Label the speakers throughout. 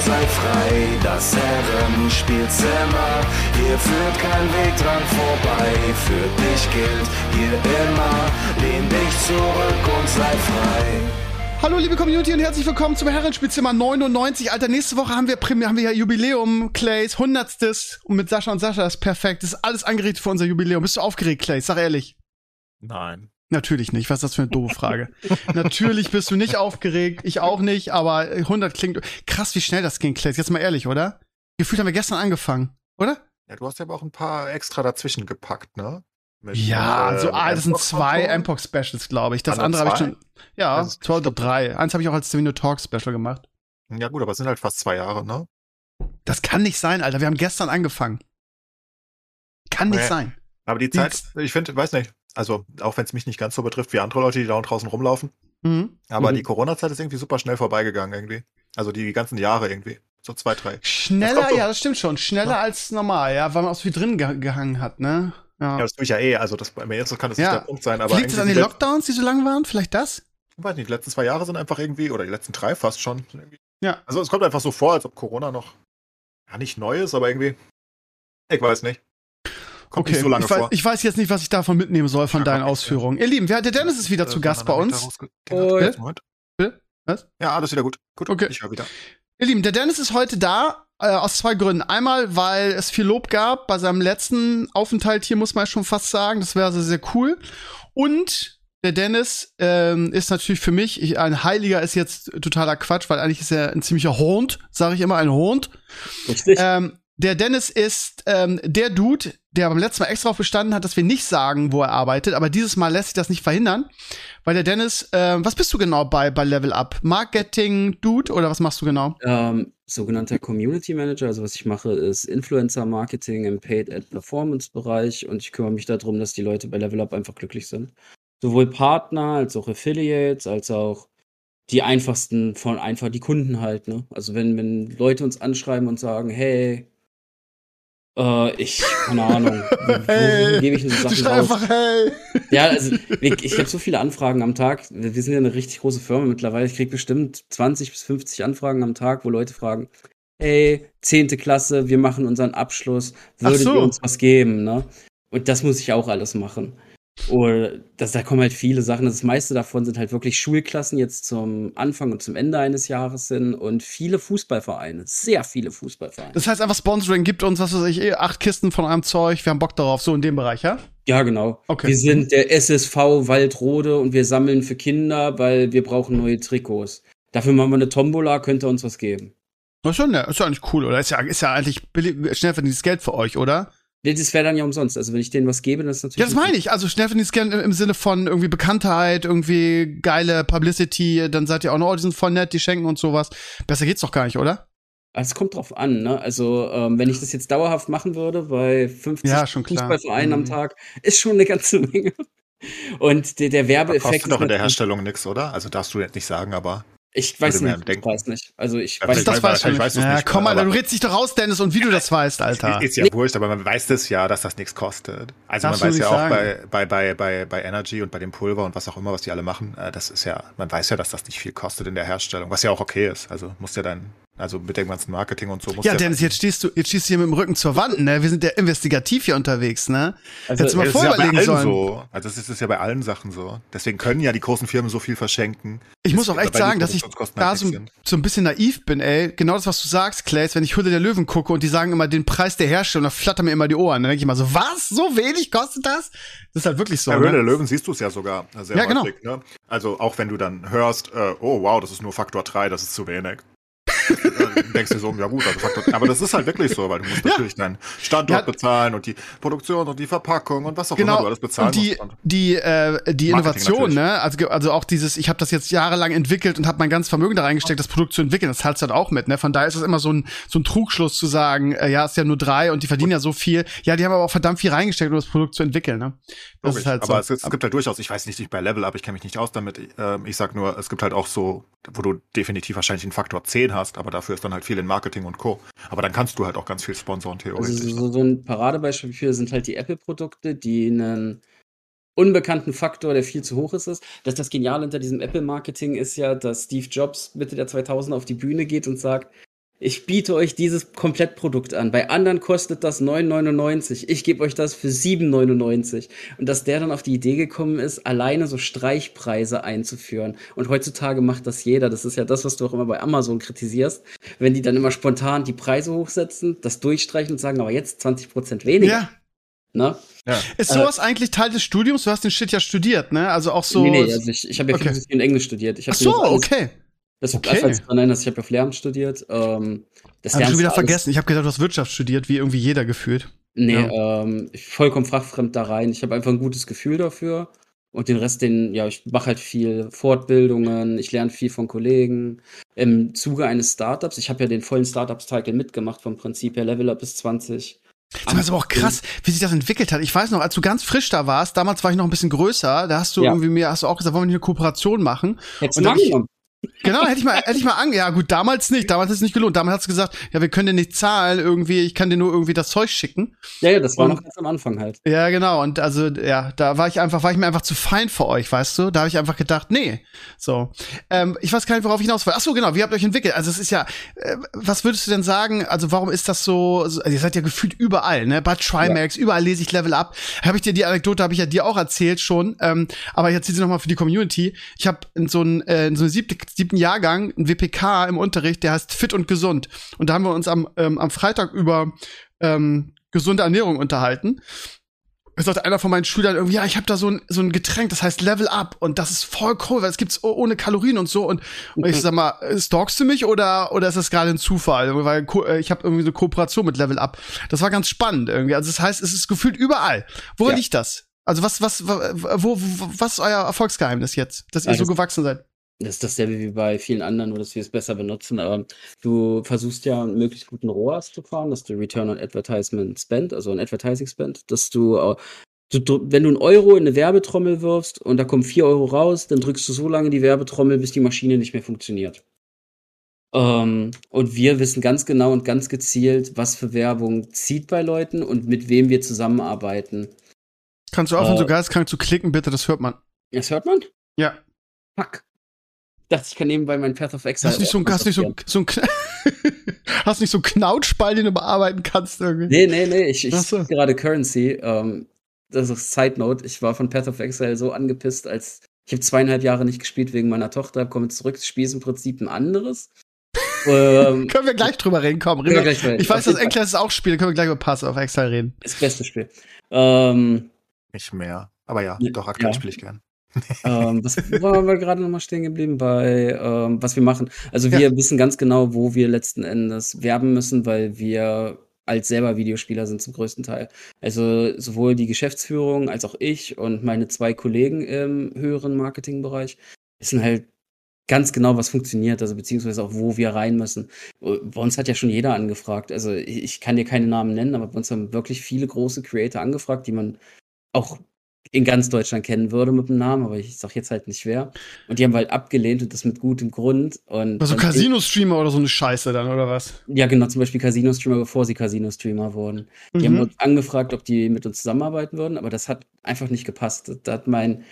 Speaker 1: sei frei. Das Herrenspielzimmer, hier führt kein Weg dran vorbei. Für dich gilt hier immer, lehn dich zurück und sei frei.
Speaker 2: Hallo liebe Community und herzlich willkommen zum Herrenspielzimmer 99. Alter, nächste Woche haben wir, Prem- haben wir ja Jubiläum, Clays, hundertstes und mit Sascha und Sascha ist perfekt. Das ist alles angerichtet für unser Jubiläum. Bist du aufgeregt, Clays? Sag ehrlich.
Speaker 3: Nein.
Speaker 2: Natürlich nicht. Was ist das für eine doofe Frage? Natürlich bist du nicht aufgeregt. Ich auch nicht, aber 100 klingt krass, wie schnell das ging, Clays. Jetzt mal ehrlich, oder? Gefühlt haben wir gestern angefangen, oder?
Speaker 3: Ja, du hast ja aber auch ein paar extra dazwischen gepackt, ne? Mit,
Speaker 2: Ja,
Speaker 3: äh,
Speaker 2: so, ah, das sind zwei
Speaker 3: Controller.
Speaker 2: Mpox Specials, glaube ich. Das
Speaker 3: nur
Speaker 2: andere habe ich schon. Ja,
Speaker 3: ist-
Speaker 2: zwei oder drei. Eins habe ich auch als Divino Talk Special gemacht.
Speaker 3: Ja, gut, aber es sind halt fast zwei Jahre, ne?
Speaker 2: Das kann nicht sein, Alter. Wir haben gestern angefangen. Kann nicht
Speaker 3: Nee.
Speaker 2: sein.
Speaker 3: Aber die Zeit, ich finde, weiß nicht, also auch wenn es mich nicht ganz so betrifft wie andere Leute, die da draußen rumlaufen,
Speaker 2: Mhm.
Speaker 3: aber
Speaker 4: Mhm.
Speaker 3: die Corona-Zeit ist irgendwie super schnell vorbeigegangen irgendwie. Also die ganzen Jahre irgendwie. So zwei, drei. Das
Speaker 2: Schneller,
Speaker 3: kommt so.
Speaker 2: ja, das stimmt schon. Schneller
Speaker 3: Ja.
Speaker 2: als normal, ja, weil man auch so viel drin ge gehangen hat, ne? Ja.
Speaker 3: Ja, das tue ich ja eh, also das bei mir jetzt kann das
Speaker 2: Ja.
Speaker 3: nicht der Punkt sein, aber
Speaker 2: Liegt es an den
Speaker 3: die
Speaker 2: Lockdowns, die so lang waren? Vielleicht das?
Speaker 3: letzten, weiß nicht, die letzten zwei Jahre sind einfach irgendwie, oder die letzten drei fast schon.
Speaker 2: Ja.
Speaker 3: Also es kommt einfach so vor, als ob Corona noch ja nicht neu ist, aber irgendwie. Ich weiß nicht. Kommt nicht so lange
Speaker 2: ich, weiß,
Speaker 3: vor.
Speaker 2: ich weiß jetzt nicht, was ich davon mitnehmen soll von
Speaker 3: Ja,
Speaker 2: deinen Ausführungen. Ihr Lieben, wer, der Dennis ist wieder
Speaker 3: Äh,
Speaker 2: zu Gast bei uns. Was?
Speaker 3: Ja, alles wieder gut. Gut,
Speaker 2: Okay.
Speaker 3: ich höre wieder.
Speaker 2: Ihr Lieben, der Dennis ist heute da, äh, aus zwei Gründen. Einmal, weil es viel Lob gab bei seinem letzten Aufenthalt hier, muss man ja schon fast sagen. Das wäre also sehr cool. Und der Dennis ähm, ist natürlich für mich, ich, ein Heiliger ist jetzt totaler Quatsch, weil eigentlich ist er ein ziemlicher Hond, sage ich immer, ein Hond.
Speaker 4: Richtig.
Speaker 2: Ähm, der Dennis ist ähm, der Dude, der beim letzten Mal extra darauf bestanden hat, dass wir nicht sagen, wo er arbeitet, aber dieses Mal lässt sich das nicht verhindern, weil der Dennis, ähm, was bist du genau bei, bei Level Up? Marketing Dude oder was machst du genau?
Speaker 4: Ähm, sogenannter Community Manager. Also was ich mache, ist Influencer Marketing im Paid Ad Performance Bereich und ich kümmere mich darum, dass die Leute bei Level Up einfach glücklich sind. Sowohl Partner als auch Affiliates, als auch die einfachsten von einfach die Kunden halt, ne? Also wenn, wenn Leute uns anschreiben und sagen, hey, äh, ich, keine Ahnung, wo gebe ich
Speaker 2: Sie
Speaker 4: Sachen raus?
Speaker 2: einfach, hey.
Speaker 4: Ja, also ich, ich habe so viele Anfragen am Tag. Wir sind ja eine richtig große Firma mittlerweile. Ich kriege bestimmt 20 bis 50 Anfragen am Tag, wo Leute fragen, hey, zehnte Klasse, wir machen unseren Abschluss, würdet
Speaker 2: so.
Speaker 4: ihr uns was geben, ne? Und das muss ich auch alles machen. Oder das, da kommen halt viele Sachen. Das meiste davon sind halt wirklich Schulklassen jetzt zum Anfang und zum Ende eines Jahres hin und viele Fußballvereine, sehr viele Fußballvereine.
Speaker 2: Das heißt einfach Sponsoring gibt uns, was weiß ich, eh, acht Kisten von einem Zeug, wir haben Bock darauf, so in dem Bereich, ja?
Speaker 4: Ja, genau.
Speaker 2: Okay.
Speaker 4: Wir sind der SSV Waldrode und wir sammeln für Kinder, weil wir brauchen neue Trikots. Dafür machen wir eine Tombola, könnt ihr uns was geben.
Speaker 2: Das ist ja, ist ja eigentlich cool, oder? Ist ja, ist ja eigentlich billig, schnell verdientes Geld für euch, oder?
Speaker 4: Nee, Das wäre dann ja umsonst. Also wenn ich denen was gebe, das ist natürlich.
Speaker 2: Ja, das meine ich. Also schnell verdientes Geld im, im Sinne von irgendwie Bekanntheit, irgendwie geile Publicity, dann seid ihr auch noch, oh, die sind voll nett, die schenken uns sowas. Besser geht's doch gar nicht, oder?
Speaker 4: Also Es kommt drauf an, ne? Also, ähm, wenn ich das jetzt dauerhaft machen würde, bei 50
Speaker 2: Ja.
Speaker 4: Fußballvereinen am
Speaker 2: Mhm.
Speaker 4: Tag, ist schon eine ganze Menge. Und der, der
Speaker 3: Da
Speaker 4: Werbeeffekt.
Speaker 3: kostet doch in der Herstellung nichts, oder? Also darfst du jetzt nicht sagen, aber.
Speaker 4: Ich weiß nicht, ich
Speaker 3: denken.
Speaker 4: weiß nicht. Also ich
Speaker 3: Ja,
Speaker 4: weiß
Speaker 2: Das
Speaker 3: weiß-
Speaker 2: weißt
Speaker 3: du's
Speaker 2: ja,
Speaker 3: nicht,
Speaker 2: komm, Alter, du redest dich doch raus, Dennis, und wie du das weißt, Alter.
Speaker 3: Ist ja wurscht, aber man weiß es ja, dass das nichts kostet. Also
Speaker 2: Darfst
Speaker 3: man weiß ja auch bei, bei, bei, bei, bei Energy und bei dem Pulver und was auch immer, was die alle machen, äh, das ist ja, man weiß ja, dass das nicht viel kostet in der Herstellung, was ja auch okay ist. Also muss ja dann, also mit dem ganzen Marketing und so muss
Speaker 2: Ja, Dennis, jetzt stehst du, jetzt stehst du hier mit dem Rücken zur Wand, ne? Wir sind ja investigativ hier unterwegs, ne?
Speaker 4: Also,
Speaker 2: Hättest du mal
Speaker 3: das ist ja bei
Speaker 2: vorüberlegen
Speaker 3: allen
Speaker 2: sollen.
Speaker 3: so. Also das ist, das ist ja bei allen Sachen so. Deswegen können ja die großen Firmen so viel verschenken.
Speaker 2: Ich muss auch echt sagen, dass ich da
Speaker 3: halt
Speaker 2: so, so ein bisschen naiv bin, ey. Genau das, was du sagst, Clays, wenn ich Hülle der Löwen gucke und die sagen immer den Preis der Herstellung, da flattern mir immer die Ohren. Dann denke ich mal so, was? So wenig kostet das? Das ist halt wirklich so.
Speaker 3: Bei Höhle der
Speaker 2: Ne?
Speaker 3: Löwen siehst du es ja sogar sehr
Speaker 2: Ja, genau.
Speaker 3: häufig. Ne? Also auch wenn du dann hörst, äh, oh wow, das ist nur Faktor 3, das ist zu wenig. Denkst du so, ja gut, Faktor, aber das ist halt wirklich so, weil du musst natürlich deinen Standort
Speaker 2: Ja.
Speaker 3: bezahlen und die Produktion und die Verpackung und was auch immer
Speaker 2: Genau.
Speaker 3: du alles bezahlen
Speaker 2: und die,
Speaker 3: musst. Und
Speaker 2: die, äh, die
Speaker 3: Marketing
Speaker 2: Innovation,
Speaker 3: natürlich.
Speaker 2: ne? Also, also auch dieses, ich habe das jetzt jahrelang entwickelt und habe mein ganzes Vermögen da reingesteckt, das Produkt zu entwickeln. Das zahlst du halt auch mit, ne? Von daher ist es immer so ein, so ein Trugschluss zu sagen, äh, ja, ist ja nur drei und die verdienen ja so viel. Ja, die haben aber auch verdammt viel reingesteckt, um das Produkt zu entwickeln, ne? Das
Speaker 3: Logisch,
Speaker 2: ist halt
Speaker 3: aber
Speaker 2: so.
Speaker 3: es, es gibt halt durchaus, ich weiß nicht, nicht bei Level Up, ich kenne mich nicht aus damit. Ähm, ich sag nur, es gibt halt auch so, wo du definitiv wahrscheinlich einen Faktor 10 hast, aber dafür ist dann halt viel in Marketing und Co. Aber dann kannst du halt auch ganz viel sponsoren, theoretisch.
Speaker 4: Also so, so ein Paradebeispiel für sind halt die Apple-Produkte, die einen unbekannten Faktor, der viel zu hoch ist, ist. Das, das Geniale hinter diesem Apple-Marketing ist ja, dass Steve Jobs Mitte der 2000 auf die Bühne geht und sagt, ich biete euch dieses Komplettprodukt an. Bei anderen kostet das 9,99. Ich gebe euch das für 7,99. Und dass der dann auf die Idee gekommen ist, alleine so Streichpreise einzuführen. Und heutzutage macht das jeder. Das ist ja das, was du auch immer bei Amazon kritisierst. Wenn die dann immer spontan die Preise hochsetzen, das durchstreichen und sagen, aber jetzt 20% weniger.
Speaker 2: Ja.
Speaker 4: Ne?
Speaker 3: ja.
Speaker 2: Ist
Speaker 4: Äh,
Speaker 2: sowas eigentlich Teil des Studiums? Du hast den Shit ja studiert, ne? Also auch so.
Speaker 4: nee, nee, also ich, ich habe ja
Speaker 2: Okay.
Speaker 4: Philosophie und Englisch studiert. Ich
Speaker 2: Ach so, okay.
Speaker 4: Das
Speaker 2: Okay.
Speaker 4: falls daran erinnerst, ich habe auf Lehramt studiert. Ähm, das
Speaker 2: Hab ich schon wieder vergessen. Ich habe gedacht, du hast Wirtschaft studiert, wie irgendwie jeder gefühlt.
Speaker 4: Nee,
Speaker 2: Ja.
Speaker 4: ähm, ich vollkommen fachfremd da rein. Ich habe einfach ein gutes Gefühl dafür. Und den Rest, den, ja, ich mache halt viel Fortbildungen, ich lerne viel von Kollegen. Im Zuge eines Startups, ich habe ja den vollen Startups-Cycle mitgemacht, vom Prinzip her Level Up bis 20.
Speaker 2: Das ist aber auch krass, wie sich das entwickelt hat. Ich weiß noch, als du ganz frisch da warst, damals war ich noch ein bisschen größer, da hast du
Speaker 4: Ja.
Speaker 2: irgendwie mir, hast du auch gesagt, wollen wir nicht eine Kooperation machen?
Speaker 4: Hättest
Speaker 2: Und dann ich-. Genau, hätte ich mal, hätte ich mal an, ja gut, damals nicht, damals ist es nicht gelohnt. Damals hat's gesagt, ja, wir können dir nicht zahlen, irgendwie, ich kann dir nur irgendwie das Zeug schicken.
Speaker 4: Ja, ja, das war
Speaker 2: Und-
Speaker 4: noch ganz am Anfang halt.
Speaker 2: Ja, genau. Und also, ja, da war ich einfach, war ich mir einfach zu fein für euch, weißt du? Da habe ich einfach gedacht, nee. So. Ähm, ich weiß gar nicht, worauf ich hinaus will. Ach so, genau, wie habt ihr euch entwickelt? Also es ist ja, äh, was würdest du denn sagen, also warum ist das so, so also ihr seid ja gefühlt überall, ne? Bei Trimax, überall lese ich Level Up. Habe ich dir die Anekdote, habe ich ja dir auch erzählt schon, ähm, aber ich erzähle sie nochmal für die Community. Ich habe in so einem äh, in so einem siebten, siebten Jahrgang ein WPK im Unterricht, der heißt Fit und Gesund. Und da haben wir uns am, ähm, am Freitag über ähm, gesunde Ernährung unterhalten. Es sagte einer von meinen Schülern irgendwie, ja, ich habe da so ein, so ein Getränk, das heißt Level Up und das ist voll cool, weil es gibt's ohne Kalorien und so und, und ich sag mal, äh, stalkst du mich oder oder ist das gerade ein Zufall, weil äh, ich habe irgendwie eine Kooperation mit Level Up. Das war ganz spannend irgendwie. Also das heißt, es ist gefühlt überall. Woran
Speaker 4: Ja.
Speaker 2: liegt das? Also was was wa- wo, wo was ist euer Erfolgsgeheimnis jetzt, dass ihr
Speaker 4: Also
Speaker 2: so gewachsen seid?
Speaker 4: Das ist dasselbe wie bei vielen anderen, nur dass wir es besser benutzen. Aber du versuchst ja einen möglichst guten ROAS zu fahren, dass du Return on Advertisement Spend, also ein Advertising Spend, dass du, du wenn du einen Euro in eine Werbetrommel wirfst und da kommen vier Euro raus, dann drückst du so lange die Werbetrommel, bis die Maschine nicht mehr funktioniert. Ähm, und wir wissen ganz genau und ganz gezielt, was für Werbung zieht bei Leuten und mit wem wir zusammenarbeiten.
Speaker 2: Kannst du aufhören,
Speaker 4: äh,
Speaker 2: so geistkrank zu klicken, bitte, das hört man.
Speaker 4: Das hört man?
Speaker 2: Ja.
Speaker 4: Fuck. Ich dachte, ich kann nebenbei mein Path of Exile.
Speaker 2: Hast nicht so ein, hast nicht so, ein- so ein, hast nicht so einen Knautschball, den du bearbeiten kannst irgendwie.
Speaker 4: Nee, nee, nee, ich, ich
Speaker 2: so.
Speaker 4: spiele gerade Currency. Ähm, das ist Side Note. Ich war von Path of Exile so angepisst, als ich habe zweieinhalb Jahre nicht gespielt wegen meiner Tochter, komme zurück, das Spiel ist im Prinzip ein anderes. ähm,
Speaker 2: Können wir gleich drüber reden, komm.
Speaker 4: können wir
Speaker 2: Reden.
Speaker 4: gleich mal-
Speaker 2: Ich weiß, dass. Enkler es auch spielt, können wir gleich über Pass auf Exile reden.
Speaker 4: Das beste Spiel. Ähm,
Speaker 3: Nicht mehr. Aber ja,
Speaker 4: Ja,
Speaker 3: doch, aktuell
Speaker 4: ja.
Speaker 3: spiele ich gern.
Speaker 4: Ähm, was waren wir gerade nochmal stehen geblieben bei, ähm, was wir machen? Also wir wissen ganz genau, wo wir letzten Endes werben müssen, weil wir als selber Videospieler sind zum größten Teil. Also sowohl die Geschäftsführung als auch ich und meine zwei Kollegen im höheren Marketingbereich wissen halt ganz genau, was funktioniert, also beziehungsweise auch, wo wir rein müssen. Bei uns hat ja schon jeder angefragt. Also ich kann dir keine Namen nennen, aber bei uns haben wirklich viele große Creator angefragt, die man auch in ganz Deutschland kennen würde mit dem Namen, aber ich sag jetzt halt nicht wer. Und die haben halt abgelehnt und das mit gutem Grund. Und
Speaker 2: Also Casino-Streamer oder so eine Scheiße dann, oder was?
Speaker 4: Ja, genau, zum Beispiel Casino-Streamer, bevor sie Casino-Streamer wurden. Die haben
Speaker 2: Mhm.
Speaker 4: uns angefragt, ob die mit uns zusammenarbeiten würden, aber das hat einfach nicht gepasst. Da hat mein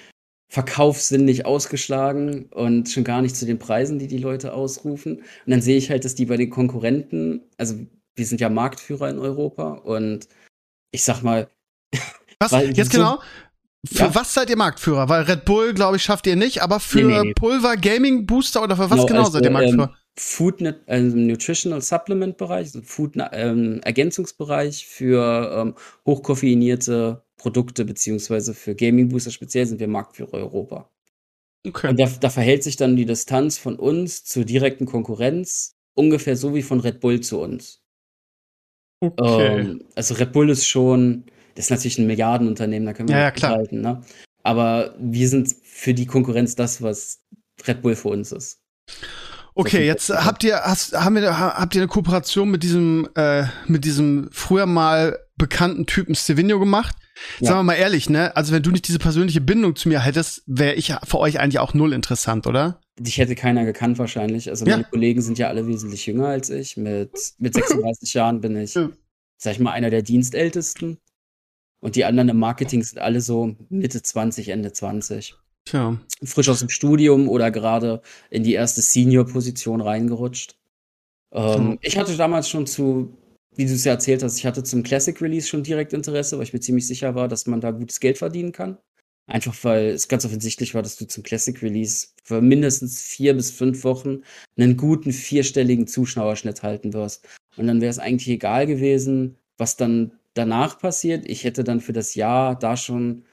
Speaker 4: Verkaufssinn nicht ausgeschlagen und schon gar nicht zu den Preisen, die die Leute ausrufen. Und dann sehe ich halt, dass die bei den Konkurrenten, also wir sind ja Marktführer in Europa und ich sag mal,
Speaker 2: Was? Jetzt
Speaker 4: so-
Speaker 2: genau? Für
Speaker 4: Ja.
Speaker 2: was seid ihr Marktführer? Weil Red Bull, glaube ich, schafft ihr nicht, aber für
Speaker 4: Nee, nee.
Speaker 2: Pulver, Gaming, Booster oder für was
Speaker 4: Genau,
Speaker 2: genau,
Speaker 4: also,
Speaker 2: seid ihr Marktführer?
Speaker 4: ähm, Food, also im Nutritional Supplement Bereich, also Food ähm, Ergänzungsbereich für ähm, hochkoffeinierte Produkte beziehungsweise für Gaming Booster speziell sind wir Marktführer Europa.
Speaker 2: okay.
Speaker 4: Und da, da verhält sich dann die Distanz von uns zur direkten Konkurrenz ungefähr so wie von Red Bull zu uns.
Speaker 2: Okay.
Speaker 4: Ähm, also Red Bull ist schon, das ist natürlich ein Milliardenunternehmen, da können wir
Speaker 2: Ja, ja,
Speaker 4: nicht
Speaker 2: klar.
Speaker 4: mithalten, ne? Aber wir sind für die Konkurrenz das, was Red Bull für uns ist.
Speaker 2: Okay, jetzt habt ihr, hast, haben wir, ha- habt ihr eine Kooperation mit diesem, äh, mit diesem früher mal bekannten Typen Stevino gemacht?
Speaker 4: Ja.
Speaker 2: Sagen wir mal ehrlich, ne? Also wenn du nicht diese persönliche Bindung zu mir hättest, wäre ich für euch eigentlich auch null interessant, oder?
Speaker 4: Dich hätte keiner gekannt wahrscheinlich. Also
Speaker 2: Ja.
Speaker 4: meine Kollegen sind ja alle wesentlich jünger als ich. Mit, mit 36 Jahren bin ich,
Speaker 2: Ja.
Speaker 4: sag ich mal, einer der Dienstältesten. Und die anderen im Marketing sind alle so Mitte 20, Ende 20.
Speaker 2: Tja.
Speaker 4: Frisch aus dem Studium oder gerade in die erste Senior-Position reingerutscht. Ähm,
Speaker 2: Hm.
Speaker 4: Ich hatte damals schon zu, wie du es ja erzählt hast, ich hatte zum Classic Release schon direkt Interesse, weil ich mir ziemlich sicher war, dass man da gutes Geld verdienen kann. Einfach weil es ganz offensichtlich war, dass du zum Classic Release für mindestens vier bis fünf Wochen einen guten vierstelligen Zuschauerschnitt halten wirst. Und dann wäre es eigentlich egal gewesen, was dann danach passiert. Ich hätte dann für das Jahr da schon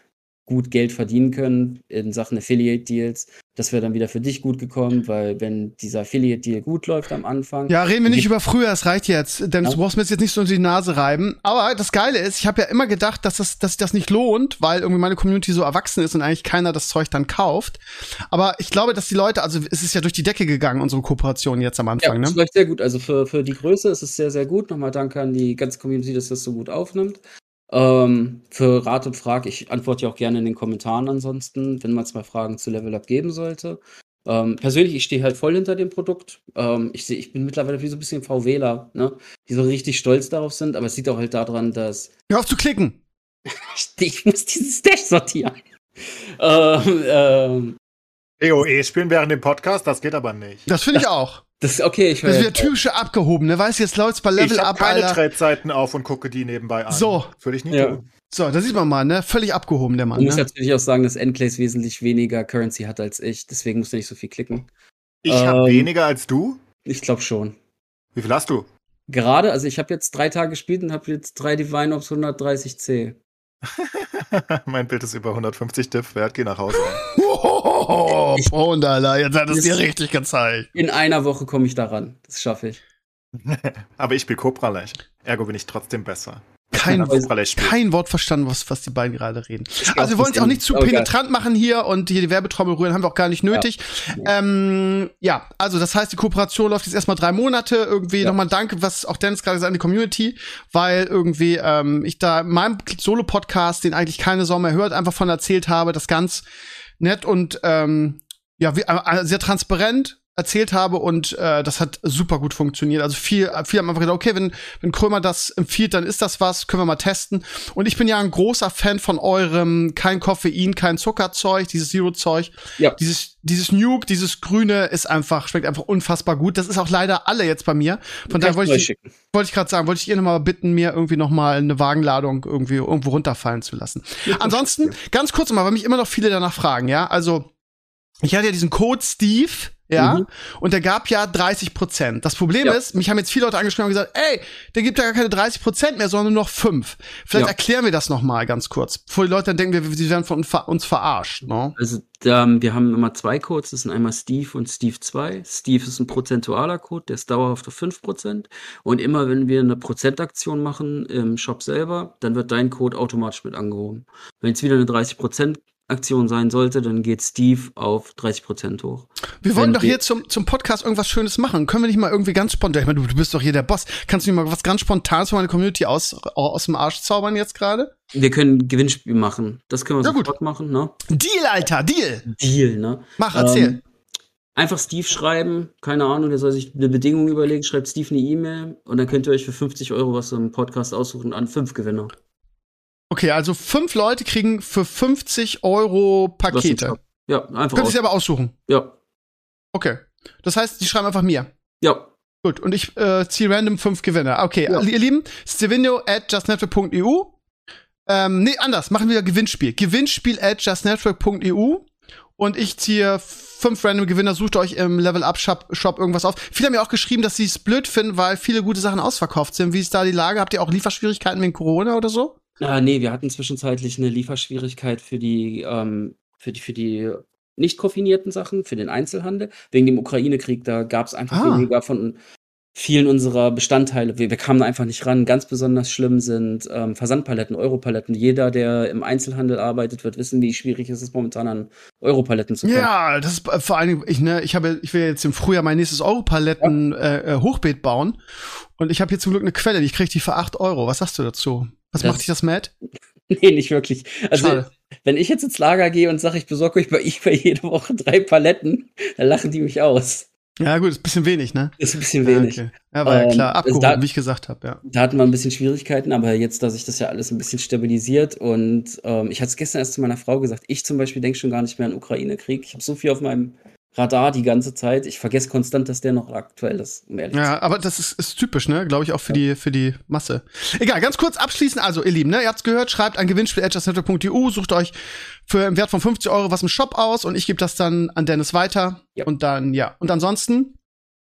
Speaker 4: gut Geld verdienen können in Sachen Affiliate Deals. Das wäre dann wieder für dich gut gekommen, weil wenn dieser Affiliate Deal gut läuft am Anfang,
Speaker 2: Ja, reden wir nicht über früher, das reicht jetzt. Denn
Speaker 4: Ja.
Speaker 2: du brauchst mir jetzt nicht so unter die Nase reiben. Aber das Geile ist, ich habe ja immer gedacht, dass, das, dass sich das nicht lohnt, weil irgendwie meine Community so erwachsen ist und eigentlich keiner das Zeug dann kauft. Aber ich glaube, dass die Leute, also es ist ja durch die Decke gegangen, unsere Kooperation jetzt am
Speaker 4: Ja,
Speaker 2: Anfang,
Speaker 4: das
Speaker 2: ne?
Speaker 4: läuft sehr gut. Also für, für die Größe ist es sehr, sehr gut. Nochmal danke an die ganze Community, dass das so gut aufnimmt. Ähm, für Rat und Frag, ich antworte ja auch gerne in den Kommentaren ansonsten, wenn man es mal Fragen zu Level Up geben sollte. Ähm, persönlich, ich stehe halt voll hinter dem Produkt. Ähm, ich, seh, ich bin mittlerweile wie so ein bisschen VWler, ne? die so richtig stolz darauf sind, aber es liegt auch halt daran, dass
Speaker 2: Hör auf zu klicken.
Speaker 4: ich muss diesen Stash sortieren. ähm, ähm,
Speaker 3: EOE spielen während dem Podcast, das geht aber nicht.
Speaker 2: Das finde ich auch.
Speaker 4: Das ist okay, ich höre
Speaker 2: Das ist wieder typische abgehobene, weißt du, jetzt läuft's bei Level
Speaker 3: ich habe
Speaker 2: Up,
Speaker 3: keine
Speaker 2: Alter.
Speaker 3: Trade-Seiten auf und gucke die nebenbei an.
Speaker 2: So.
Speaker 3: Würde ich nie
Speaker 4: Ja.
Speaker 3: tun.
Speaker 2: So, da sieht man mal, ne? Völlig abgehoben, der Mann.
Speaker 4: Man muss
Speaker 2: Ne?
Speaker 4: natürlich auch sagen, dass Enclaves wesentlich weniger Currency hat als ich, deswegen muss er nicht so viel klicken.
Speaker 3: Ich habe
Speaker 4: Ähm.
Speaker 3: weniger als du.
Speaker 4: Ich glaube schon.
Speaker 3: Wie viel hast du?
Speaker 4: Gerade, also ich habe jetzt drei Tage gespielt und habe jetzt drei Divine Ops 130c.
Speaker 3: mein Bild ist über 150 Diff wert, geh nach Hause.
Speaker 2: Oh, Alter, jetzt hat es dir richtig gezeigt.
Speaker 4: In einer Woche komme ich daran. Das schaffe ich.
Speaker 3: aber ich spiele Copralech. Ergo bin ich trotzdem besser.
Speaker 2: Kein, kein Wort verstanden, was, was die beiden gerade reden. Also wir wollen es auch nicht zu
Speaker 4: geil.
Speaker 2: penetrant machen hier und hier die Werbetrommel rühren, haben wir auch gar nicht nötig. Ja, ähm, ja also das heißt, die Kooperation läuft jetzt erstmal drei Monate. Irgendwie
Speaker 4: Ja.
Speaker 2: nochmal danke, was auch Dennis gerade gesagt hat, an die Community, weil irgendwie ähm, ich da in meinem Solo-Podcast, den eigentlich keine Sau mehr hört, einfach von erzählt habe, das ganz nett und ähm, ja, wie, äh, sehr transparent erzählt habe und äh, das hat super gut funktioniert. Also viel, viel haben einfach gedacht, okay, wenn, wenn Krömer das empfiehlt, dann ist das was, können wir mal testen. Und ich bin ja ein großer Fan von eurem kein Koffein, kein Zuckerzeug, dieses Zero-Zeug.
Speaker 4: Ja.
Speaker 2: Dieses, dieses Nuke, dieses Grüne ist einfach, schmeckt einfach unfassbar gut. Das ist auch leider alle jetzt bei mir. Von daher wollte ich, wollte ich gerade sagen, wollte ich ihr nochmal bitten, mir irgendwie nochmal eine Wagenladung irgendwie irgendwo runterfallen zu lassen. Ansonsten, ganz kurz mal, weil mich immer noch viele danach fragen, ja, also ich hatte ja diesen Code Steve, ja,
Speaker 4: Mhm.
Speaker 2: und der gab ja 30 Prozent. Das Problem
Speaker 4: Ja.
Speaker 2: ist, mich haben jetzt viele Leute angeschrieben und gesagt, ey, der gibt ja gar keine 30 Prozent mehr, sondern nur noch 5. Vielleicht
Speaker 4: Ja.
Speaker 2: erklären wir das noch mal ganz kurz, bevor die Leute dann denken, wir, sie werden von uns ver- uns verarscht, ne?
Speaker 4: Also ähm, wir haben immer zwei Codes, das sind einmal Steve und Steve 2. Steve ist ein prozentualer Code, der ist dauerhaft auf 5%. Und immer wenn wir eine Prozentaktion machen im Shop selber, dann wird dein Code automatisch mit angehoben. Wenn es wieder eine 30% Aktion sein sollte, dann geht Steve auf 30% hoch.
Speaker 2: Wir wollen
Speaker 4: Wenn
Speaker 2: doch hier zum, zum Podcast irgendwas Schönes machen. Können wir nicht mal irgendwie ganz spontan, ich meine, du, du bist doch hier der Boss. Kannst du nicht mal was ganz Spontanes für meine Community aus, aus dem Arsch zaubern jetzt gerade?
Speaker 4: Wir können Gewinnspiel machen. Das können wir
Speaker 2: Ja, gut.
Speaker 4: sofort machen, ne?
Speaker 2: Deal, Alter, Deal!
Speaker 4: Deal, ne?
Speaker 2: Mach, erzähl.
Speaker 4: Ähm, einfach Steve schreiben, keine Ahnung, der soll sich eine Bedingung überlegen, schreibt Steve eine E-Mail und dann könnt ihr euch für 50 Euro was im Podcast aussuchen an fünf Gewinner.
Speaker 2: Okay, also fünf Leute kriegen für 50 Euro Pakete.
Speaker 4: Ja, einfach
Speaker 2: Könnt ihr
Speaker 4: aus.
Speaker 2: sie aber aussuchen.
Speaker 4: Ja,
Speaker 2: Okay. Das heißt, die schreiben einfach mir.
Speaker 4: ja.
Speaker 2: Gut, und ich äh, ziehe random fünf Gewinner. Okay,
Speaker 4: Ja.
Speaker 2: ihr Lieben, Stevino at justnetwork.eu. Ähm, nee, anders, machen wir Gewinnspiel. Gewinnspiel at justnetwork.eu. Und ich ziehe fünf random Gewinner, sucht euch im Level Up Shop, Shop irgendwas auf. Viele haben mir auch geschrieben, dass sie es blöd finden, weil viele gute Sachen ausverkauft sind. Wie ist da die Lage? Habt ihr auch Lieferschwierigkeiten wegen Corona oder so?
Speaker 4: Ah, nee, wir hatten zwischenzeitlich eine Lieferschwierigkeit für die, ähm, für die, für die nicht koffinierten Sachen, für den Einzelhandel. Wegen dem Ukraine-Krieg, da gab es einfach
Speaker 2: Ah.
Speaker 4: weniger von vielen unserer Bestandteile, wir, wir kamen einfach nicht ran. Ganz besonders schlimm sind ähm, Versandpaletten, Europaletten. Jeder, der im Einzelhandel arbeitet, wird wissen, wie schwierig es ist, momentan an Europaletten zu kommen.
Speaker 2: Ja, das ist äh, vor allen Dingen, ich, ne, ich habe, ich will jetzt im Frühjahr mein nächstes Europaletten äh, äh, Hochbeet bauen. Und ich habe hier zum Glück eine Quelle, die kriege ich die für 8 Euro. Was sagst du dazu? Was
Speaker 4: Das-
Speaker 2: macht dich das mad?
Speaker 4: Nee, nicht wirklich. Also,
Speaker 2: Schade.
Speaker 4: wenn ich jetzt ins Lager gehe und sage, ich besorge euch bei eBay jede Woche drei Paletten, dann lachen die mich aus.
Speaker 2: Ja, gut, ist ein bisschen wenig, ne?
Speaker 4: Ist ein bisschen wenig.
Speaker 2: Ja, okay. ja war ja
Speaker 4: Ähm,
Speaker 2: klar,
Speaker 4: also
Speaker 2: abgehoben,
Speaker 4: da-
Speaker 2: wie ich gesagt habe, ja.
Speaker 4: Da hatten wir ein bisschen Schwierigkeiten, aber jetzt, dass sich das ja alles ein bisschen stabilisiert und ähm, ich hatte es gestern erst zu meiner Frau gesagt, ich zum Beispiel denke schon gar nicht mehr an Ukraine-Krieg. Ich habe so viel auf meinem Radar die ganze Zeit. Ich vergesse konstant, dass der noch aktuell ist, um.
Speaker 2: Ja, aber das ist, ist typisch, ne? Glaube ich auch für die für die Masse. Egal, ganz kurz abschließen. Also, ihr Lieben, ne? Ihr habt's gehört, schreibt an gewinnspiel.edgersnetwork.eu, sucht euch für einen Wert von 50 Euro was im Shop aus und ich gebe das dann an Dennis weiter.
Speaker 4: Ja.
Speaker 2: Und dann, ja. Und ansonsten,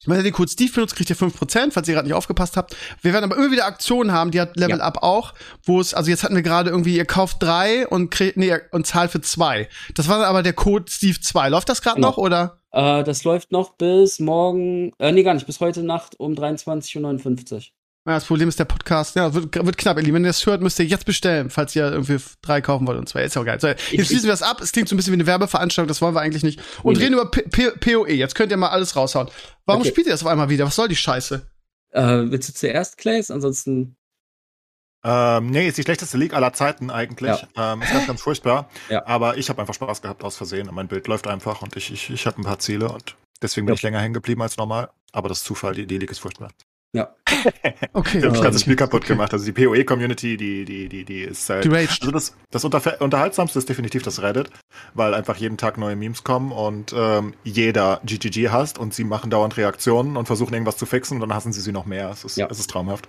Speaker 2: wenn ihr den Code Steve benutzt, kriegt ihr 5%, falls ihr gerade nicht aufgepasst habt. Wir werden aber immer wieder Aktionen haben, die hat Level
Speaker 4: Ja.
Speaker 2: Up auch, wo es, also jetzt hatten wir gerade irgendwie, ihr kauft drei und kriegt, nee, und zahlt für zwei. Das war dann aber der Code Steve 2. Läuft das gerade
Speaker 4: Genau.
Speaker 2: noch oder?
Speaker 4: Äh, das läuft noch bis morgen, äh, nee, gar nicht, bis heute Nacht um 23.59 Uhr.
Speaker 2: Ja, das Problem ist der Podcast, ja, wird, wird knapp, ihr Lieben. Wenn ihr das hört, müsst ihr jetzt bestellen, falls ihr irgendwie drei kaufen wollt und zwei. Ist ja auch geil. So, jetzt
Speaker 4: Ich-
Speaker 2: schließen wir das ab. Es klingt so ein bisschen wie eine Werbeveranstaltung, das wollen wir eigentlich nicht. Und
Speaker 4: Nee,
Speaker 2: reden über P P PoE. Jetzt könnt ihr mal alles raushauen. Warum
Speaker 4: Okay.
Speaker 2: spielt ihr das auf einmal wieder? Was soll die Scheiße?
Speaker 4: Äh, willst du zuerst, Clays? Ansonsten,
Speaker 3: Ähm, nee, ist die schlechteste League aller Zeiten eigentlich. Ähm, ist ganz, ganz furchtbar.
Speaker 4: Ja.
Speaker 3: Aber ich habe einfach Spaß gehabt aus Versehen. Und mein Bild läuft einfach und ich, ich, ich habe ein paar Ziele und deswegen bin
Speaker 4: Ja.
Speaker 3: ich länger hängen geblieben als normal. Aber das ist Zufall, die, die League ist furchtbar.
Speaker 2: Okay.
Speaker 3: Ich habe das
Speaker 4: Ja,
Speaker 3: ganze Spiel
Speaker 2: okay.
Speaker 3: kaputt gemacht. Also die PoE-Community, die, die, die, die ist halt.
Speaker 2: Die Raged.
Speaker 3: Also das, das Unterhaltsamste ist definitiv das Reddit, weil einfach jeden Tag neue Memes kommen und ähm, jeder GGG hasst und sie machen dauernd Reaktionen und versuchen irgendwas zu fixen und dann hassen sie sie noch mehr. Es ist,
Speaker 4: Ja.
Speaker 3: es ist traumhaft.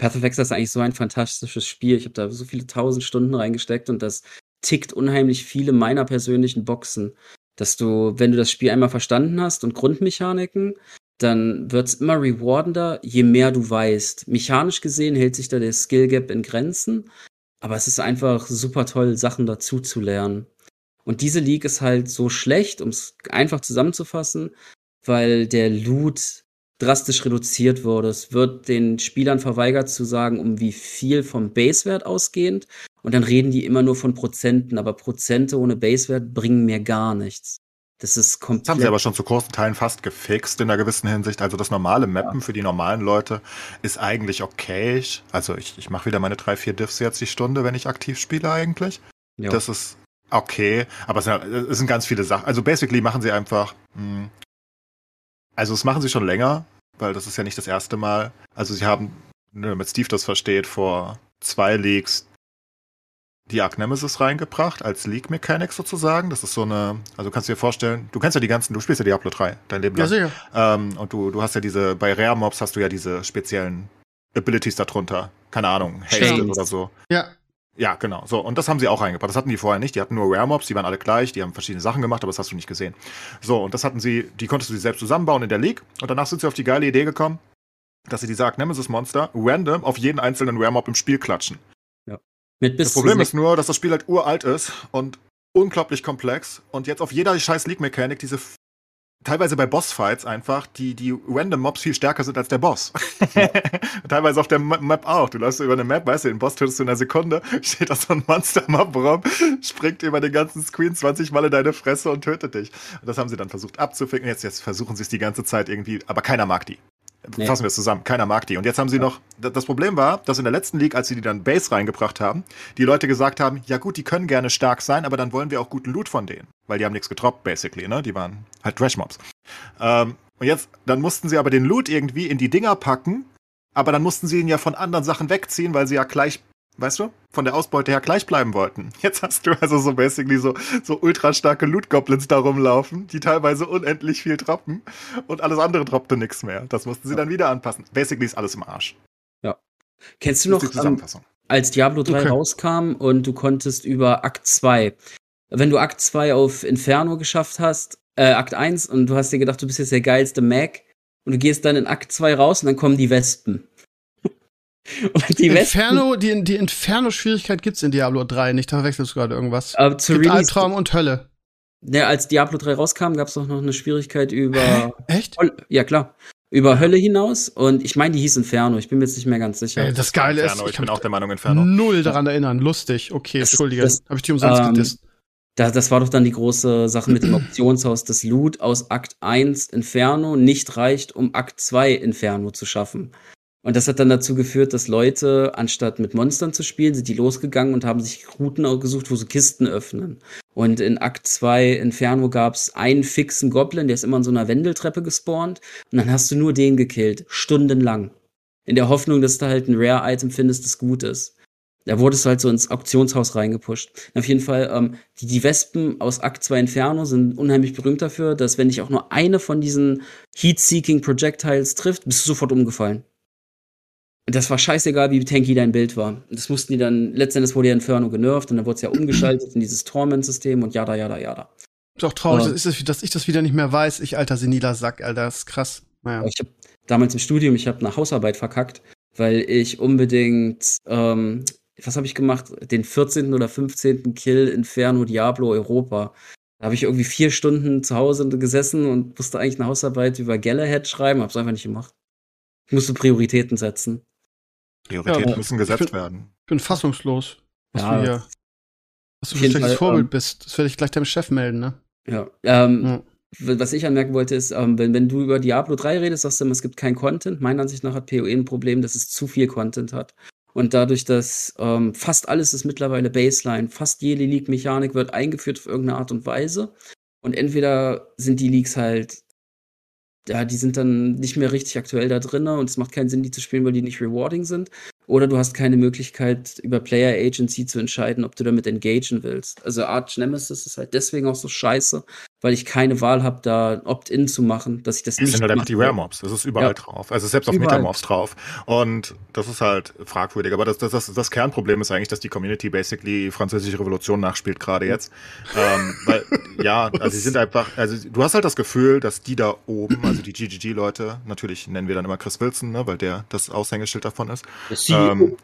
Speaker 4: Path of Exile ist eigentlich so ein fantastisches Spiel. Ich habe da so viele tausend Stunden reingesteckt und das tickt unheimlich viele meiner persönlichen Boxen. Dass du, wenn du das Spiel einmal verstanden hast und Grundmechaniken, dann wird's immer rewardender, je mehr du weißt. Mechanisch gesehen hält sich da der Skill Gap in Grenzen, aber es ist einfach super toll, Sachen dazu zu lernen. Und diese League ist halt so schlecht, um es einfach zusammenzufassen, weil der Loot drastisch reduziert wurde. Es wird den Spielern verweigert zu sagen, um wie viel vom Basewert ausgehend. Und dann reden die immer nur von Prozenten, aber Prozente ohne Basewert bringen mir gar nichts. Das ist
Speaker 3: Das haben sie
Speaker 4: komplett.
Speaker 3: aber schon zu großen Teilen fast gefixt in einer gewissen Hinsicht. Also das normale Mappen für die normalen Leute ist eigentlich okay. Also ich, ich mache wieder meine drei, vier Diffs jetzt die Stunde, wenn ich aktiv spiele eigentlich.
Speaker 4: Ja.
Speaker 3: Das ist okay, aber es sind, es sind ganz viele Sachen. Also basically machen sie einfach, mh, also das machen sie schon länger, weil das ist ja nicht das erste Mal. Also sie haben, nur damit Steve das versteht, vor zwei Leagues die Arc Nemesis reingebracht, als League Mechanic sozusagen. Das ist so eine, also du kannst dir vorstellen, du kennst ja die ganzen, du spielst ja Diablo 3, dein Leben
Speaker 2: Ja,
Speaker 3: lang.
Speaker 2: sicher.
Speaker 3: Ähm, und du, du hast ja diese, bei Rare Mobs hast du ja diese speziellen Abilities darunter. Keine Ahnung, Haste oder so.
Speaker 2: Ja.
Speaker 3: Ja, genau. So, und das haben sie auch reingebracht. Das hatten die vorher nicht. Die hatten nur Rare Mobs, die waren alle gleich, die haben verschiedene Sachen gemacht, aber das hast du nicht gesehen. So, und das hatten sie, die konntest du dir selbst zusammenbauen in der League. Und danach sind sie auf die geile Idee gekommen, dass sie diese Arc Nemesis Monster random auf jeden einzelnen Rare Mob im Spiel klatschen.
Speaker 4: Mit bis
Speaker 3: Das Problem ist nur, dass das Spiel halt uralt ist und unglaublich komplex und jetzt auf jeder scheiß League-Mechanik diese teilweise bei Bossfights einfach, die, die random Mobs viel stärker sind als der Boss. teilweise auf der Ma- Map auch. Du läufst über eine Map, weißt du, den Boss tötest du in einer Sekunde, steht da so ein Monster-Mob rum, springt über den ganzen Screen 20 Mal in deine Fresse und tötet dich. Und das haben sie dann versucht abzuficken. Jetzt, jetzt versuchen sie es die ganze Zeit irgendwie, aber keiner mag die.
Speaker 4: Nee.
Speaker 3: Fassen wir es zusammen, keiner mag die. Und jetzt haben sie noch, d- das Problem war, dass in der letzten League, als sie die dann Base reingebracht haben, die Leute gesagt haben, ja gut, die können gerne stark sein, aber dann wollen wir auch guten Loot von denen. Weil die haben nichts getroppt, basically, ne? Die waren halt Trash-Mobs. Ähm, und jetzt, dann mussten sie aber den Loot irgendwie in die Dinger packen, aber dann mussten sie ihn ja von anderen Sachen wegziehen, weil sie ja gleich, weißt du, von der Ausbeute her gleich bleiben wollten. Jetzt hast du also so basically so, so ultra starke Loot-Goblins da rumlaufen, die teilweise unendlich viel droppen und alles andere droppte nichts mehr. Das mussten sie dann wieder anpassen. Basically ist alles im Arsch.
Speaker 4: Kennst du noch,
Speaker 3: die
Speaker 4: ähm,
Speaker 3: Zusammenfassung.
Speaker 4: als Diablo 3
Speaker 2: Okay.
Speaker 4: rauskam und du konntest über Akt 2, wenn du Akt 2 auf Inferno geschafft hast, äh, Akt 1 und du hast dir gedacht, du bist jetzt der geilste Mac und du gehst dann in Akt 2 raus und dann kommen die Wespen. Die
Speaker 2: Inferno, die, die Inferno-Schwierigkeit gibt's in Diablo 3 nicht. Da verwechselst du gerade irgendwas.
Speaker 4: äh, zu
Speaker 2: Gibt
Speaker 4: Release,
Speaker 2: Albtraum und Hölle.
Speaker 4: ne, als Diablo 3 rauskam, gab es doch noch eine Schwierigkeit über
Speaker 2: Echt?
Speaker 4: Ja, klar. über Hölle hinaus und ich meine, die hieß Inferno, ich bin mir jetzt nicht mehr ganz sicher.
Speaker 2: Ey, das Geile
Speaker 3: Inferno,
Speaker 2: ist,
Speaker 3: ich
Speaker 2: kann
Speaker 3: bin auch der Meinung Inferno.
Speaker 2: null daran erinnern. Lustig, okay,
Speaker 4: Das ist-
Speaker 2: entschuldige.
Speaker 4: das-
Speaker 2: Habe ich die umsonst
Speaker 4: ähm,
Speaker 2: gedisst.
Speaker 4: Da, das war doch dann die große Sache mit dem Auktionshaus, dass Loot aus Akt 1 Inferno nicht reicht, um Akt 2 Inferno zu schaffen. Und das hat dann dazu geführt, dass Leute, anstatt mit Monstern zu spielen, sind die losgegangen und haben sich Routen gesucht, wo sie Kisten öffnen. Und in Akt 2 Inferno gab's einen fixen Goblin, der ist immer in so einer Wendeltreppe gespawnt. Und dann hast du nur den gekillt, stundenlang. In der Hoffnung, dass du halt ein Rare-Item findest, das gut ist. Da wurdest du halt so ins Auktionshaus reingepusht. Auf jeden Fall, ähm, die, die Wespen aus Akt 2 Inferno sind unheimlich berühmt dafür, dass wenn dich auch nur eine von diesen Heat-Seeking Projectiles trifft, bist du sofort umgefallen. Das war scheißegal, wie tanky dein Bild war. Das mussten die dann, letztendlich wurde ja Inferno genervt und dann wurde es ja umgeschaltet in dieses Torment-System und jada, jada, jada.
Speaker 2: Ist auch traurig,
Speaker 4: aber-
Speaker 2: dass, ich das, dass ich das wieder nicht mehr weiß. Ich, alter seniler Sack, Alter, das ist krass. Naja.
Speaker 4: Ich habe damals im Studium, ich habe eine Hausarbeit verkackt, weil ich unbedingt, ähm, was habe ich gemacht? Den 14. oder 15. Kill Inferno Diablo Europa. Da habe ich irgendwie vier Stunden zu Hause gesessen und musste eigentlich eine Hausarbeit über Galahad schreiben, hab's einfach nicht gemacht. Ich musste Prioritäten setzen.
Speaker 3: Prioritäten
Speaker 2: Ja,
Speaker 3: müssen
Speaker 2: ich
Speaker 3: gesetzt
Speaker 2: find-
Speaker 3: werden.
Speaker 2: Ich bin fassungslos, was
Speaker 4: Ja,
Speaker 2: du hier, was du für ein schlechtes
Speaker 4: Fall,
Speaker 2: Vorbild
Speaker 4: ähm,
Speaker 2: bist. Das werde ich gleich deinem Chef melden, ne?
Speaker 4: Ja. Ähm,
Speaker 2: Ja.
Speaker 4: Was ich anmerken wollte, ist, ähm, wenn, wenn du über Diablo 3 redest, sagst du immer, es gibt kein Content. Meiner Ansicht nach hat PoE ein Problem, dass es zu viel Content hat. Und dadurch, dass ähm, fast alles ist mittlerweile Baseline, fast jede League-Mechanik wird eingeführt auf irgendeine Art und Weise. Und entweder sind die Leagues halt, ja, die sind dann nicht mehr richtig aktuell da drin und es macht keinen Sinn, die zu spielen, weil die nicht rewarding sind. Oder du hast keine Möglichkeit, über Player Agency zu entscheiden, ob du damit engagen willst. Also Arch Nemesis ist halt deswegen auch so scheiße, weil ich keine Wahl habe, da ein Opt-in zu machen, dass ich das
Speaker 3: Das
Speaker 4: nicht
Speaker 3: sind halt einfach die
Speaker 4: mache.
Speaker 3: Rare Mobs. Das ist überall
Speaker 4: Ja.
Speaker 3: drauf. Also selbst auf
Speaker 4: Überall.
Speaker 3: Metamorphs drauf. Und das ist halt fragwürdig. Aber das, das, das, das Kernproblem ist eigentlich, dass die Community basically französische Revolution nachspielt gerade jetzt. ähm, weil, ja, also sie sind einfach, also du hast halt das Gefühl, dass die da oben, also die GGG-Leute, natürlich nennen wir dann immer Chris Wilson, ne, weil der das Aushängeschild davon ist.
Speaker 4: Das CEO.
Speaker 3: Ähm,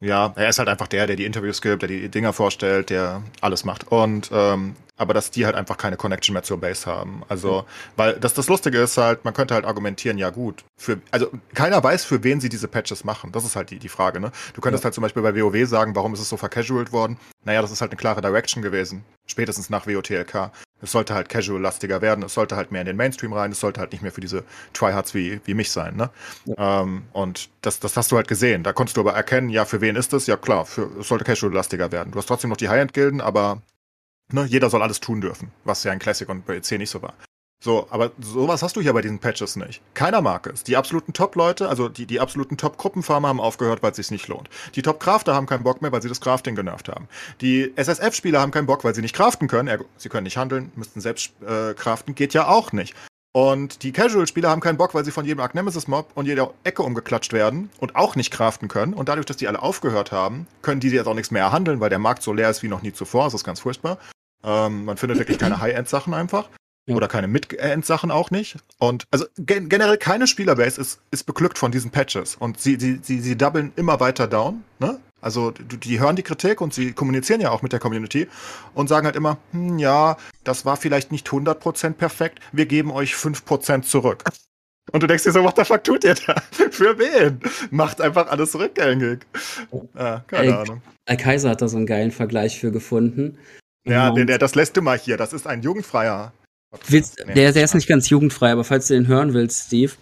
Speaker 3: ja, er ist halt einfach der, der die Interviews gibt, der die Dinger vorstellt, der alles macht. Und ähm, aber dass die halt einfach keine Connection mehr zur Base haben. Also, weil das, das Lustige ist halt, man könnte halt argumentieren, ja gut, für, also keiner weiß, für wen sie diese Patches machen. Das ist halt die, die Frage, ne? Du könntest
Speaker 4: Ja.
Speaker 3: halt zum Beispiel bei WoW sagen, warum ist es so vercasualt worden? Naja, das ist halt eine klare Direction gewesen. Spätestens nach WOTLK. Es sollte halt casual-lastiger werden, es sollte halt mehr in den Mainstream rein, es sollte halt nicht mehr für diese Tryhards wie, wie mich sein, ne? Ähm, und das, das hast du halt gesehen. Da konntest du aber erkennen, ja, für wen ist es? Ja, klar, für, es sollte casual-lastiger werden. Du hast trotzdem noch die High-End-Gilden, aber ne, jeder soll alles tun dürfen, was ja in Classic und bei EC nicht so war. So, aber sowas hast du hier bei diesen Patches nicht. Keiner mag es. Die absoluten Top-Leute, also die, die absoluten Top-Gruppenfarmer haben aufgehört, weil es sich nicht lohnt. Die Top-Crafter haben keinen Bock mehr, weil sie das Crafting genervt haben. Die SSF-Spieler haben keinen Bock, weil sie nicht craften können. Sie können nicht handeln, müssten selbst äh, craften, geht ja auch nicht. Und die Casual-Spieler haben keinen Bock, weil sie von jedem Arc Nemesis-Mob und jeder Ecke umgeklatscht werden und auch nicht craften können. Und dadurch, dass die alle aufgehört haben, können die jetzt auch nichts mehr handeln, weil der Markt so leer ist wie noch nie zuvor. Das ist ganz furchtbar. Ähm, man findet wirklich keine High-End-Sachen einfach.
Speaker 4: Ja.
Speaker 3: Oder keine Mid-End-Sachen auch nicht. Und also gen generell keine Spielerbase ist, ist beglückt von diesen Patches. Und sie, sie, sie, sie doublen immer weiter down. Ne? Also die, die hören die Kritik und sie kommunizieren ja auch mit der Community und sagen halt immer, hm, ja, das war vielleicht nicht 100% perfekt, wir geben euch 5% zurück. Und du denkst dir so, what the fuck tut ihr da? Für wen? Macht einfach alles rückgängig. Ja, keine
Speaker 4: Ey,
Speaker 3: Ahnung.
Speaker 4: Al Kaiser hat da so einen geilen Vergleich für gefunden.
Speaker 3: Ja,
Speaker 4: Und
Speaker 3: der, der, das lässt du mal hier. Das ist ein jugendfreier.
Speaker 4: willst,
Speaker 3: Nee,
Speaker 4: der, der ist nicht ganz jugendfrei, aber falls du den hören willst, Steve,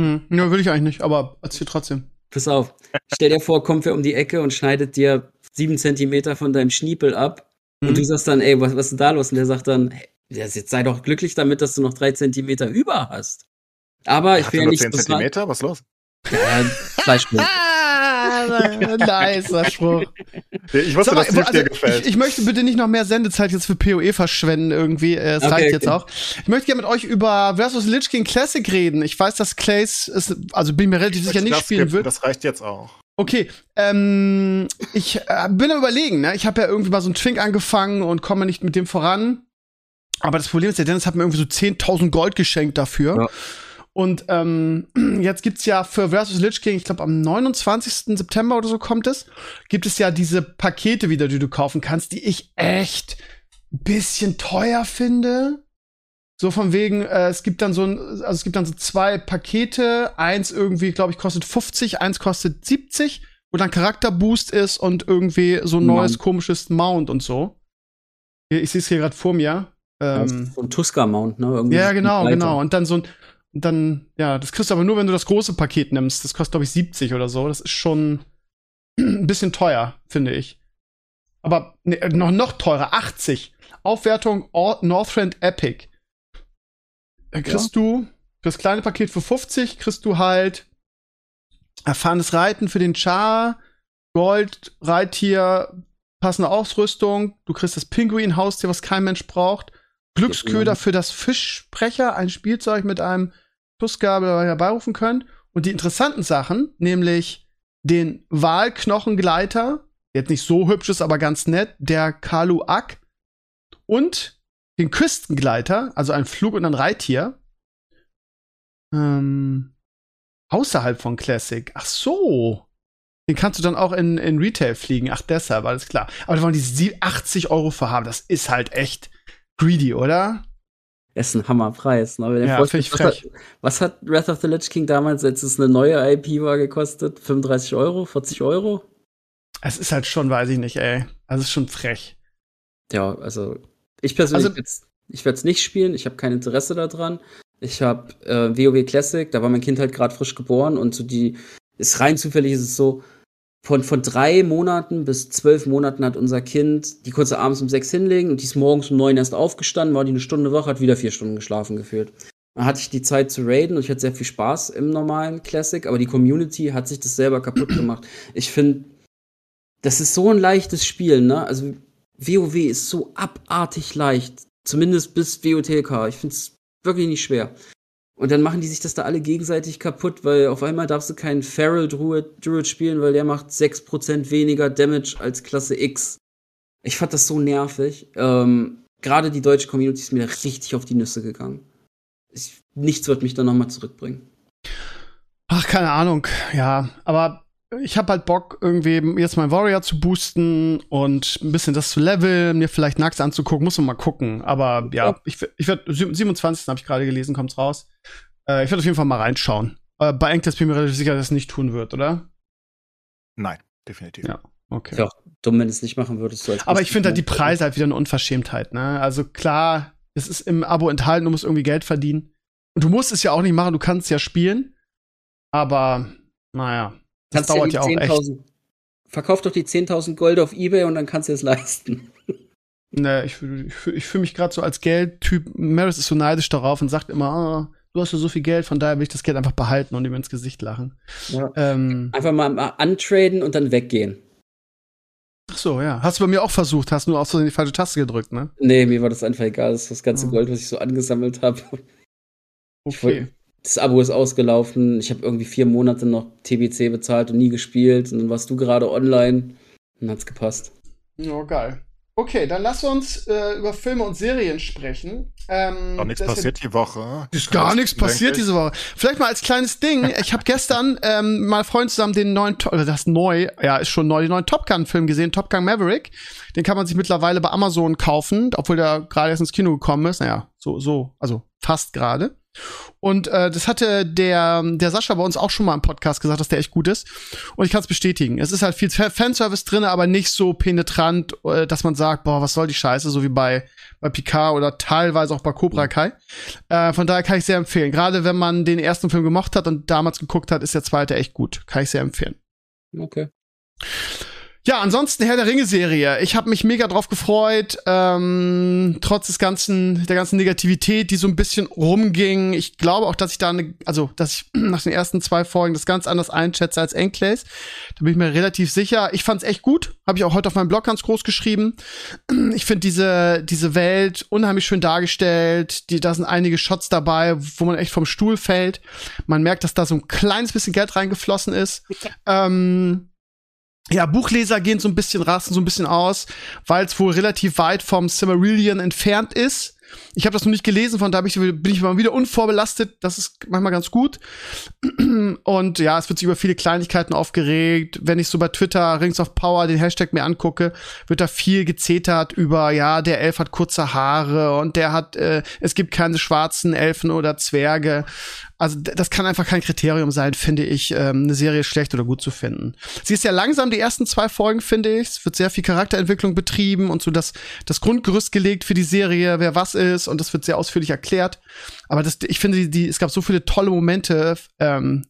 Speaker 2: Hm, ja, will ich eigentlich nicht, aber erzähl trotzdem.
Speaker 4: pass auf. Stell dir vor, kommt wer um die Ecke und schneidet dir sieben Zentimeter von deinem Schniepel ab.
Speaker 2: Mhm.
Speaker 4: Und du sagst dann, ey, was, was ist denn da los? Und der sagt dann, hey, jetzt sei doch glücklich damit, dass du noch drei Zentimeter über hast. Aber ich
Speaker 3: Hat
Speaker 4: bin
Speaker 3: er
Speaker 4: ja
Speaker 3: nur
Speaker 4: nicht
Speaker 3: 10
Speaker 4: so smart.
Speaker 3: Zentimeter? Was ist los?
Speaker 4: Ja, Fleischspruch.
Speaker 2: Nicer Spruch.
Speaker 3: Ich wusste,
Speaker 2: mal,
Speaker 3: dass
Speaker 2: also,
Speaker 3: dir gefällt.
Speaker 2: ich, ich möchte bitte nicht noch mehr Sendezeit jetzt für PoE verschwenden irgendwie. äh, Es
Speaker 4: Okay,
Speaker 2: reicht jetzt
Speaker 4: okay.
Speaker 2: auch. Ich möchte gerne mit euch über Versus Lich King Classic reden. Ich weiß, dass Clays es, also bin mir relativ sicher nicht spielen
Speaker 3: gibt-
Speaker 2: wird.
Speaker 3: Das reicht jetzt auch.
Speaker 2: Okay, ähm, ich äh, bin am überlegen, ne? Ich habe ja irgendwie mal so einen Twink angefangen und komme nicht mit dem voran. Aber das Problem ist, der Dennis hat mir irgendwie so 10.000 Gold geschenkt dafür.
Speaker 4: Ja.
Speaker 2: Und ähm, jetzt gibt's ja für Versus Lich King, ich glaube am 29. September oder so kommt es, gibt es ja diese Pakete wieder, die du kaufen kannst, die ich echt ein bisschen teuer finde. So von wegen, äh, es gibt dann so ein, also es gibt dann so zwei Pakete. Eins irgendwie, glaube ich, kostet 50, eins kostet 70, wo dann Charakterboost ist und irgendwie so ein neues
Speaker 4: Mount.
Speaker 2: komisches Mount und so. Hier, Ich sehe es hier gerade vor mir. Ähm,
Speaker 4: so ein Tusker-Mount, ne? Irgendwie
Speaker 2: ja, genau, genau. Und dann so ein, dann, ja, das kriegst du aber nur, wenn du das große Paket nimmst. Das kostet, glaube ich, 70 oder so. Das ist schon ein bisschen teuer, finde ich. Aber ne, noch, noch teurer, 80. Aufwertung Or- Northrend Epic. Dann kriegst du für das kleine Paket für 50 kriegst du halt erfahrenes Reiten für den Char, Gold, Reittier, passende Ausrüstung. Du kriegst das Pinguin-Haustier, was kein Mensch braucht. Glücksköder für das Fischsprecher, ein Spielzeug mit einem Schussgabel herbeirufen könnt. Und die interessanten Sachen, nämlich den Walknochengleiter, der jetzt nicht so hübsch ist, aber ganz nett, der Kalu Ak und den Küstengleiter, also ein Flug- und ein Reittier. Ähm, außerhalb von Classic. Ach so. Den kannst du dann auch in, in Retail fliegen. Ach, deshalb, alles klar. Aber da wollen die sie- 80 Euro für haben. Das ist halt echt greedy, oder?
Speaker 4: Ist ein Hammerpreis. Ne? Wenn
Speaker 2: Ja,
Speaker 4: was, hat, was hat Wrath of the Lich King damals, als es eine neue IP war, gekostet? 35 Euro? 40 Euro?
Speaker 2: Es ist halt schon, weiß ich nicht, ey. Also es ist schon frech.
Speaker 4: Ja, also ich persönlich
Speaker 2: Also-
Speaker 4: ich werde es nicht spielen, ich habe kein Interesse daran. Ich habe äh, WoW Classic, da war mein Kind halt gerade frisch geboren und so die ist rein zufällig ist es so von von drei Monaten bis zwölf Monaten hat unser Kind die kurze abends um sechs hinlegen und die ist morgens um neun erst aufgestanden, war die eine Stunde wach, hat wieder vier Stunden geschlafen gefühlt. Dann hatte ich die Zeit zu raiden und ich hatte sehr viel Spaß im normalen Classic, aber die Community hat sich das selber kaputt gemacht. Ich finde, das ist so ein leichtes Spiel, ne? Also WoW ist so abartig leicht. Zumindest bis WOTLK. Ich finde es wirklich nicht schwer. Und dann machen die sich das da alle gegenseitig kaputt, weil auf einmal darfst du keinen Feral Druid, Druid spielen, weil der macht 6% weniger Damage als Klasse X. Ich fand das so nervig. Ähm, Gerade die deutsche Community ist mir richtig auf die Nüsse gegangen. Ich, nichts wird mich da nochmal zurückbringen.
Speaker 2: Ach, keine Ahnung. Ja, aber ich habe halt Bock, irgendwie jetzt meinen Warrior zu boosten und ein bisschen das zu leveln, mir vielleicht Nax anzugucken. Muss man mal gucken. Aber ja,
Speaker 4: Ja.
Speaker 2: ich, ich werde, 27. habe ich gerade gelesen, kommt's raus. Äh, ich werde auf jeden Fall mal reinschauen. Äh, bei Engtest bin ich mir relativ sicher, dass es nicht tun wird, oder?
Speaker 3: Nein, definitiv.
Speaker 2: Ja. Okay.
Speaker 4: Ja, dumm, wenn es nicht machen würdest. Du als
Speaker 2: Aber ich finde halt die. Preise halt wieder eine Unverschämtheit, ne? Also klar, es ist im Abo enthalten, du musst irgendwie Geld verdienen. Und du musst es ja auch nicht machen, du kannst ja spielen. Aber, naja, das dauert
Speaker 4: die
Speaker 2: ja auch echt.
Speaker 4: 10.000 Verkauf doch die 10.000 Gold auf Ebay und dann kannst du es leisten.
Speaker 2: Ne, ich, ich, ich fühle mich gerade so als Geldtyp. Maris ist so neidisch darauf und sagt immer, ah, du hast ja so viel Geld, von daher will ich das Geld einfach behalten und ihm ins Gesicht lachen.
Speaker 4: Ja.
Speaker 2: Ähm,
Speaker 4: Einfach mal mal untraden und dann weggehen.
Speaker 2: ach so, ja. Hast du bei mir auch versucht, hast nur auch so die falsche Taste gedrückt, ne?
Speaker 4: Nee, mir war das einfach egal. Das ist das ganze
Speaker 2: Ah.
Speaker 4: Gold, was ich so angesammelt habe.
Speaker 2: Okay.
Speaker 4: Das Abo ist ausgelaufen. Ich habe irgendwie vier Monate noch TBC bezahlt und nie gespielt. Und dann warst du gerade online. Dann hat's gepasst.
Speaker 2: Ja, geil. Okay, dann lass uns äh, über Filme und Serien sprechen. Ähm,
Speaker 3: Noch nichts passiert die Woche.
Speaker 2: Ist gar nichts passiert
Speaker 3: ich.
Speaker 2: diese Woche. Vielleicht mal als kleines Ding. Ich habe gestern ähm, mal Freund zusammen den neuen, oder das neu, ja, ist schon neu, den neuen Top Gun-Film gesehen, Top Gun Maverick. Den kann man sich mittlerweile bei Amazon kaufen, obwohl der gerade erst ins Kino gekommen ist. Naja, so, so, also fast gerade. Und äh, das hatte der, der Sascha bei uns auch schon mal im Podcast gesagt, dass der echt gut ist. Und ich kann es bestätigen. Es ist halt viel Fa- Fanservice drin, aber nicht so penetrant, äh, dass man sagt, boah, was soll die Scheiße, so wie bei, bei Picard oder teilweise auch bei Cobra Kai. Äh, von daher kann ich sehr empfehlen. Gerade wenn man den ersten Film gemocht hat und damals geguckt hat, ist der zweite echt gut. Kann ich sehr empfehlen.
Speaker 4: Okay.
Speaker 2: Ja, ansonsten Herr der Ringe-Serie. Ich habe mich mega drauf gefreut, ähm, trotz des ganzen, der ganzen Negativität, die so ein bisschen rumging. Ich glaube auch, dass ich da, eine, also dass ich nach den ersten zwei Folgen das ganz anders einschätze als Enclaves. Da bin ich mir relativ sicher. Ich fand's echt gut. Habe ich auch heute auf meinem Blog ganz groß geschrieben. Ich finde diese diese Welt unheimlich schön dargestellt. Die, da sind einige Shots dabei, wo man echt vom Stuhl fällt. Man merkt, dass da so ein kleines bisschen Geld reingeflossen ist. ähm, ja, Buchleser gehen so ein bisschen, rasten so ein bisschen aus, weil es wohl relativ weit vom Silmarillion entfernt ist. Ich habe das noch nicht gelesen, von da ich, bin ich mal wieder unvorbelastet. Das ist manchmal ganz gut. Und ja, es wird sich über viele Kleinigkeiten aufgeregt. Wenn ich so bei Twitter Rings of Power den Hashtag mir angucke, wird da viel gezetert über, ja, der Elf hat kurze Haare und der hat, äh, es gibt keine schwarzen Elfen oder Zwerge. Also das kann einfach kein Kriterium sein, finde ich, ähm, eine Serie schlecht oder gut zu finden. Sie ist ja langsam, die ersten zwei Folgen, finde ich. Es wird sehr viel Charakterentwicklung betrieben und so das, das Grundgerüst gelegt für die Serie, wer was ist und das wird sehr ausführlich erklärt. Aber das, ich finde, die, die, es gab so viele tolle Momente. Ähm,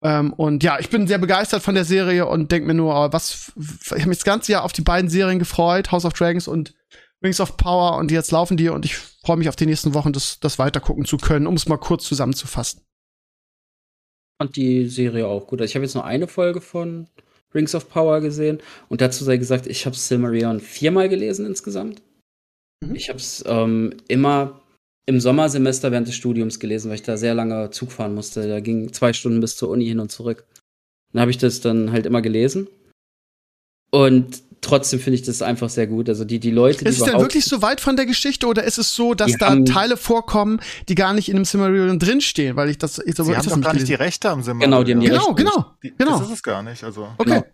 Speaker 2: ähm, und ja, ich bin sehr begeistert von der Serie und denke mir nur, oh, was, ich habe mich das ganze Jahr auf die beiden Serien gefreut, House of Dragons und Rings of Power und jetzt laufen die und ich freue mich auf die nächsten Wochen, das, das weitergucken zu können, um es mal kurz zusammenzufassen.
Speaker 4: fand die Serie auch gut. Also ich habe jetzt nur eine Folge von Rings of Power gesehen und dazu sei gesagt, ich habe Silmarillion viermal gelesen insgesamt. Mhm. Ich habe es ähm, immer im Sommersemester während des Studiums gelesen, weil ich da sehr lange Zug fahren musste. Da ging zwei Stunden bis zur Uni hin und zurück. Dann habe ich das dann halt immer gelesen. Und trotzdem finde ich das einfach sehr gut. Also die, die Leute, die
Speaker 2: Ist es denn wirklich so weit von der Geschichte oder ist es so, dass da
Speaker 4: haben-
Speaker 2: Teile vorkommen, die gar nicht in dem Silmarillion drinstehen? Weil ich das, ich, so,
Speaker 3: Sie
Speaker 2: ich
Speaker 3: haben
Speaker 2: das
Speaker 3: doch gar nicht die. Rechte am Simmer.
Speaker 4: Genau, die haben die
Speaker 2: Genau,
Speaker 4: Rechte
Speaker 2: genau,
Speaker 3: Die,
Speaker 2: genau.
Speaker 3: Das ist es gar nicht. Also.
Speaker 2: Okay,
Speaker 4: Genau.
Speaker 2: das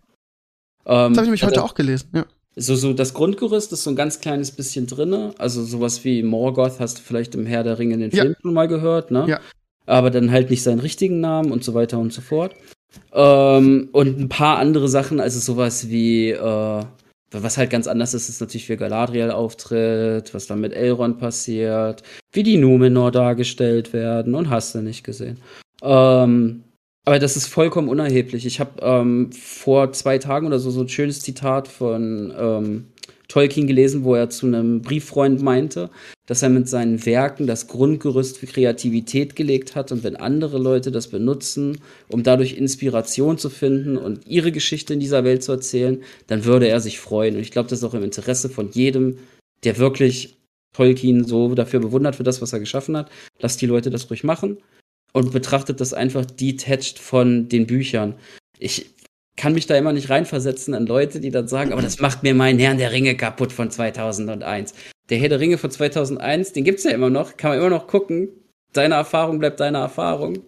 Speaker 4: ähm,
Speaker 2: habe ich nämlich heute
Speaker 4: also-
Speaker 2: auch gelesen. Ja.
Speaker 4: So, so das Grundgerüst ist so ein ganz kleines bisschen drinne. Also sowas wie Morgoth hast du vielleicht im Herr der Ringe in den
Speaker 2: Ja.
Speaker 4: Film schon mal gehört, ne?
Speaker 2: Ja.
Speaker 4: Aber dann halt nicht seinen richtigen Namen und so weiter und so fort. Ähm, und ein paar andere Sachen, also sowas wie, äh, was halt ganz anders ist, ist natürlich, wie Galadriel auftritt, was dann mit Elrond passiert, wie die Numenor dargestellt werden und hast du nicht gesehen. Ähm, aber das ist vollkommen unerheblich. Ich habe ähm, vor zwei Tagen oder so so ein schönes Zitat von ähm, Tolkien gelesen, wo er zu einem Brieffreund meinte, dass er mit seinen Werken das Grundgerüst für Kreativität gelegt hat und wenn andere Leute das benutzen, um dadurch Inspiration zu finden und ihre Geschichte in dieser Welt zu erzählen, dann würde er sich freuen. Und ich glaube, das ist auch im Interesse von jedem, der wirklich Tolkien so dafür bewundert, für das, was er geschaffen hat. Lasst die Leute das ruhig machen und betrachtet das einfach detached von den Büchern. Ich kann mich da immer nicht reinversetzen an Leute, die dann sagen, aber das macht mir meinen Herrn der Ringe kaputt von 2001. Der Herr der Ringe von 2001, den gibt's ja immer noch, kann man immer noch gucken. Deine Erfahrung bleibt deine Erfahrung.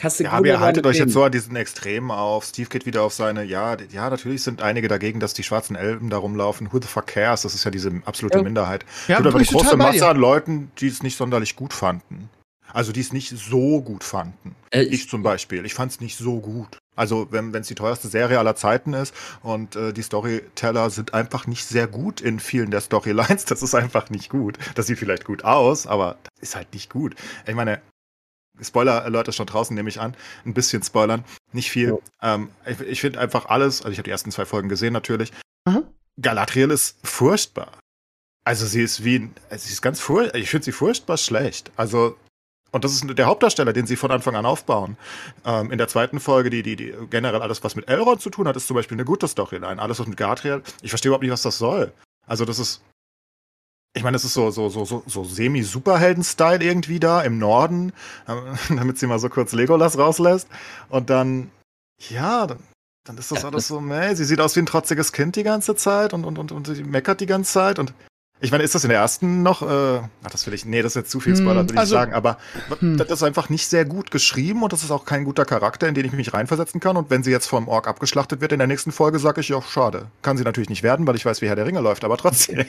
Speaker 4: Du
Speaker 3: Ja, aber ihr haltet euch jetzt so an diesen Extremen auf. Steve geht wieder auf seine, ja, ja, natürlich sind einige dagegen, dass die schwarzen Elben da rumlaufen. Who the fuck cares? Das ist ja diese absolute
Speaker 4: Ja.
Speaker 3: Minderheit.
Speaker 2: Ja,
Speaker 3: Gibt aber eine
Speaker 2: ich
Speaker 3: große Masse an Leuten, die es nicht sonderlich gut fanden. Also die es nicht so gut fanden.
Speaker 4: Äh,
Speaker 3: Ich zum Beispiel. Ich fand es nicht so gut. Also wenn es die teuerste Serie aller Zeiten ist und äh, die Storyteller sind einfach nicht sehr gut in vielen der Storylines, das ist einfach nicht gut. Das sieht vielleicht gut aus, aber das ist halt nicht gut. Ich meine, Spoiler-Alert ist schon draußen, nehme ich an. Ein bisschen spoilern, nicht viel. Ähm, ich ich finde einfach alles, also ich habe die ersten zwei Folgen gesehen natürlich.
Speaker 2: Aha.
Speaker 3: Galadriel ist furchtbar. Also sie ist wie, ein- sie ist ganz furchtbar, ich finde sie furchtbar schlecht. Also, und das ist der Hauptdarsteller, den sie von Anfang an aufbauen. Ähm, in der zweiten Folge, die, die, die generell alles, was mit Elrond zu tun hat, ist zum Beispiel eine gute Storyline. Alles, was mit Galadriel, ich verstehe überhaupt nicht, was das soll. Also das ist, ich meine, das ist so, so, so, so, so semi-Superhelden-Style irgendwie da im Norden, ähm, damit sie mal so kurz Legolas rauslässt. Und dann, ja, dann, dann ist das
Speaker 4: Ja,
Speaker 3: alles so, meh, sie sieht aus wie ein trotziges Kind die ganze Zeit und, und, und, und sie meckert die ganze Zeit und ich meine, ist das in der ersten noch, äh, ach, das will ich, nee, das ist jetzt zu viel
Speaker 2: Hm,
Speaker 3: Spoiler, will
Speaker 2: also-
Speaker 3: ich sagen, aber
Speaker 2: Hm.
Speaker 3: das ist einfach nicht sehr gut geschrieben und das ist auch kein guter Charakter, in den ich mich reinversetzen kann und wenn sie jetzt vom Ork abgeschlachtet wird in der nächsten Folge, sage ich, ja, schade. Kann sie natürlich nicht werden, weil ich weiß, wie Herr der Ringe läuft, aber trotzdem.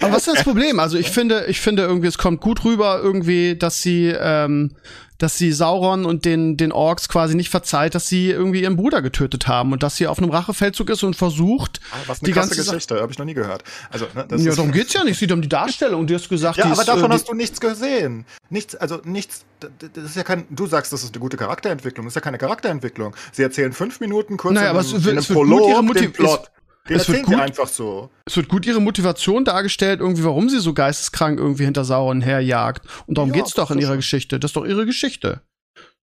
Speaker 2: Aber was ist das Problem? Also ich finde, ich finde irgendwie, es kommt gut rüber irgendwie, dass sie, ähm, dass sie Sauron und den, den Orks quasi nicht verzeiht, dass sie irgendwie ihren Bruder getötet haben und dass sie auf einem Rachefeldzug ist und versucht,
Speaker 3: Ah, Was eine
Speaker 2: die ganze
Speaker 3: Geschichte, habe ich noch nie gehört. Also, ne, das
Speaker 2: ja,
Speaker 3: ist,
Speaker 2: darum geht's ja nicht. Es geht um die Darstellung. Du hast gesagt,
Speaker 3: Ja, aber
Speaker 2: ist,
Speaker 3: davon
Speaker 2: äh,
Speaker 3: hast du nichts gesehen. Nichts, also nichts, das ist ja kein, du sagst, das ist eine gute Charakterentwicklung, das ist ja keine Charakterentwicklung. Sie erzählen fünf Minuten kurz
Speaker 2: Naja,
Speaker 3: in
Speaker 2: aber es
Speaker 3: in einem
Speaker 2: es
Speaker 3: Prolog den Plot. Den
Speaker 2: es wird gut-
Speaker 3: einfach so.
Speaker 2: es wird gut ihre Motivation dargestellt, irgendwie, warum sie so geisteskrank irgendwie hinter Sauron herjagt. Und darum
Speaker 3: Ja,
Speaker 2: geht's doch in ihrer Geschichte. Das ist doch ihre Geschichte.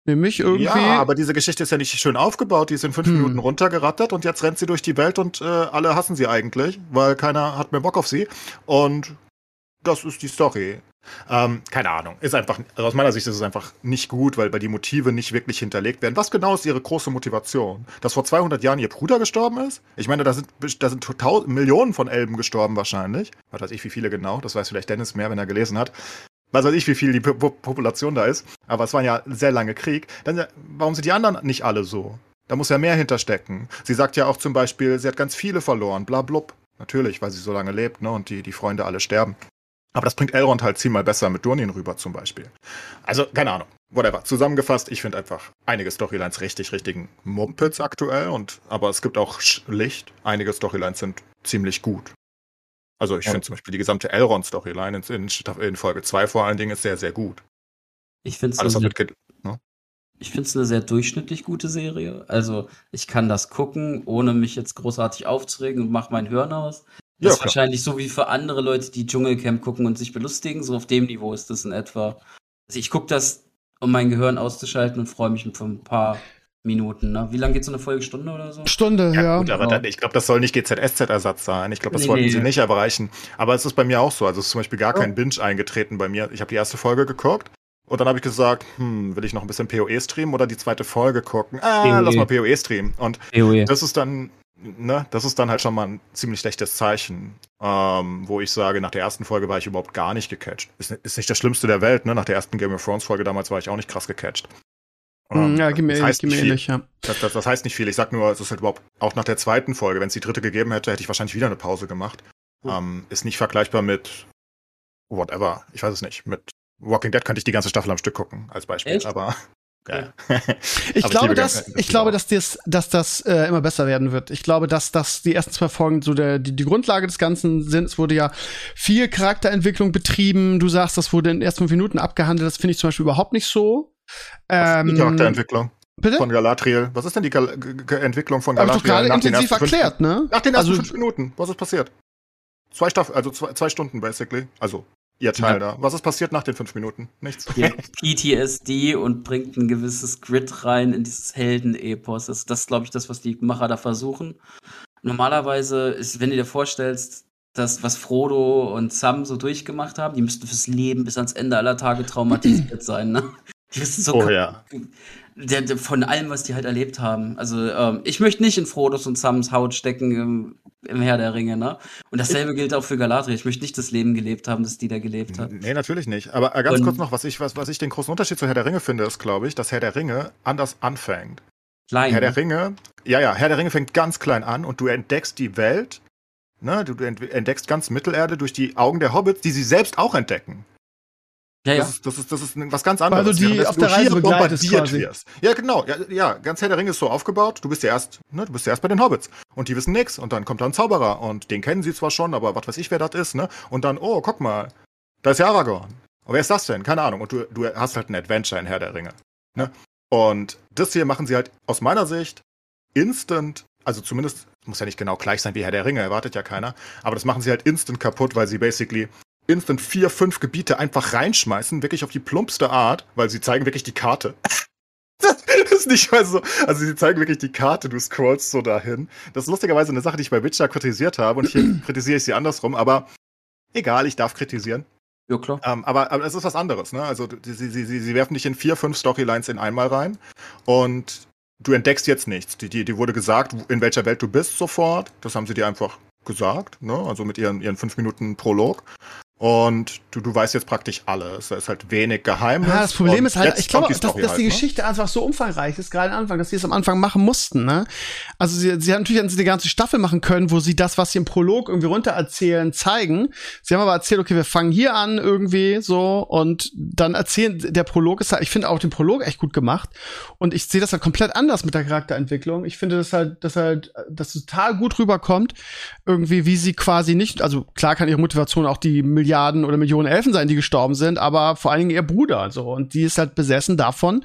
Speaker 2: Nämlich irgendwie.
Speaker 3: Ja, aber diese Geschichte ist ja nicht schön aufgebaut. Die ist in fünf
Speaker 2: Hm.
Speaker 3: Minuten runtergerattert und jetzt rennt sie durch die Welt und äh, alle hassen sie eigentlich, weil keiner hat mehr Bock auf sie. Und das ist die Story. Ähm, keine Ahnung. Ist einfach, also aus meiner Sicht ist es einfach nicht gut, weil, weil die Motive nicht wirklich hinterlegt werden. Was genau ist ihre große Motivation? Dass vor 200 Jahren ihr Bruder gestorben ist? Ich meine, da sind, da sind Millionen von Elben gestorben wahrscheinlich. Was weiß ich, wie viele genau. Das weiß vielleicht Dennis mehr, wenn er gelesen hat. Was weiß ich, wie viel die P Population da ist. Aber es war ja sehr lange Krieg. Dann, warum sind die anderen nicht alle so? Da muss ja mehr hinterstecken. Sie sagt ja auch zum Beispiel, sie hat ganz viele verloren, bla blub. Natürlich, weil sie so lange lebt, ne, und die, die Freunde alle sterben. Aber das bringt Elrond halt zehnmal besser mit Durnin rüber zum Beispiel. Also, keine Ahnung. Whatever. Zusammengefasst, ich finde einfach einige Storylines richtig, richtigen Mumpitz aktuell. Und, aber es gibt auch Licht. Einige Storylines sind ziemlich gut. Also ich ja. finde zum Beispiel die gesamte Elrond-Storyline in, in, in, Folge 2 vor allen Dingen ist sehr, sehr gut.
Speaker 4: Ich finde es eine, ne? eine sehr durchschnittlich gute Serie. Also ich kann das gucken, ohne mich jetzt großartig aufzuregen und mache mein Hirn aus. Das ja, ist wahrscheinlich so wie für andere Leute, die Dschungelcamp gucken und sich belustigen. So auf dem Niveau ist das in etwa. Also ich gucke das, um mein Gehirn auszuschalten und freue mich für ein paar Minuten. Ne? Wie lange geht so eine Folge? Stunde oder so?
Speaker 2: Stunde, ja. ja.
Speaker 3: Gut, aber dann, ich glaube, das soll nicht GZSZ-Ersatz sein. Ich glaube, das nee, wollten nee. sie nicht erreichen. Aber es ist bei mir auch so. Also es ist zum Beispiel gar oh. kein Binge eingetreten bei mir. Ich habe die erste Folge geguckt. Und dann habe ich gesagt, hm, will ich noch ein bisschen PoE streamen oder die zweite Folge gucken? Ah, POE. lass mal PoE streamen. Und POE. das ist dann ne, das ist dann halt schon mal ein ziemlich schlechtes Zeichen, ähm, wo ich sage, nach der ersten Folge war ich überhaupt gar nicht gecatcht. Ist, ist nicht das Schlimmste der Welt, ne? Nach der ersten Game of Thrones Folge damals war ich auch nicht krass gecatcht.
Speaker 2: Ähm, ja, gib mir das heißt nicht ähnlich, ja.
Speaker 3: Das, das, das, heißt nicht viel. Ich sag nur, es ist halt überhaupt, auch nach der zweiten Folge, wenn es die dritte gegeben hätte, hätte ich wahrscheinlich wieder eine Pause gemacht. Mhm. Ähm, ist nicht vergleichbar mit whatever. Ich weiß es nicht. Mit Walking Dead könnte ich die ganze Staffel am Stück gucken, als Beispiel. Echt? Aber ja.
Speaker 2: ich glaube, dass, ich glaube, dass das, dass das äh, immer besser werden wird. Ich glaube, dass das die ersten zwei Folgen so der, die, die Grundlage des Ganzen sind. Es wurde ja viel Charakterentwicklung betrieben. Du sagst, das wurde in den ersten fünf Minuten abgehandelt. Das finde ich zum Beispiel überhaupt nicht so.
Speaker 3: Ähm, die Charakterentwicklung. Bitte? Von Galadriel. Was ist denn die Gal Entwicklung von Galadriel? Hab
Speaker 2: ich gerade intensiv erklärt, ne?
Speaker 3: Nach den ersten also, fünf Minuten. Was ist passiert? Zwei Staffeln, also zwei, zwei Stunden basically. Also ihr Teil ja. da. Was ist passiert nach den fünf Minuten? Nichts.
Speaker 4: PTSD und bringt ein gewisses Grid rein in dieses Heldenepos. Das, das ist, glaube ich, das, was die Macher da versuchen. Normalerweise ist, wenn du dir vorstellst, das, was Frodo und Sam so durchgemacht haben, die müssten fürs Leben bis ans Ende aller Tage traumatisiert sein, ne? Die wissen so
Speaker 3: oh, ja.
Speaker 4: Der, der, von allem, was die halt erlebt haben. Also ähm, ich möchte nicht in Frodos und Sams Haut stecken im, im Herr der Ringe, ne? Und dasselbe gilt auch für Galadriel. Ich möchte nicht das Leben gelebt haben, das die da gelebt hat.
Speaker 3: Nee, natürlich nicht. Aber äh, ganz und, kurz noch, was ich, was, was ich den großen Unterschied zu Herr der Ringe finde, ist, glaube ich, dass Herr der Ringe anders anfängt. Klein. Herr der Ringe, ja, ja, Herr der Ringe fängt ganz klein an und du entdeckst die Welt, ne? Du, du entdeckst ganz Mittelerde durch die Augen der Hobbits, die sie selbst auch entdecken. Ja, ja. Das, ist, das, ist, das ist was ganz anderes.
Speaker 2: Weil du die auf der Reise quasi.
Speaker 3: Wirst. Ja, genau. Ja, ja, ganz Herr der Ringe ist so aufgebaut. Du bist ja erst, ne, du bist ja erst bei den Hobbits. Und die wissen nix. Und dann kommt da ein Zauberer. Und den kennen sie zwar schon, aber was weiß ich, wer das ist, ne? Und dann, oh, guck mal. Da ist ja Aragorn. Und wer ist das denn? Keine Ahnung. Und du, du hast halt ein Adventure in Herr der Ringe. Ne? Und das hier machen sie halt aus meiner Sicht instant, also zumindest, muss ja nicht genau gleich sein wie Herr der Ringe, erwartet ja keiner, aber das machen sie halt instant kaputt, weil sie basically instant vier, fünf Gebiete einfach reinschmeißen, wirklich auf die plumpste Art, weil sie zeigen wirklich die Karte. Das ist nicht mal so. Also, sie zeigen wirklich die Karte, du scrollst so dahin. Das ist lustigerweise eine Sache, die ich bei Witcher kritisiert habe und hier kritisiere ich sie andersrum, aber egal, ich darf kritisieren.
Speaker 4: Ja, klar.
Speaker 3: Ähm, aber, aber es ist was anderes, ne? Also, sie, sie, sie, sie werfen dich in vier, fünf Storylines in einmal rein und du entdeckst jetzt nichts. Die, die, die wurde gesagt, in welcher Welt du bist sofort. Das haben sie dir einfach gesagt, ne? Also mit ihren, ihren fünf Minuten Prolog. Und du, du weißt jetzt praktisch alles. Da ist halt wenig Geheimnis.
Speaker 2: Ja, das Problem ist halt, ich glaube, dass, dass halt, die ne? Geschichte ne? einfach so umfangreich ist, gerade am Anfang, dass sie es am Anfang machen mussten. Ne? Also sie, sie haben natürlich die ganze Staffel machen können, wo sie das, was sie im Prolog irgendwie runter erzählen, zeigen. Sie haben aber erzählt, okay, wir fangen hier an irgendwie so und dann erzählen, der Prolog ist halt, ich finde auch den Prolog echt gut gemacht und ich sehe das halt komplett anders mit der Charakterentwicklung. Ich finde das halt, dass halt, das total gut rüberkommt, irgendwie, wie sie quasi nicht, also klar kann ihre Motivation auch die Milliarden Milliarden oder Millionen Elfen sein, die gestorben sind, aber vor allen Dingen ihr Bruder. So. Und die ist halt besessen davon,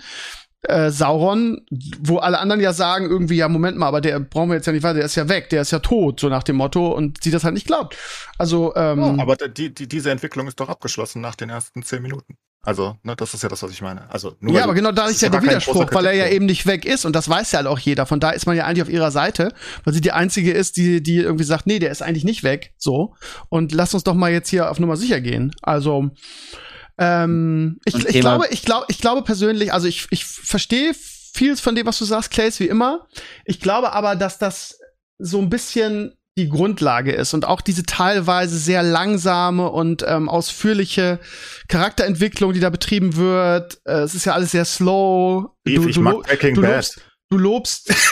Speaker 2: äh, Sauron, wo alle anderen ja sagen, irgendwie, ja, Moment mal, aber der brauchen wir jetzt ja nicht weiter, der ist ja weg, der ist ja tot, so nach dem Motto, und sie das halt nicht glaubt. Also, ähm,
Speaker 3: oh, aber die, die, diese Entwicklung ist doch abgeschlossen nach den ersten zehn Minuten. Also, ne, das ist ja das, was ich meine. Also, nur
Speaker 2: Ja, aber genau da ist ja der Widerspruch, weil er ja eben nicht weg ist und das weiß ja halt auch jeder. Von da ist man ja eigentlich auf ihrer Seite, weil sie die einzige ist, die, die irgendwie sagt, nee, der ist eigentlich nicht weg. So. Und lass uns doch mal jetzt hier auf Nummer sicher gehen. Also, ähm, ich, ich glaube, ich glaube, ich glaube persönlich, also ich, ich verstehe vieles von dem, was du sagst, Clays, wie immer. Ich glaube aber, dass das so ein bisschen die Grundlage ist und auch diese teilweise sehr langsame und ähm, ausführliche Charakterentwicklung, die da betrieben wird. Äh, es ist ja alles sehr slow.
Speaker 3: Eve, ich
Speaker 2: lo-
Speaker 3: mag Breaking
Speaker 2: du
Speaker 3: Bad.
Speaker 2: lobst, du lobst.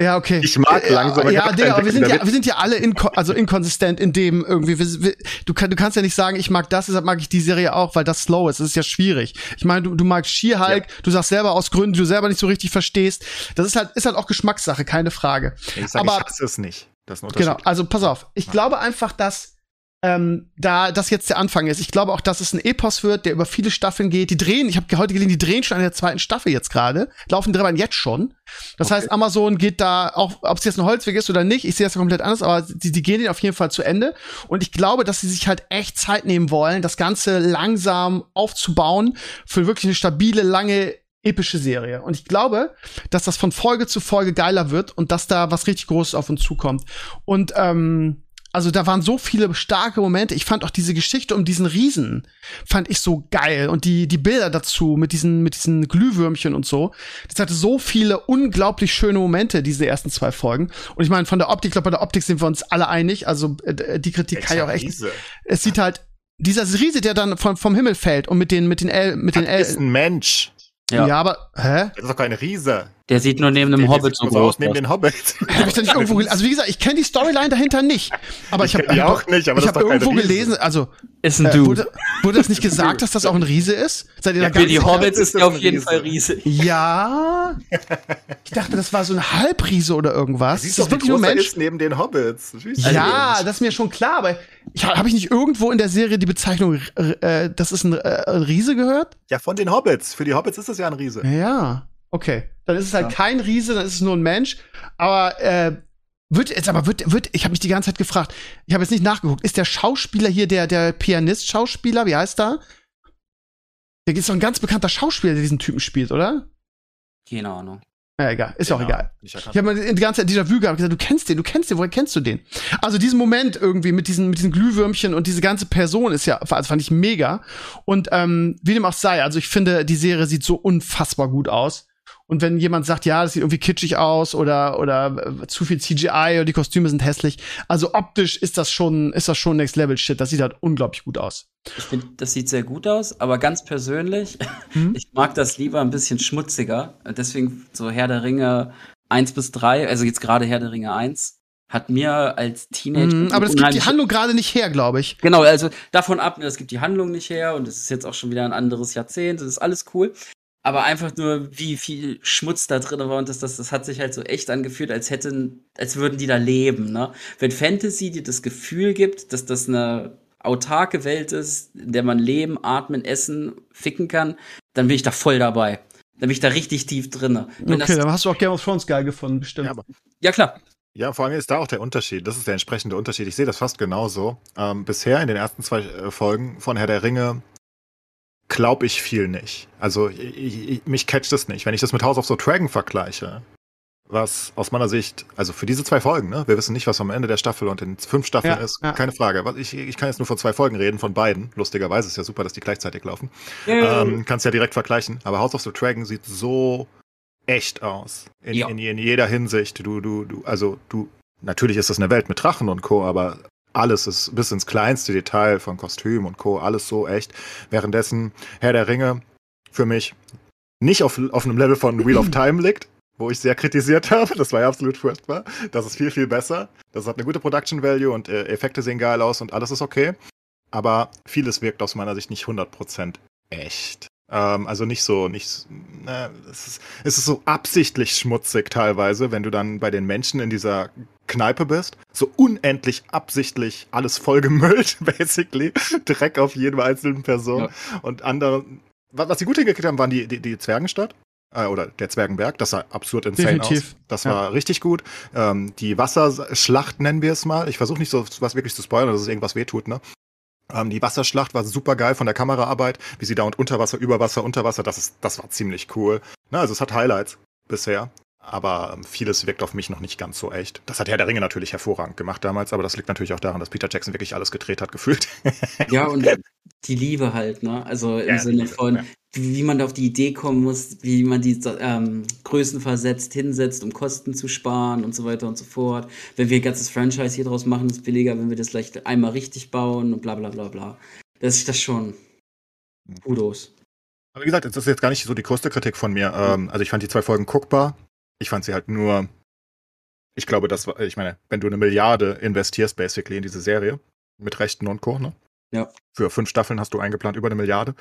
Speaker 2: Ja, okay.
Speaker 3: Ich mag langsame
Speaker 2: Ja, Digga, aber wir sind ja, wir sind ja alle inko also inkonsistent in dem irgendwie. Wir, wir, du, kann, du kannst ja nicht sagen, ich mag das, deshalb mag ich die Serie auch, weil das slow ist. Das ist ja schwierig. Ich meine, du, du magst She-Hulk, du sagst selber aus Gründen, die du selber nicht so richtig verstehst. Das ist halt, ist halt auch Geschmackssache, keine Frage.
Speaker 3: Ich sage,
Speaker 2: aber-
Speaker 3: ich hasse es nicht. Das ist ein Unterschied.
Speaker 2: Genau, also pass auf. Ich glaube einfach, dass ähm, da das jetzt der Anfang ist. Ich glaube auch, dass es ein Epos wird, der über viele Staffeln geht. Die drehen, ich habe heute gelesen, die drehen schon an der zweiten Staffel jetzt gerade. Laufen drüber jetzt schon. Das
Speaker 3: Okay.
Speaker 2: heißt, Amazon geht da auch, ob es jetzt ein Holzweg ist oder nicht, ich sehe das ja komplett anders, aber die, die gehen den auf jeden Fall zu Ende. Und ich glaube, dass sie sich halt echt Zeit nehmen wollen, das Ganze langsam aufzubauen für wirklich eine stabile, lange epische Serie. Und ich glaube, dass das von Folge zu Folge geiler wird und dass da was richtig Großes auf uns zukommt. Und ähm, also da waren so viele starke Momente. Ich fand auch diese Geschichte um diesen Riesen fand ich so geil und die die Bilder dazu mit diesen mit diesen Glühwürmchen und so. Das hatte so viele unglaublich schöne Momente diese ersten zwei Folgen. Und ich meine von der Optik, ich glaube bei der Optik sind wir uns alle einig. Also äh, die Kritik kann ich auch echt.
Speaker 3: Riese.
Speaker 2: Es sieht halt dieser Riese, der dann vom, vom Himmel fällt und mit den mit den L mit den
Speaker 3: Das ist
Speaker 2: L.
Speaker 3: ein Mensch.
Speaker 2: Ja.
Speaker 4: Ja.
Speaker 2: aber hä?
Speaker 3: Das ist doch kein Riese.
Speaker 4: Der sieht nur neben einem Hobbit
Speaker 3: sieht
Speaker 4: so groß
Speaker 3: aus neben den Hobbit.
Speaker 2: Habe ich da nicht irgendwo gelesen? Also wie gesagt, ich kenne die Storyline dahinter nicht. Aber ich,
Speaker 3: Ich
Speaker 2: habe
Speaker 3: die auch nicht, aber
Speaker 2: ich
Speaker 3: das
Speaker 2: habe
Speaker 3: doch
Speaker 2: irgendwo
Speaker 3: Riese.
Speaker 2: gelesen, also
Speaker 4: Ist ein
Speaker 2: äh,
Speaker 4: Dude.
Speaker 2: wurde, wurde das nicht gesagt, dass das auch ein Riese ist? Seid ihr da
Speaker 3: Ja,
Speaker 2: ganz
Speaker 4: Für die? Hobbits
Speaker 3: ist das
Speaker 4: der auf jeden
Speaker 3: Riese.
Speaker 4: Fall riesig.
Speaker 2: Ja. Ich dachte, das war so ein Halbriese oder irgendwas.
Speaker 3: Siehst
Speaker 2: ist das
Speaker 3: wie
Speaker 2: wirklich nur
Speaker 3: er
Speaker 2: Mensch?
Speaker 3: ist neben den Hobbits. Natürlich
Speaker 2: Ja,
Speaker 3: Mensch.
Speaker 2: das ist mir schon klar, aber ich, habe ich nicht irgendwo in der Serie die Bezeichnung, äh, das ist ein, äh, ein Riese gehört?
Speaker 3: ja, von den Hobbits. Für die Hobbits ist es ja ein Riese.
Speaker 2: Ja, okay. Dann ist es halt
Speaker 3: Ja.
Speaker 2: kein Riese, dann ist es nur ein Mensch. Aber äh, wird jetzt aber wird wird ich habe mich die ganze Zeit gefragt. Ich habe jetzt nicht nachgeguckt. Ist der Schauspieler hier der der Pianist Schauspieler? Wie heißt er? Der ist doch ein ganz bekannter Schauspieler, der diesen Typen spielt, oder?
Speaker 4: Keine Ahnung.
Speaker 2: Ja, egal. Ist ja auch
Speaker 3: Genau.
Speaker 2: egal.
Speaker 3: Erkannt.
Speaker 2: Ich habe mal die ganze Zeit Déjà-vu gehabt, gesagt, du kennst den, du kennst den, woher kennst du den? Also diesen Moment irgendwie mit diesen, mit diesen Glühwürmchen und diese ganze Person ist ja, also fand ich mega. Und ähm, wie dem auch sei, also ich finde, die Serie sieht so unfassbar gut aus. Und wenn jemand sagt, ja, das sieht irgendwie kitschig aus oder, oder äh, zu viel CGI oder die Kostüme sind hässlich, also optisch ist das schon, ist das schon Next Level Shit. Das sieht halt unglaublich gut aus.
Speaker 4: Ich finde, das sieht sehr gut aus, aber ganz persönlich,
Speaker 2: Hm?
Speaker 4: ich mag das lieber ein bisschen schmutziger. Deswegen so Herr der Ringe 1 bis 3, also jetzt gerade Herr der Ringe 1, hat mir als Teenager.
Speaker 2: Mhm, aber das gibt die Handlung gerade nicht her, glaube ich.
Speaker 4: Genau, also davon ab, das gibt die Handlung nicht her und es ist jetzt auch schon wieder ein anderes Jahrzehnt, das ist alles cool. Aber einfach nur, wie viel Schmutz da drin war und das, das, das hat sich halt so echt angefühlt, als hätten, als würden die da leben, ne? Wenn Fantasy dir das Gefühl gibt, dass das eine autarke Welt ist, in der man leben, atmen, essen, ficken kann, dann bin ich da voll dabei. Dann bin ich da richtig tief drin. Wenn
Speaker 2: Okay, dann hast du auch Game of Thrones geil gefunden, bestimmt.
Speaker 3: Ja, aber
Speaker 4: ja klar.
Speaker 3: Ja, vor allem ist da auch der Unterschied. Das ist der entsprechende Unterschied. Ich sehe das fast genauso. Ähm, bisher in den ersten zwei äh, Folgen von Herr der Ringe glaube ich viel nicht. Also ich, ich, mich catcht es nicht. Wenn ich das mit House of the Dragon vergleiche, was aus meiner Sicht, also für diese zwei Folgen, ne, wir wissen nicht, was am Ende der Staffel und in fünf Staffeln
Speaker 2: Ja,
Speaker 3: ist,
Speaker 2: ja.
Speaker 3: keine Frage. Ich, ich kann jetzt nur von zwei Folgen reden, von beiden. Lustigerweise ist ja super, dass die gleichzeitig laufen.
Speaker 2: Äh.
Speaker 3: Ähm, kannst ja direkt vergleichen. Aber House of the Dragon sieht so echt aus. In, in, in jeder Hinsicht. Du, du, du, also du, natürlich ist das eine Welt mit Drachen und Co., aber alles ist bis ins kleinste Detail von Kostüm und Co., alles so echt. Währenddessen Herr der Ringe für mich nicht auf, auf einem Level von Wheel of Time liegt, wo ich sehr kritisiert habe. Das war ja absolut furchtbar. Das ist viel, viel besser. Das hat eine gute Production Value und äh, Effekte sehen geil aus und alles ist okay. Aber vieles wirkt aus meiner Sicht nicht 100% echt. Ähm, also nicht so, nicht, na, es, ist, es ist so absichtlich schmutzig teilweise, wenn du dann bei den Menschen in dieser Kneipe bist. So unendlich absichtlich alles vollgemüllt, basically. Dreck auf jeden einzelnen Person.
Speaker 4: Ja.
Speaker 3: Und andere, wa- was sie gut hingekriegt haben, waren die, die, die Zwergenstadt. Äh, oder der Zwergenberg, das sah absurd insane
Speaker 2: Definitiv.
Speaker 3: aus. Das
Speaker 2: Ja.
Speaker 3: war richtig gut. Ähm, die Wasserschlacht nennen wir es mal. Ich versuche nicht so was wirklich zu spoilern, dass es irgendwas wehtut, ne? Ähm, die Wasserschlacht war super geil von der Kameraarbeit, wie sie da und unter Wasser, über Wasser, unter Wasser, das, ist, das war ziemlich cool. Na, also es hat Highlights bisher, aber ähm, vieles wirkt auf mich noch nicht ganz so echt. Das hat Herr der Ringe natürlich hervorragend gemacht damals, aber das liegt natürlich auch daran, dass Peter Jackson wirklich alles gedreht hat, gefühlt.
Speaker 4: Ja, und die Liebe halt, ne? Also im
Speaker 3: Ja,
Speaker 4: Sinne
Speaker 3: Liebe,
Speaker 4: von,
Speaker 3: ja.
Speaker 4: wie man da auf die Idee kommen muss, wie man die ähm, Größen versetzt, hinsetzt, um Kosten zu sparen und so weiter und so fort. Wenn wir ein ganzes Franchise hier draus machen, ist es billiger, wenn wir das vielleicht einmal richtig bauen und bla bla bla bla. Das ist das schon. Kudos.
Speaker 3: Aber wie gesagt, das ist jetzt gar nicht so die größte Kritik von mir. Ähm, also ich fand die zwei Folgen guckbar. Ich fand sie halt nur. Ich glaube, das war, ich meine, wenn du eine Milliarde investierst, basically, in diese Serie, mit Rechten und Co., ne?
Speaker 4: Ja.
Speaker 3: Für fünf Staffeln hast du eingeplant über eine Milliarde.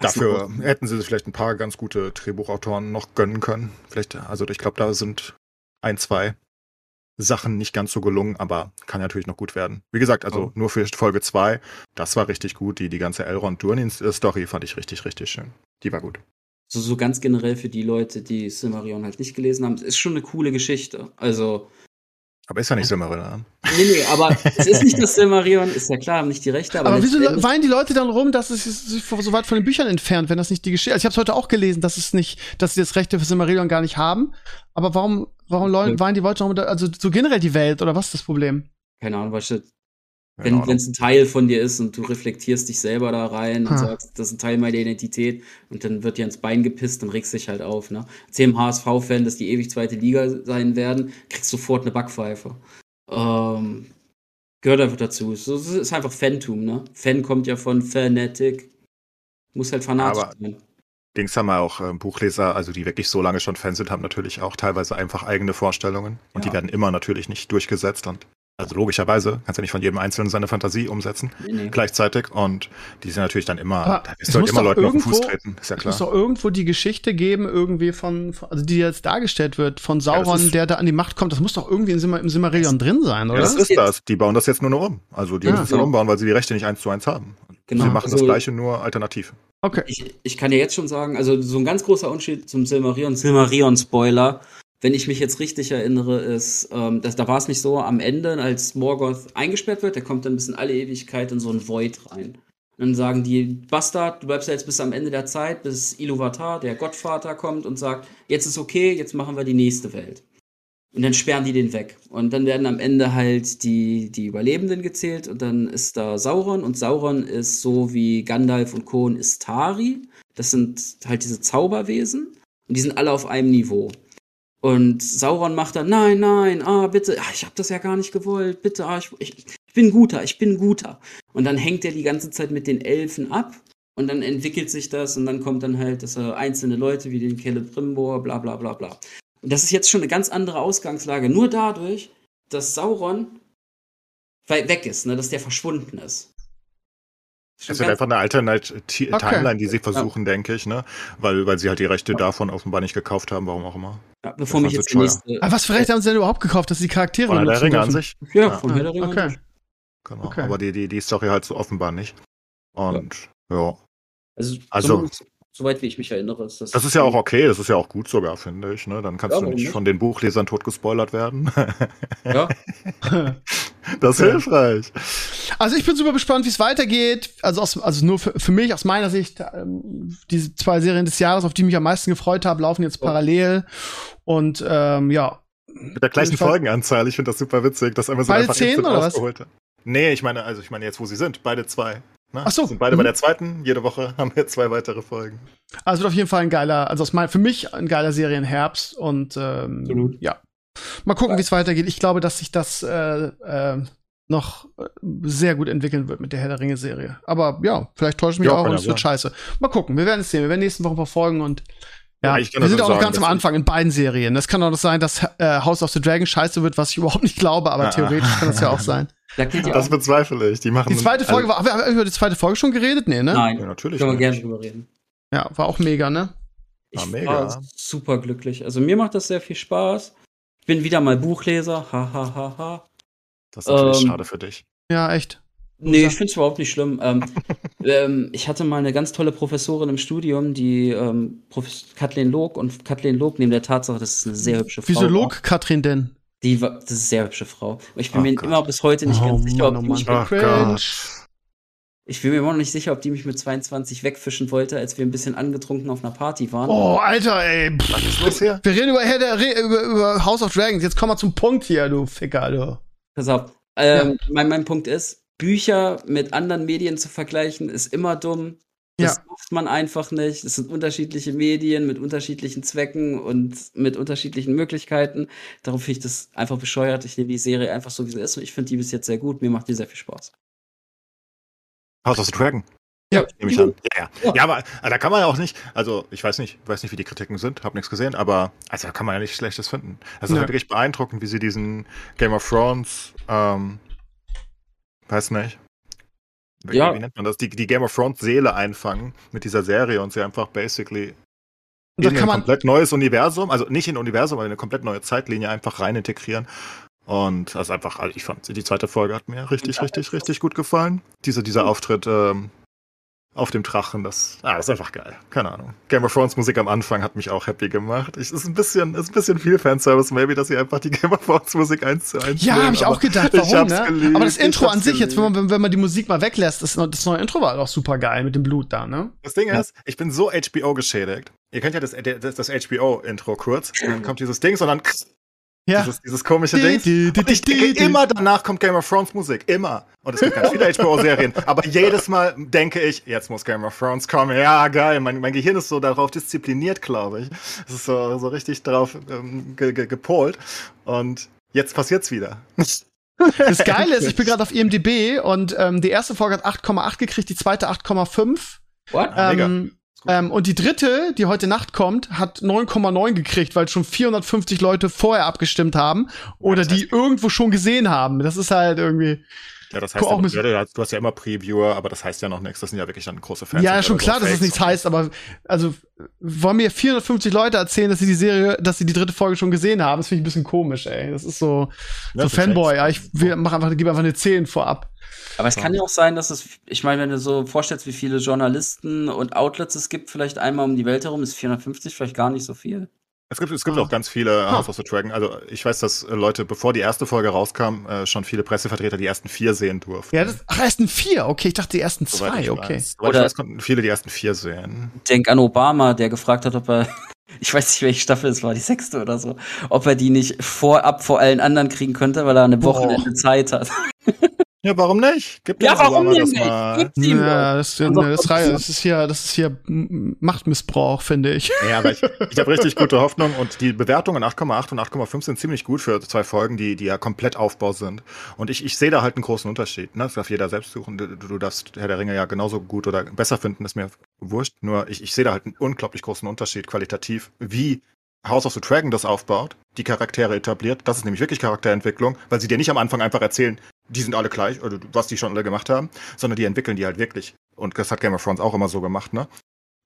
Speaker 4: Hast
Speaker 3: Dafür hätten sie sich vielleicht ein paar ganz gute Drehbuchautoren noch gönnen können. Vielleicht, also ich glaube, da sind ein, zwei Sachen nicht ganz so gelungen, aber kann natürlich noch gut werden. Wie gesagt, also
Speaker 4: Oh.
Speaker 3: nur für Folge zwei, das war richtig gut. Die, die ganze Elrond Durnin-Story fand ich richtig, richtig schön. Die war gut.
Speaker 4: So, so ganz generell für die Leute, die Silmarillion halt nicht gelesen haben, es ist schon eine coole Geschichte. Also,
Speaker 3: Aber ist ja nicht Silmarillion.
Speaker 4: nee, nee, aber es ist nicht das Silmarillion, ist ja klar, haben nicht die Rechte, aber,
Speaker 2: Aber wieso weinen die Leute dann rum, dass es sich so weit von den Büchern entfernt, wenn das nicht die Geschichte? Also ich habe es heute auch gelesen, dass es nicht, dass sie das Rechte für Silmarillion gar nicht haben. Aber warum, warum
Speaker 4: Ja.
Speaker 2: weinen die Leute darum, also so generell die Welt oder was ist das Problem?
Speaker 4: keine Ahnung,
Speaker 3: Keine
Speaker 4: wenn es ein Teil von dir ist und du reflektierst dich selber da rein und
Speaker 2: Ha.
Speaker 4: sagst, das ist ein Teil meiner Identität und dann wird dir ins Bein gepisst, dann regst dich halt auf. Ne? Erzähl dem HSV-Fan, dass die ewig zweite Liga sein werden, kriegst sofort eine Backpfeife. Ähm, gehört einfach dazu. Es ist einfach Fantum. Ne? Fan kommt ja von Fanatic. Muss halt fanatisch
Speaker 3: Aber-
Speaker 4: sein.
Speaker 3: Dings haben wir auch äh, Buchleser, also die wirklich so lange schon Fans sind, haben natürlich auch teilweise einfach eigene Vorstellungen. Und
Speaker 4: Ja.
Speaker 3: die werden immer natürlich nicht durchgesetzt. Und also logischerweise kannst du nicht von jedem Einzelnen seine Fantasie umsetzen
Speaker 4: Nee,
Speaker 3: gleichzeitig. Und die sind natürlich dann immer,
Speaker 2: Aber
Speaker 3: da
Speaker 2: es
Speaker 3: wirst du halt
Speaker 2: muss
Speaker 3: immer Leuten auf den Fuß
Speaker 2: irgendwo-
Speaker 3: treten, ist ja
Speaker 2: Es muss
Speaker 3: klar.
Speaker 2: doch irgendwo die Geschichte geben, irgendwie von, also die jetzt dargestellt wird, von Sauron,
Speaker 3: ist-
Speaker 2: der da an die Macht kommt. Das muss doch irgendwie im, Simmer, im Silmarillion drin sein,
Speaker 3: Ja,
Speaker 2: oder?
Speaker 3: das
Speaker 4: Das ist
Speaker 3: das. Die bauen das jetzt nur noch um. Also die
Speaker 2: Ja.
Speaker 3: müssen es dann
Speaker 4: Ja.
Speaker 3: umbauen, weil sie die Rechte nicht eins zu eins haben.
Speaker 4: Genau,
Speaker 3: sie machen das
Speaker 4: also-
Speaker 3: Gleiche, nur alternativ.
Speaker 2: Okay.
Speaker 4: Ich, ich kann ja jetzt schon sagen, also so ein ganz großer Unterschied zum Silmarillion, Silmarillion-Spoiler, wenn ich mich jetzt richtig erinnere, ist, ähm, dass, da war es nicht so, am Ende, als Morgoth eingesperrt wird, der kommt dann bis in alle Ewigkeit in so ein Void rein. Und dann sagen die, Bastard, du bleibst ja jetzt bis am Ende der Zeit, bis Iluvatar, der Gottvater, kommt und sagt, jetzt ist okay, jetzt machen wir die nächste Welt. Und dann sperren die den weg. Und dann werden am Ende halt die, die Überlebenden gezählt und dann ist da Sauron und Sauron ist so wie Gandalf und ein Istari. Das sind halt diese Zauberwesen und die sind alle auf einem Niveau. Und Sauron macht dann, nein, nein, ah, bitte, ah, ich hab das ja gar nicht gewollt, bitte, ah, ich, ich, ich bin guter, ich bin guter. Und dann hängt er die ganze Zeit mit den Elfen ab und dann entwickelt sich das und dann kommt dann halt dass er einzelne Leute wie den Celebrimbor, bla bla bla bla. Und das ist jetzt schon eine ganz andere Ausgangslage. Nur dadurch, dass Sauron weg ist, ne, dass der verschwunden ist.
Speaker 3: Es
Speaker 4: Schon
Speaker 3: ist einfach eine alternate Ti-
Speaker 2: Okay.
Speaker 3: Timeline, die sie versuchen, denke ich, ne? Weil, weil sie halt die Rechte davon offenbar nicht gekauft haben, warum auch immer.
Speaker 4: ja, bevor
Speaker 3: das
Speaker 4: mich jetzt
Speaker 3: sie
Speaker 4: die nächste.
Speaker 2: Aber was für Rechte haben sie denn überhaupt gekauft, dass die Charaktere
Speaker 3: Von der Ringe an sich.
Speaker 4: Ja,
Speaker 3: Ja.
Speaker 4: von der Ringe.
Speaker 2: Okay.
Speaker 3: Genau.
Speaker 2: Okay.
Speaker 3: Aber die, die, die Story halt so offenbar nicht. Und ja.
Speaker 4: Also,
Speaker 3: Also-
Speaker 4: so, soweit wie ich mich erinnere, ist das.
Speaker 3: Das ist ja auch okay, das ist ja auch gut sogar, finde ich. Ne? Dann kannst
Speaker 4: Ja,
Speaker 3: du nicht
Speaker 4: nicht?
Speaker 3: von den Buchlesern tot gespoilert werden.
Speaker 4: Ja,
Speaker 3: das ist
Speaker 2: Okay.
Speaker 3: hilfreich.
Speaker 2: Also ich bin super gespannt, wie es weitergeht. Also, aus, also nur für, für mich, aus meiner Sicht, ähm, diese zwei Serien des Jahres, auf die ich mich am meisten gefreut habe, laufen jetzt
Speaker 4: Ja.
Speaker 2: parallel. Und ähm, ja.
Speaker 3: Mit der gleichen Folgenanzahl, ich finde das super witzig, dass Amazon
Speaker 2: Beide
Speaker 3: einfach
Speaker 2: zehn,
Speaker 3: instant
Speaker 2: oder was?
Speaker 3: hat. Nee, ich meine, also ich meine jetzt, wo sie sind, beide zwei. Ne?
Speaker 2: Ach so.
Speaker 3: Sind beide
Speaker 2: Mhm.
Speaker 3: bei der zweiten, jede Woche haben wir zwei weitere Folgen.
Speaker 2: Also wird auf jeden Fall ein geiler, also aus mein, für mich ein geiler Serienherbst. Und ähm,
Speaker 4: Absolut.
Speaker 2: ja. Mal gucken, wie es weitergeht. Ich glaube, dass sich das äh, äh, noch äh, sehr gut entwickeln wird mit der Herr der Ringe-Serie. Aber ja, vielleicht täusche ich mich
Speaker 3: Ja,
Speaker 2: auch und es wird scheiße. Mal gucken, wir werden es sehen. Wir werden nächsten Wochen verfolgen und ja,
Speaker 3: Ja, ich kann
Speaker 2: wir
Speaker 3: das
Speaker 2: sind
Speaker 3: auch
Speaker 2: auch noch
Speaker 3: sagen,
Speaker 2: ganz am Anfang in beiden Serien. Das kann auch noch sein, dass äh, House of the Dragon scheiße wird, was ich überhaupt nicht glaube, aber
Speaker 3: Ah.
Speaker 2: theoretisch kann das ja auch sein.
Speaker 4: da
Speaker 3: Das
Speaker 4: auch.
Speaker 3: bezweifle ich. Die machen
Speaker 2: Die zweite Folge
Speaker 3: also,
Speaker 2: war, haben wir über die zweite Folge schon geredet? Nee, ne?
Speaker 4: Nein,
Speaker 3: Ja, natürlich.
Speaker 4: können wir gerne drüber reden.
Speaker 2: Ja, war auch mega, ne?
Speaker 4: Ich
Speaker 3: Ah, mega.
Speaker 4: war super glücklich. Also mir macht das sehr viel Spaß. Ich bin wieder mal Buchleser. Ha, ha, ha, ha.
Speaker 3: Das ist natürlich
Speaker 4: Ähm,
Speaker 3: schade für dich.
Speaker 2: Ja, echt.
Speaker 4: Nee, ich finde es überhaupt nicht schlimm. Ähm, ähm, ich hatte mal eine ganz tolle Professorin im Studium, die ähm, Profes Kathleen Log und Kathleen Log, neben der Tatsache, dass es eine sehr hübsche Frau
Speaker 2: Wieso log Katrin denn?
Speaker 4: Die war, das ist eine sehr hübsche Frau. Ich bin
Speaker 3: Oh
Speaker 4: mir
Speaker 3: Gott.
Speaker 4: immer bis heute nicht ganz
Speaker 2: Oh
Speaker 4: sicher,
Speaker 2: Mann,
Speaker 4: ob
Speaker 2: oh
Speaker 4: die mich
Speaker 2: Mann.
Speaker 4: mit,
Speaker 2: Cringe.
Speaker 4: ich bin mir immer noch nicht sicher, ob die mich mit 22 wegfischen wollte, als wir ein bisschen angetrunken auf einer Party waren.
Speaker 2: Oh, Alter, ey. Pff.
Speaker 3: Was ist los hier?
Speaker 2: Wir reden über, Herr der, Re- über, über House of Dragons. Jetzt komm mal zum Punkt hier, du Ficker, du.
Speaker 4: Pass auf. Ähm, mein, mein Punkt ist, Bücher mit anderen Medien zu vergleichen, ist immer dumm. Das
Speaker 2: Ja.
Speaker 4: macht man einfach nicht. Es sind unterschiedliche Medien mit unterschiedlichen Zwecken und mit unterschiedlichen Möglichkeiten. Darum finde ich das einfach bescheuert. Ich nehme die Serie einfach so, wie sie ist. Und ich finde die bis jetzt sehr gut. Mir macht die sehr viel Spaß.
Speaker 3: House of the Dragon.
Speaker 2: Ja.
Speaker 3: Nehme ich an. Ja, ja.
Speaker 4: Ja.
Speaker 3: ja, aber äh, da kann man ja auch nicht, also ich weiß nicht, weiß nicht, wie die Kritiken sind, habe nichts gesehen, aber also da kann man ja nichts Schlechtes finden. Es ist
Speaker 2: Ja.
Speaker 3: wirklich beeindruckend, wie sie diesen Game of Thrones, ähm, weiß nicht. Wie,
Speaker 4: Ja.
Speaker 3: wie nennt man das? Die, die Game of Thrones Seele einfangen mit dieser Serie und sie einfach basically in ein komplett neues Universum, also nicht in ein Universum, aber in eine komplett neue Zeitlinie einfach rein integrieren. Und das ist einfach, also ich fand, die zweite Folge hat mir richtig, richtig, richtig gut gefallen. Diese, dieser Auftritt ähm, auf dem Drachen, das, ah, das ist einfach geil. Keine Ahnung. Game of Thrones Musik am Anfang hat mich auch happy gemacht. Ich, ist ein bisschen, ist ein bisschen viel Fanservice, maybe, dass sie einfach die Game of Thrones Musik eins zu eins
Speaker 2: ja, habe ich auch gedacht, warum, ne?
Speaker 3: geliebt,
Speaker 2: Aber das Intro an sich, jetzt, wenn
Speaker 3: geliebt.
Speaker 2: man, wenn man die Musik mal weglässt, das, das neue Intro war doch super geil mit dem Blut da, ne?
Speaker 3: Das Ding
Speaker 4: Ja.
Speaker 3: ist, ich bin so HBO geschädigt. Ihr kennt ja das, das, das HBO-Intro kurz. Dann kommt dieses Ding und dann
Speaker 2: Ja.
Speaker 3: dieses, dieses komische
Speaker 2: Die,
Speaker 3: Ding.
Speaker 2: die, die,
Speaker 3: ich
Speaker 2: die.
Speaker 3: immer danach kommt Game of Thrones Musik. Immer. Und es gibt ganz viele HBO-Serien. Aber jedes Mal denke ich, jetzt muss Game of Thrones kommen. Ja, geil. Mein, mein Gehirn ist so darauf diszipliniert, glaube ich. Es ist so, so richtig darauf ähm, ge, ge, gepolt. Und jetzt passiert's wieder.
Speaker 2: Das Geile ist, ich bin gerade auf IMDb und ähm, die erste Folge hat 8,8 gekriegt, die zweite 8,5.
Speaker 4: What?
Speaker 3: Ah, mega.
Speaker 2: Ähm. Ähm, und die dritte, die heute Nacht kommt, hat 9,9 gekriegt, weil schon 450 Leute vorher abgestimmt haben oder
Speaker 3: das heißt-
Speaker 2: die irgendwo schon gesehen haben. Das ist halt irgendwie.
Speaker 3: Ja, das heißt,
Speaker 2: auch
Speaker 3: ja,
Speaker 2: mit-
Speaker 3: du hast- du hast ja immer Previewer, aber das heißt ja noch nichts. Das sind ja wirklich dann große Fans.
Speaker 2: ja, schon klar, dass es
Speaker 3: Fakes
Speaker 2: nichts heißt, aber also wollen mir 450 Leute erzählen, dass sie die Serie, dass sie die dritte Folge schon gesehen haben, das finde ich ein bisschen komisch, ey. Das ist so,
Speaker 3: Ja,
Speaker 2: so
Speaker 3: das
Speaker 2: Fanboy, ja, ich will- mach einfach, gebe einfach eine 10 vorab.
Speaker 4: Aber es kann ja auch sein, dass es, ich meine, wenn du so vorstellst, wie viele Journalisten und Outlets es gibt, vielleicht einmal um die Welt herum, ist 450 vielleicht gar nicht so viel.
Speaker 3: Es gibt, es gibt
Speaker 2: Ah.
Speaker 3: auch ganz viele House of the Dragon. Also ich weiß, dass äh, Leute, bevor die erste Folge rauskam, äh, schon viele Pressevertreter die ersten vier sehen durften.
Speaker 2: Ja, das, ach, ersten vier, okay, ich dachte die ersten
Speaker 3: Soweit
Speaker 2: zwei,
Speaker 3: ich
Speaker 2: okay.
Speaker 3: Weiß.
Speaker 4: Oder-
Speaker 3: ich weiß, konnten viele die ersten vier sehen.
Speaker 4: Denk an Obama, der gefragt hat, ob er, ich weiß nicht, welche Staffel es war, die sechste oder so, ob er die nicht vorab vor allen anderen kriegen könnte, weil er eine
Speaker 2: Boah.
Speaker 4: Wochenende Zeit hat.
Speaker 3: Ja, warum nicht? Gibt
Speaker 4: Ja, warum denn
Speaker 3: das
Speaker 4: nicht?
Speaker 3: mal.
Speaker 4: Gibt's ihm
Speaker 2: Ja, das,
Speaker 4: Also,
Speaker 2: ne, das, das ist hier, das ist hier Machtmissbrauch, finde ich.
Speaker 3: Ja, aber ich, ich habe richtig gute Hoffnung und die Bewertungen 8,8 und 8,5 sind ziemlich gut für zwei Folgen, die, die ja komplett Aufbau sind. Und ich, ich sehe da halt einen großen Unterschied. Ne? Das darf jeder selbst suchen. Du, du darfst Herr der Ringe ja genauso gut oder besser finden, ist mir wurscht. Nur ich, ich sehe da halt einen unglaublich großen Unterschied qualitativ, wie House of the Dragon das aufbaut, die Charaktere etabliert. Das ist nämlich wirklich Charakterentwicklung, weil sie dir nicht am Anfang einfach erzählen, die sind alle gleich oder was die schon alle gemacht haben, sondern die entwickeln die halt wirklich. Und das hat Game of Thrones auch immer so gemacht, ne?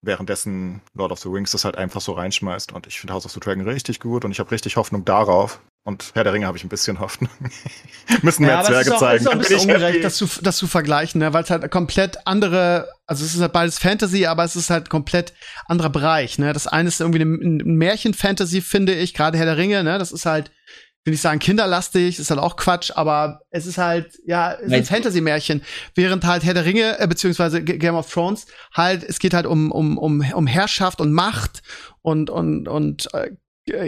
Speaker 3: währenddessen Lord of the Rings das halt einfach so reinschmeißt. Und ich finde House of the Dragon richtig gut und ich habe richtig Hoffnung darauf. Und Herr der Ringe habe ich ein bisschen Hoffnung. Müssen mehr
Speaker 2: Ja, aber es
Speaker 3: Zwerge
Speaker 2: ist auch,
Speaker 3: zeigen.
Speaker 2: ist auch ein bisschen
Speaker 3: ich
Speaker 2: ungerecht, das zu, das zu vergleichen, ne? weil es halt komplett andere, also es ist halt beides Fantasy, aber es ist halt komplett anderer Bereich. Ne? Das eine ist irgendwie ein, ein Märchen-Fantasy, finde ich, gerade Herr der Ringe, ne? das ist halt, will ich sagen, kinderlastig, ist halt auch Quatsch, aber es ist halt, ja, es ist ein Fantasy-Märchen, während halt Herr der Ringe, äh, beziehungsweise G- Game of Thrones, halt, es geht halt um, um, um, um Herrschaft und Macht und, und, und, äh,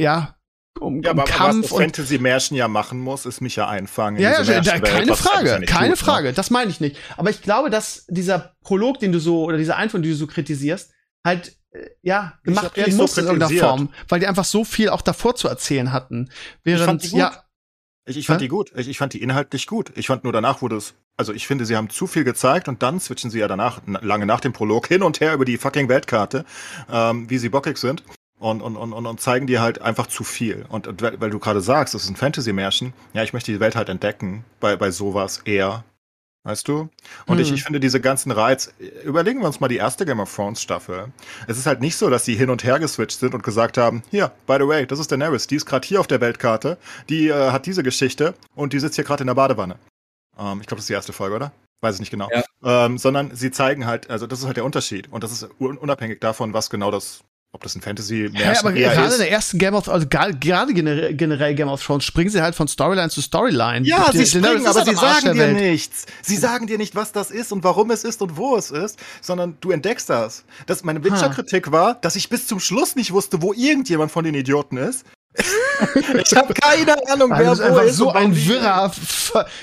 Speaker 2: ja, um,
Speaker 3: ja,
Speaker 2: um
Speaker 3: aber, was
Speaker 2: Kampf und
Speaker 3: Fantasy-Märchen ja machen muss, ist mich ja einfangen. in
Speaker 2: ja, ja,
Speaker 3: Märchenwelt,
Speaker 2: keine
Speaker 3: was
Speaker 2: Frage, keine
Speaker 3: tut, ne?
Speaker 2: Frage, das meine ich nicht. Aber ich glaube, dass dieser Prolog, den du so, oder diese Einführung, die du so kritisierst, halt, äh, ja,
Speaker 3: Ich
Speaker 2: gemacht werden
Speaker 3: nicht so
Speaker 2: muss in irgendeiner. Form, weil die einfach so viel auch davor zu erzählen hatten. Während,
Speaker 3: gut.
Speaker 2: ja,
Speaker 3: Ich, ich fand
Speaker 2: Hä?
Speaker 3: die gut. Ich, ich fand die inhaltlich gut. Ich fand nur danach wurde es. Also ich finde, sie haben zu viel gezeigt und dann switchen sie ja danach, lange nach dem Prolog, hin und her über die fucking Weltkarte, ähm, wie sie bockig sind. Und, und, und, und, zeigen dir halt einfach zu viel. Und, weil du gerade sagst, es ist ein Fantasy-Märchen, ja, ich möchte die Welt halt entdecken, bei, bei sowas eher. Weißt du? Und ich,
Speaker 2: Hm.
Speaker 3: ich finde diese ganzen Reiz, überlegen wir uns mal die erste Game of Thrones Staffel. Es ist halt nicht so, dass sie hin und her geswitcht sind und gesagt haben, hier, by the way, das ist Daenerys, die ist gerade hier auf der Weltkarte, die äh, hat diese Geschichte und die sitzt hier gerade in der Badewanne. Ähm, ich glaube, das ist die erste Folge, oder? Weiß ich nicht genau.
Speaker 4: Ja.
Speaker 3: Ähm, sondern sie zeigen halt, also das ist halt der Unterschied. Und das ist un unabhängig davon, was genau das ob das ein fantasy
Speaker 2: Ja, aber gerade in der ersten Game of, also gerade generell, Game of Thrones springen sie halt von Storyline zu Storyline.
Speaker 3: Ja,
Speaker 2: Die-
Speaker 3: sie springen, aber
Speaker 2: halt
Speaker 3: sie sagen dir nichts. Sie sagen dir nicht, was das ist und warum es ist und wo es ist, sondern du entdeckst das. das meine Witcher-Kritik war, dass ich bis zum Schluss nicht wusste, wo irgendjemand von den Idioten ist. Ich habe keine Ahnung,
Speaker 2: Alter,
Speaker 3: wer
Speaker 2: ist
Speaker 3: wo ist.
Speaker 2: so ein wirrer.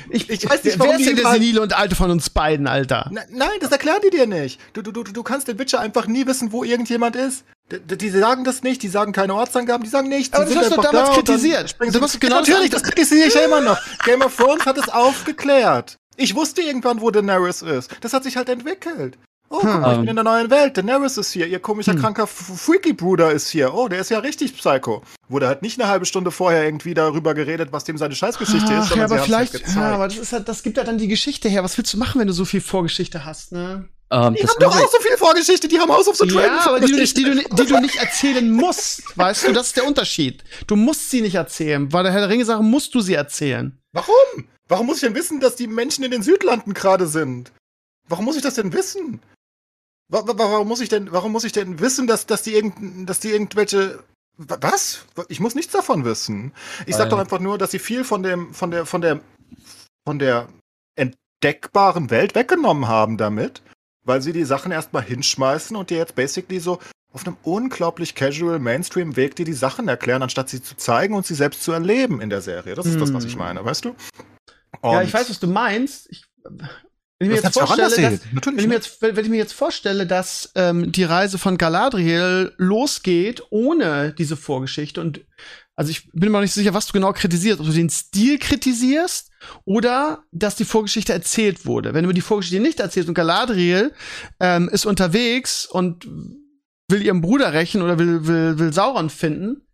Speaker 2: Ich,
Speaker 3: Ich weiß nicht,
Speaker 2: wer
Speaker 3: warum
Speaker 2: ist denn der senile und alte von uns beiden, Alter?
Speaker 3: Na, nein, das erklären die dir nicht. Du, du, du, du kannst den Witcher einfach nie wissen, wo irgendjemand ist. Die, die- sagen das nicht, die sagen keine Ortsangaben, die sagen nichts.
Speaker 2: Aber
Speaker 3: die
Speaker 2: das hast du damals
Speaker 3: da
Speaker 2: kritisiert. Du hast genau
Speaker 3: natürlich, das kritisiere ich ja immer noch. Game of Thrones hat es aufgeklärt. Ich wusste irgendwann, wo Daenerys ist. Das hat sich halt entwickelt. Oh, guck mal, ich bin in der neuen Welt. Daenerys ist hier. Ihr komischer, kranker F- Freaky Bruder ist hier. Oh, der ist ja richtig psycho. Wurde halt nicht eine halbe Stunde vorher irgendwie darüber geredet, was dem seine Scheißgeschichte ist.
Speaker 2: Ach, ja,
Speaker 3: sondern
Speaker 2: aber
Speaker 3: haben's
Speaker 2: vielleicht,
Speaker 3: halt
Speaker 2: ja, aber das ist halt, das gibt ja dann die Geschichte her. Was willst du machen, wenn du so viel Vorgeschichte hast, ne?
Speaker 4: Ähm,
Speaker 3: die
Speaker 4: das
Speaker 3: haben doch auch so viel Vorgeschichte. Die haben House of the Dragon
Speaker 2: Ja, aber die du, nicht, die, du, die du nicht erzählen musst, weißt du, das ist der Unterschied. Du musst sie nicht erzählen. Bei der Herr der Ringe Sache musst du sie erzählen.
Speaker 3: Warum? Warum muss ich denn wissen, dass die Menschen in den Südlanden gerade sind? Warum muss ich das denn wissen? Wa- wa- Warum muss ich denn, warum muss ich denn wissen, dass, dass die irgend, dass die irgendwelche Wa- was? Ich muss nichts davon wissen. Ich sag doch einfach nur, dass sie viel von dem, von der, von der, von der entdeckbaren Welt weggenommen haben damit, weil sie die Sachen erstmal hinschmeißen und dir jetzt basically so auf einem unglaublich casual Mainstream-Weg dir die Sachen erklären, anstatt sie zu zeigen und sie selbst zu erleben in der Serie. Das ist das, was ich
Speaker 2: Hm.
Speaker 3: meine, weißt du?
Speaker 2: ja,
Speaker 3: Und
Speaker 2: ich weiß, was du meinst. Ich, wenn ich mir jetzt vorstelle, dass, wenn ich, mir jetzt, wenn, ich mir jetzt vorstelle, dass ähm, die Reise von Galadriel losgeht ohne diese Vorgeschichte und also ich bin mir noch nicht sicher, was du genau kritisierst, ob du den Stil kritisierst oder dass die Vorgeschichte erzählt wurde. Wenn du die Vorgeschichte nicht erzählst und Galadriel ähm, ist unterwegs und will ihren Bruder rächen oder will, will, will Sauron finden,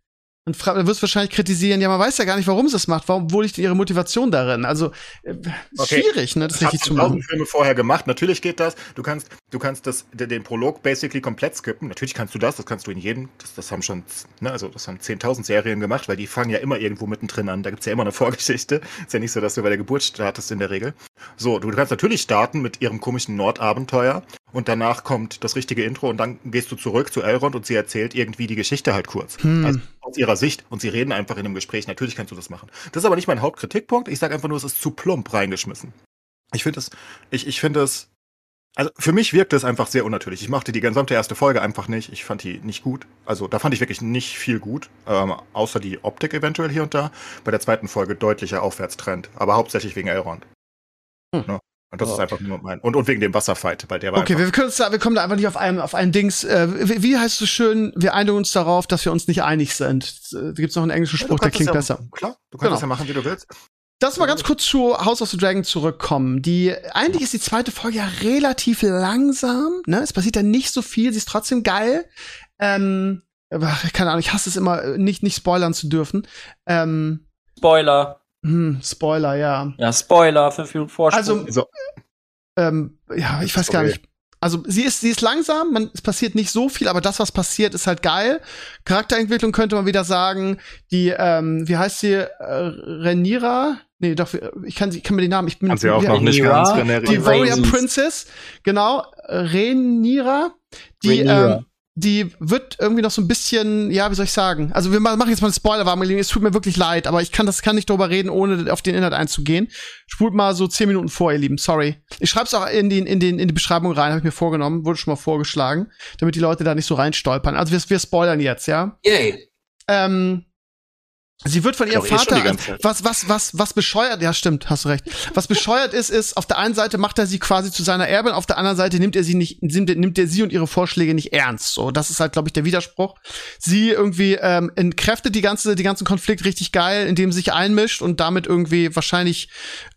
Speaker 2: dann fra- dann wirst wahrscheinlich kritisieren, ja, man weiß ja gar nicht, warum sie es macht. Warum, wo liegt ihre Motivation darin? Also, äh,
Speaker 3: Okay.
Speaker 2: schwierig, ne, das
Speaker 3: Das
Speaker 2: richtig zu machen.
Speaker 3: Filme vorher gemacht. Natürlich geht das. Du kannst, du kannst das, den, den Prolog basically komplett skippen. Natürlich kannst du das. Das kannst du in jedem. Das, das haben schon, ne, also das haben 10.000 Serien gemacht, weil die fangen ja immer irgendwo mittendrin an. Da gibt's ja immer eine Vorgeschichte. Ist ja nicht so, dass du bei der Geburt startest in der Regel. So, du kannst natürlich starten mit ihrem komischen Nordabenteuer und danach kommt das richtige Intro und dann gehst du zurück zu Elrond und sie erzählt irgendwie die Geschichte halt kurz.
Speaker 2: Hm.
Speaker 3: Also aus ihrer Sicht und sie reden einfach in einem Gespräch. Natürlich kannst du das machen. Das ist aber nicht mein Hauptkritikpunkt. Ich sage einfach nur, es ist zu plump reingeschmissen. Ich finde es, ich, ich finde es, also für mich wirkt es einfach sehr unnatürlich. Ich mochte die gesamte erste Folge einfach nicht. Ich fand die nicht gut. Also da fand ich wirklich nicht viel gut, ähm, außer die Optik eventuell hier und da. Bei der zweiten Folge deutlicher Aufwärtstrend, aber hauptsächlich wegen Elrond.
Speaker 2: Hm.
Speaker 3: Ne? Und das
Speaker 4: Oh.
Speaker 3: ist einfach nur mein und, und wegen dem Wasserfight, weil der war
Speaker 2: Okay, wir, können uns da, wir kommen da einfach nicht auf einem, auf ein Dings. Äh, wie, wie heißt es so schön? Wir einigen uns darauf, dass wir uns nicht einig sind. Äh, Da gibt's noch einen englischen
Speaker 3: Ja,
Speaker 2: Spruch,
Speaker 3: du
Speaker 2: der klingt
Speaker 3: ja,
Speaker 2: besser.
Speaker 3: Klar, du kannst
Speaker 2: Genau.
Speaker 3: das ja machen, wie du willst.
Speaker 2: Lass mal ganz kurz zu House of the Dragon zurückkommen. Die, eigentlich ist die zweite Folge ja relativ langsam, ne? Es passiert ja nicht so viel, sie ist trotzdem geil. Ähm, aber keine Ahnung, ich hasse es immer, äh, nicht, nicht spoilern zu dürfen. Ähm,
Speaker 4: Spoiler.
Speaker 2: Hm, Spoiler, ja.
Speaker 4: Ja, Spoiler, fünf Minuten Vorsprung.
Speaker 2: Also,
Speaker 3: So.
Speaker 2: ähm, ja, ich weiß gar
Speaker 3: Okay.
Speaker 2: nicht. Also sie ist, sie ist langsam, man, es passiert nicht so viel, aber das, was passiert, ist halt geil. Charakterentwicklung könnte man wieder sagen, die, ähm, wie heißt sie, äh, Renira? Nee, doch, ich kann, sie- ich kann mir den Namen, ich bin
Speaker 3: sie auch noch nicht ganz generieren.
Speaker 2: die Warrior. Princess, genau, Rhaenyra, die,
Speaker 4: Rhaenyra.
Speaker 2: ähm, die wird irgendwie noch so ein bisschen, ja, wie soll ich sagen? Also wir ma- machen jetzt mal eine Spoilerwarnung, es tut mir wirklich leid, aber ich kann das kann nicht drüber reden, ohne auf den Inhalt einzugehen. Spult mal so zehn Minuten vor, ihr Lieben, sorry. Ich schreib's auch in, den, in, den, in die Beschreibung rein, habe ich mir vorgenommen, wurde schon mal vorgeschlagen, damit die Leute da nicht so reinstolpern. Also wir, wir spoilern jetzt, ja.
Speaker 4: Yay.
Speaker 2: Ähm, sie wird von ihrem
Speaker 3: eh
Speaker 2: Vater, was, was, was, was bescheuert, ja stimmt, hast du recht. Was bescheuert ist, ist, auf der einen Seite macht er sie quasi zu seiner Erbin, auf der anderen Seite nimmt er sie nicht, nimmt, nimmt er sie und ihre Vorschläge nicht ernst. So, das ist halt, glaube ich, der Widerspruch. Sie irgendwie ähm, entkräftet die ganze, die ganzen Konflikt richtig geil, indem sie sich einmischt und damit irgendwie wahrscheinlich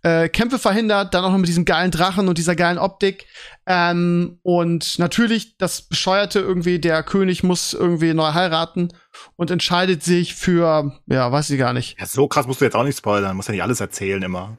Speaker 2: äh, Kämpfe verhindert, dann auch noch mit diesem geilen Drachen und dieser geilen Optik. Ähm, und natürlich, das Bescheuerte irgendwie, der König muss irgendwie neu heiraten und entscheidet sich für, ja, weiß ich gar nicht.
Speaker 3: Ja, so krass musst du jetzt auch nicht spoilern. Musst ja nicht alles erzählen immer.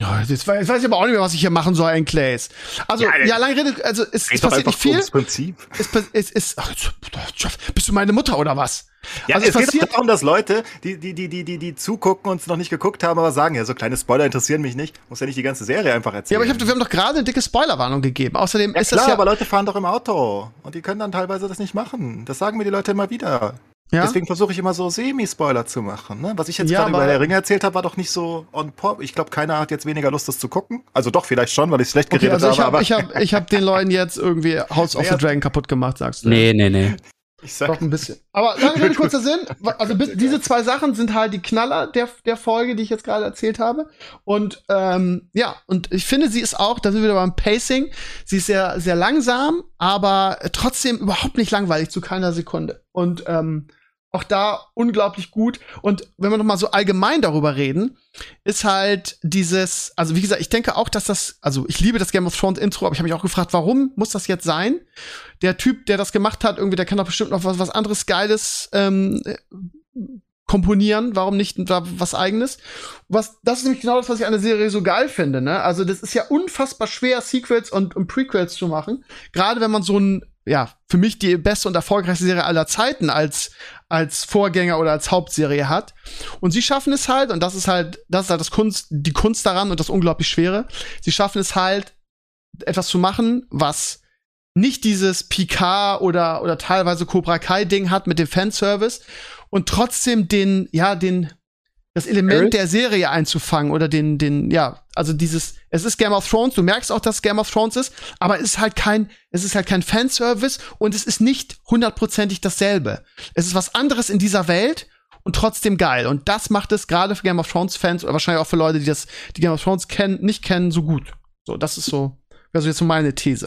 Speaker 2: Ja, jetzt, weiß- jetzt weiß ich aber auch nicht mehr, was ich hier machen soll, Enclays. Also,
Speaker 3: Ja,
Speaker 2: ja, lange Rede, also es, es
Speaker 3: Geht doch
Speaker 2: passiert nicht viel.
Speaker 3: Prinzip.
Speaker 2: Es, es ist, ach, jetzt, bist du meine Mutter oder was?
Speaker 3: Ja,
Speaker 2: also
Speaker 3: es geht
Speaker 2: passiert
Speaker 3: doch darum, dass Leute, die, die, die, die, die, die zugucken und es noch nicht geguckt haben, aber sagen, ja, so kleine Spoiler interessieren mich nicht. Muss ja nicht die ganze Serie einfach erzählen.
Speaker 2: Ja, aber ich hab, wir haben doch gerade eine dicke Spoilerwarnung gegeben. Außerdem
Speaker 3: ja,
Speaker 2: ist
Speaker 3: klar,
Speaker 2: das ja.
Speaker 3: aber Leute fahren doch im Auto und die können dann teilweise das nicht machen. Das sagen mir die Leute immer wieder.
Speaker 2: Ja?
Speaker 3: Deswegen versuche ich immer so Semi-Spoiler zu machen. Ne? Was ich jetzt
Speaker 2: Ja,
Speaker 3: gerade über der Ringe erzählt habe, war doch nicht so on pop. Ich glaube, keiner hat jetzt weniger Lust, das zu gucken. Also doch, vielleicht schon, weil ich schlecht
Speaker 2: Okay,
Speaker 3: geredet
Speaker 2: also ich
Speaker 3: habe.
Speaker 2: habe
Speaker 3: aber
Speaker 2: ich hab, ich hab den Leuten jetzt irgendwie House of the Dragon kaputt gemacht, sagst du.
Speaker 4: Nee, nee, nee.
Speaker 3: ich sag,
Speaker 2: Doch ein bisschen. Aber lange Rede, kurzer Sinn. Also bis, diese zwei Sachen sind halt die Knaller der, der Folge, die ich jetzt gerade erzählt habe. Und ähm, ja, und ich finde, sie ist auch, da sind wir wieder beim Pacing, sie ist sehr, sehr langsam, aber trotzdem überhaupt nicht langweilig zu keiner Sekunde. Und ähm, auch da unglaublich gut. Und wenn wir noch mal so allgemein darüber reden, ist halt dieses, also wie gesagt, ich denke auch, dass das, also ich liebe das Game of Thrones Intro, aber ich habe mich auch gefragt, warum muss das jetzt sein? Der Typ, der das gemacht hat, irgendwie, der kann doch bestimmt noch was, was anderes Geiles ähm, äh, komponieren. Warum nicht was Eigenes? Was, das ist nämlich genau das, was ich an der Serie so geil finde. Ne? Also das ist ja unfassbar schwer, Sequels und, und Prequels zu machen. Gerade wenn man so ein, ja, für mich die beste und erfolgreichste Serie aller Zeiten als als Vorgänger oder als Hauptserie hat. Und sie schaffen es halt, und das ist halt, das ist halt das Kunst, die Kunst daran und das unglaublich Schwere. Sie schaffen es halt, etwas zu machen, was nicht dieses Picard oder, oder teilweise Cobra Kai Ding hat mit dem Fanservice und trotzdem den, ja, den, das Element
Speaker 4: Spirit?
Speaker 2: der Serie einzufangen oder den, den, ja, also dieses, es ist Game of Thrones, du merkst auch, dass es Game of Thrones ist, aber es ist halt kein, es ist halt kein Fanservice und es ist nicht hundertprozentig dasselbe. Es ist was anderes in dieser Welt und trotzdem geil. Und das macht es gerade für Game of Thrones Fans oder wahrscheinlich auch für Leute, die das, die Game of Thrones kennen, nicht kennen, so gut. So, das ist so, wäre so jetzt so meine These.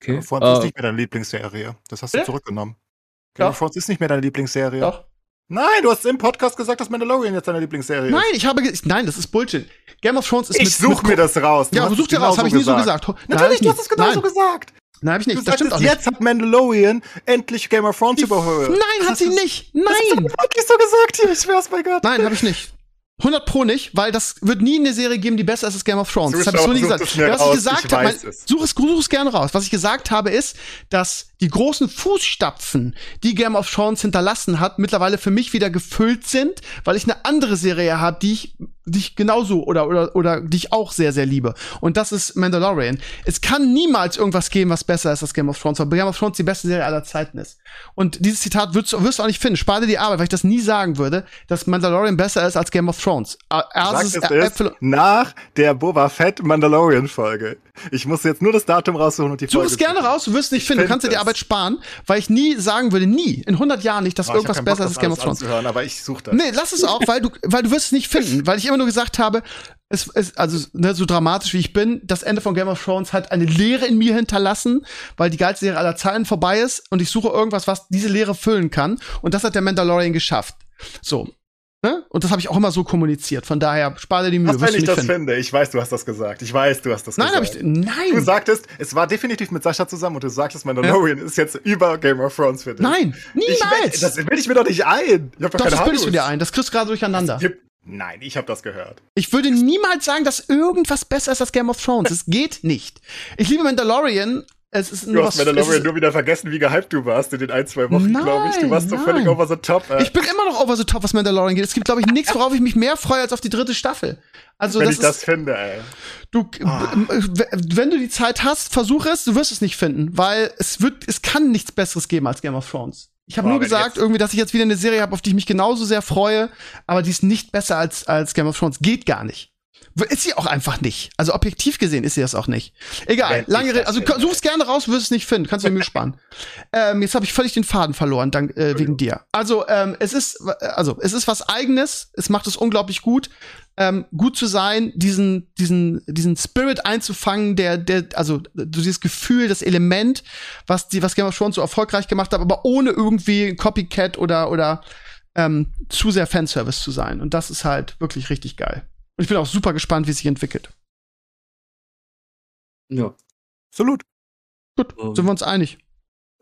Speaker 4: Okay.
Speaker 3: Game of Thrones ist
Speaker 4: Äh,
Speaker 3: nicht mehr deine Lieblingsserie. Das hast du
Speaker 2: Ja?
Speaker 3: zurückgenommen. Game
Speaker 2: Doch.
Speaker 3: of Thrones ist nicht mehr deine Lieblingsserie.
Speaker 2: Doch.
Speaker 3: Nein, du hast im Podcast gesagt, dass Mandalorian jetzt deine Lieblingsserie
Speaker 2: Nein,
Speaker 3: ist.
Speaker 2: ich habe, ge- nein, das ist Bullshit. Game of Thrones ist
Speaker 3: Ich
Speaker 2: mit,
Speaker 3: suche
Speaker 2: mit
Speaker 3: mir das raus. Du
Speaker 2: Ja, such dir raus,
Speaker 3: genauso
Speaker 2: habe ich nie so gesagt. Nein,
Speaker 3: Natürlich,
Speaker 2: ich
Speaker 3: du hast es genauso
Speaker 2: Nein.
Speaker 3: gesagt.
Speaker 2: Nein, habe ich
Speaker 3: Du
Speaker 2: nicht. Das stimmt auch
Speaker 3: sagtest,
Speaker 2: nicht.
Speaker 3: jetzt hat Mandalorian endlich Game of Thrones überholt.
Speaker 2: Nein, hat sie nicht.
Speaker 3: Das hast du
Speaker 2: Nein.
Speaker 3: wirklich so gesagt hier, ich schwör's bei Gott.
Speaker 2: Nein, habe ich nicht. 100 pro nicht, weil das wird nie eine Serie geben, die besser ist als Game of Thrones. Das habe ich so nie gesagt. Was ich gesagt
Speaker 3: ich
Speaker 2: habe, mein-
Speaker 3: es.
Speaker 2: such es, such es gerne raus. Was ich gesagt habe, ist, dass die großen Fußstapfen, die Game of Thrones hinterlassen hat, mittlerweile für mich wieder gefüllt sind, weil ich eine andere Serie habe, die ich, die ich genauso oder, oder, oder die ich auch sehr, sehr liebe. Und das ist Mandalorian. Es kann niemals irgendwas geben, was besser ist als Game of Thrones, weil Game of Thrones die beste Serie aller Zeiten ist. Und dieses Zitat wirst, du- wirst du auch nicht finden. Spar dir die Arbeit, weil ich das nie sagen würde, dass Mandalorian besser ist als Game of Thrones. Ä-
Speaker 3: Sag
Speaker 2: Erstens,
Speaker 3: es
Speaker 2: Äpfel-
Speaker 3: nach der Boba Fett Mandalorian Folge. Ich muss jetzt nur das Datum raussuchen und die
Speaker 2: Such
Speaker 3: Folge.
Speaker 2: es gerne raus, du wirst es nicht finden. Du
Speaker 3: find
Speaker 2: kannst dir die. Arbeit sparen, weil ich nie sagen würde, nie, in 100 Jahren nicht, dass
Speaker 3: Oh,
Speaker 2: irgendwas
Speaker 3: Bock,
Speaker 2: besser ist als Game of Thrones.
Speaker 3: aber ich suche das.
Speaker 2: Nee, lass es auch, weil du, weil du wirst es nicht finden, weil ich immer nur gesagt habe, es ist, also, ne, so dramatisch wie ich bin, das Ende von Game of Thrones hat eine Leere in mir hinterlassen, weil die geilste Serie aller Zeiten vorbei ist und ich suche irgendwas, was diese Leere füllen kann. Und das hat der Mandalorian geschafft. So. Ne? Und das habe ich auch immer so kommuniziert. Von daher, spar dir die Mühe.
Speaker 3: Was, wenn
Speaker 2: du
Speaker 3: ich das
Speaker 2: finden.
Speaker 3: finde? Ich weiß, du hast das gesagt. Ich weiß, du hast das
Speaker 2: Nein, ich,
Speaker 3: gesagt. Du
Speaker 2: nein,
Speaker 3: sagtest, es war definitiv mit Sascha zusammen und du sagtest, Mandalorian ist jetzt über Game of Thrones für dich.
Speaker 2: nein,
Speaker 3: Ich,
Speaker 2: niemals.
Speaker 3: das bilde ich mir doch nicht ein. Ich hab doch,
Speaker 2: Doch,
Speaker 3: keine
Speaker 2: das bildest du dir ein. Das kriegst du gerade durcheinander.
Speaker 3: Nein, ich habe das gehört.
Speaker 2: Ich würde niemals sagen, dass irgendwas besser ist als Game of Thrones. Es geht nicht. Ich liebe Mandalorian. Es ist
Speaker 3: Du hast. Mandalorian nur wieder vergessen, wie gehypt du warst in den ein, zwei Wochen,
Speaker 2: Nein,
Speaker 3: glaube ich. Du warst so völlig
Speaker 2: nein.
Speaker 3: over the top. Äh.
Speaker 2: ich bin immer noch over the top, was Mandalorian geht. Es gibt, glaube ich, nichts, worauf ich mich mehr freue als auf die dritte Staffel. Also
Speaker 3: wenn
Speaker 2: das
Speaker 3: ich das
Speaker 2: ist,
Speaker 3: finde, ey.
Speaker 2: du, äh, wenn du die Zeit hast, versuch es. Du wirst es nicht finden, weil es wird, es kann nichts Besseres geben als Game of Thrones. Ich habe nur gesagt, irgendwie, dass ich jetzt wieder eine Serie habe, auf die ich mich genauso sehr freue, aber die ist nicht besser als, als Game of Thrones. Geht gar nicht. Ist sie auch einfach nicht. Also objektiv gesehen ist sie das auch nicht. Egal,
Speaker 3: Wenn
Speaker 2: lange Rede. Also
Speaker 3: finde.
Speaker 2: such es gerne raus, wirst es nicht finden. Kannst du mir sparen. ähm, jetzt habe ich völlig den Faden verloren, dank, äh, wegen dir. Also ähm, es ist, also es ist was Eigenes. Es macht es unglaublich gut, ähm, gut zu sein, diesen, diesen, diesen Spirit einzufangen, der, der, also dieses Gefühl, das Element, was die, was Game of Thrones so erfolgreich gemacht hat, aber ohne irgendwie Copycat oder oder ähm, zu sehr Fanservice zu sein. Und das ist halt wirklich richtig geil. Und ich bin auch super gespannt, wie es sich entwickelt.
Speaker 4: Ja.
Speaker 3: Absolut.
Speaker 2: Gut,
Speaker 4: Ähm.
Speaker 2: sind wir uns einig.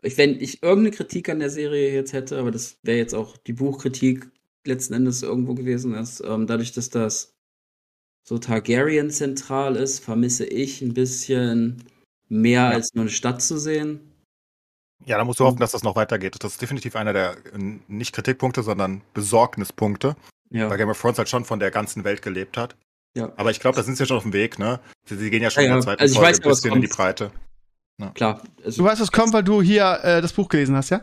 Speaker 4: Ich, wenn ich irgendeine Kritik an der Serie jetzt hätte, aber das wäre jetzt auch die Buchkritik letzten Endes irgendwo gewesen ist, ähm, dadurch, dass das so Targaryen zentral ist, vermisse ich ein bisschen mehr
Speaker 3: Ja.
Speaker 4: als nur eine Stadt zu sehen.
Speaker 3: Ja, da musst du hoffen, dass das noch weitergeht. Das ist definitiv einer der äh, nicht Kritikpunkte, sondern Besorgnispunkte.
Speaker 4: Ja.
Speaker 3: Weil Game of Thrones halt schon von der ganzen Welt gelebt hat.
Speaker 4: Ja.
Speaker 3: Aber ich glaube, da sind sie ja schon auf dem Weg, ne? Sie, sie gehen ja schon
Speaker 4: Ja,
Speaker 3: in
Speaker 4: ja.
Speaker 3: der zweiten
Speaker 4: Also ich
Speaker 3: Folge
Speaker 4: weiß ja,
Speaker 3: ein bisschen in die. Breite.
Speaker 4: Klar. Also,
Speaker 2: Du weißt, was kommt, weil du hier äh, das Buch gelesen hast, ja?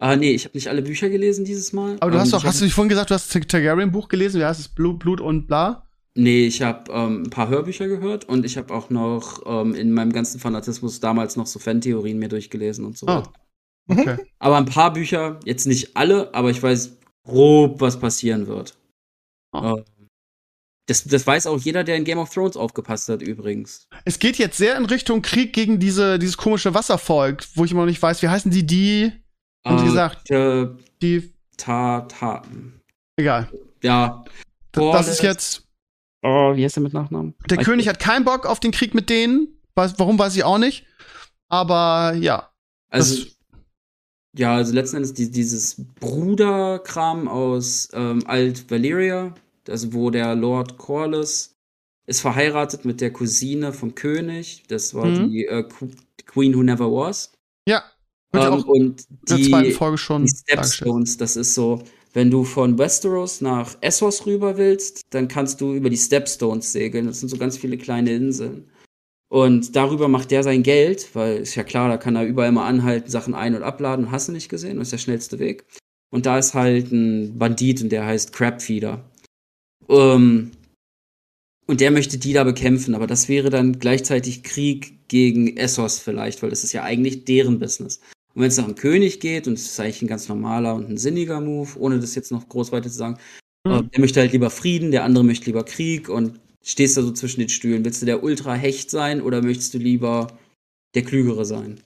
Speaker 4: ah, nee, ich habe nicht alle Bücher gelesen dieses Mal.
Speaker 2: Aber du
Speaker 4: Ähm,
Speaker 2: hast doch,
Speaker 4: ich
Speaker 2: hast du nicht vorhin gesagt, du hast das Targaryen-Buch gelesen? Wie heißt es? Blut, Blut und bla?
Speaker 4: Nee, ich habe ähm, ein paar Hörbücher gehört und ich habe auch noch ähm, in meinem ganzen Fanatismus damals noch so Fantheorien mir durchgelesen und so
Speaker 2: Ah.
Speaker 4: weiter.
Speaker 2: Okay.
Speaker 4: Aber ein paar Bücher, jetzt nicht alle, aber ich weiß grob, was passieren wird.
Speaker 2: Ah.
Speaker 4: Ähm, das, das weiß auch jeder, der in Game of Thrones aufgepasst hat, übrigens.
Speaker 2: Es geht jetzt sehr in Richtung Krieg gegen diese, dieses komische Wasservolk, wo ich immer noch nicht weiß, wie heißen die, die, Haben sie
Speaker 4: Äh,
Speaker 2: gesagt.
Speaker 4: äh,
Speaker 2: die,
Speaker 4: ta, ta,
Speaker 2: egal.
Speaker 4: ja.
Speaker 2: das ist jetzt,
Speaker 4: Oh, wie heißt der mit Nachnamen?
Speaker 2: der
Speaker 4: Weiß
Speaker 2: König hat keinen Bock auf den Krieg mit denen. Weiß, warum weiß ich auch nicht. Aber ja.
Speaker 4: Also, ja, also letzten Endes die, dieses Bruderkram aus ähm, Alt Valyria, also wo der Lord Corlys ist verheiratet mit der Cousine vom König. Das war
Speaker 2: Mhm.
Speaker 4: die äh, Qu- Queen Who Never Was.
Speaker 2: Ja.
Speaker 4: Ähm, und die,
Speaker 2: Folge schon
Speaker 4: die. Stepstones, das ist so, wenn du von Westeros nach Essos rüber willst, dann kannst du über die Stepstones segeln. Das sind so ganz viele kleine Inseln. Und darüber macht der sein Geld, weil ist ja klar, da kann er überall mal anhalten, Sachen ein- und abladen, hast du nicht gesehen, das ist der schnellste Weg. Und da ist halt ein Bandit und der heißt Crabfeeder. Ähm, und der möchte die da bekämpfen, aber das wäre dann gleichzeitig Krieg gegen Essos vielleicht, weil das ist ja eigentlich deren Business. Und wenn es nach dem König geht, und es ist eigentlich ein ganz normaler und ein sinniger Move, ohne das jetzt noch groß weiter zu sagen,
Speaker 2: Mhm.
Speaker 4: der möchte halt lieber Frieden, der andere möchte lieber Krieg und stehst da so zwischen den Stühlen. Willst du der Ultra-Hecht sein oder möchtest du lieber der Klügere sein?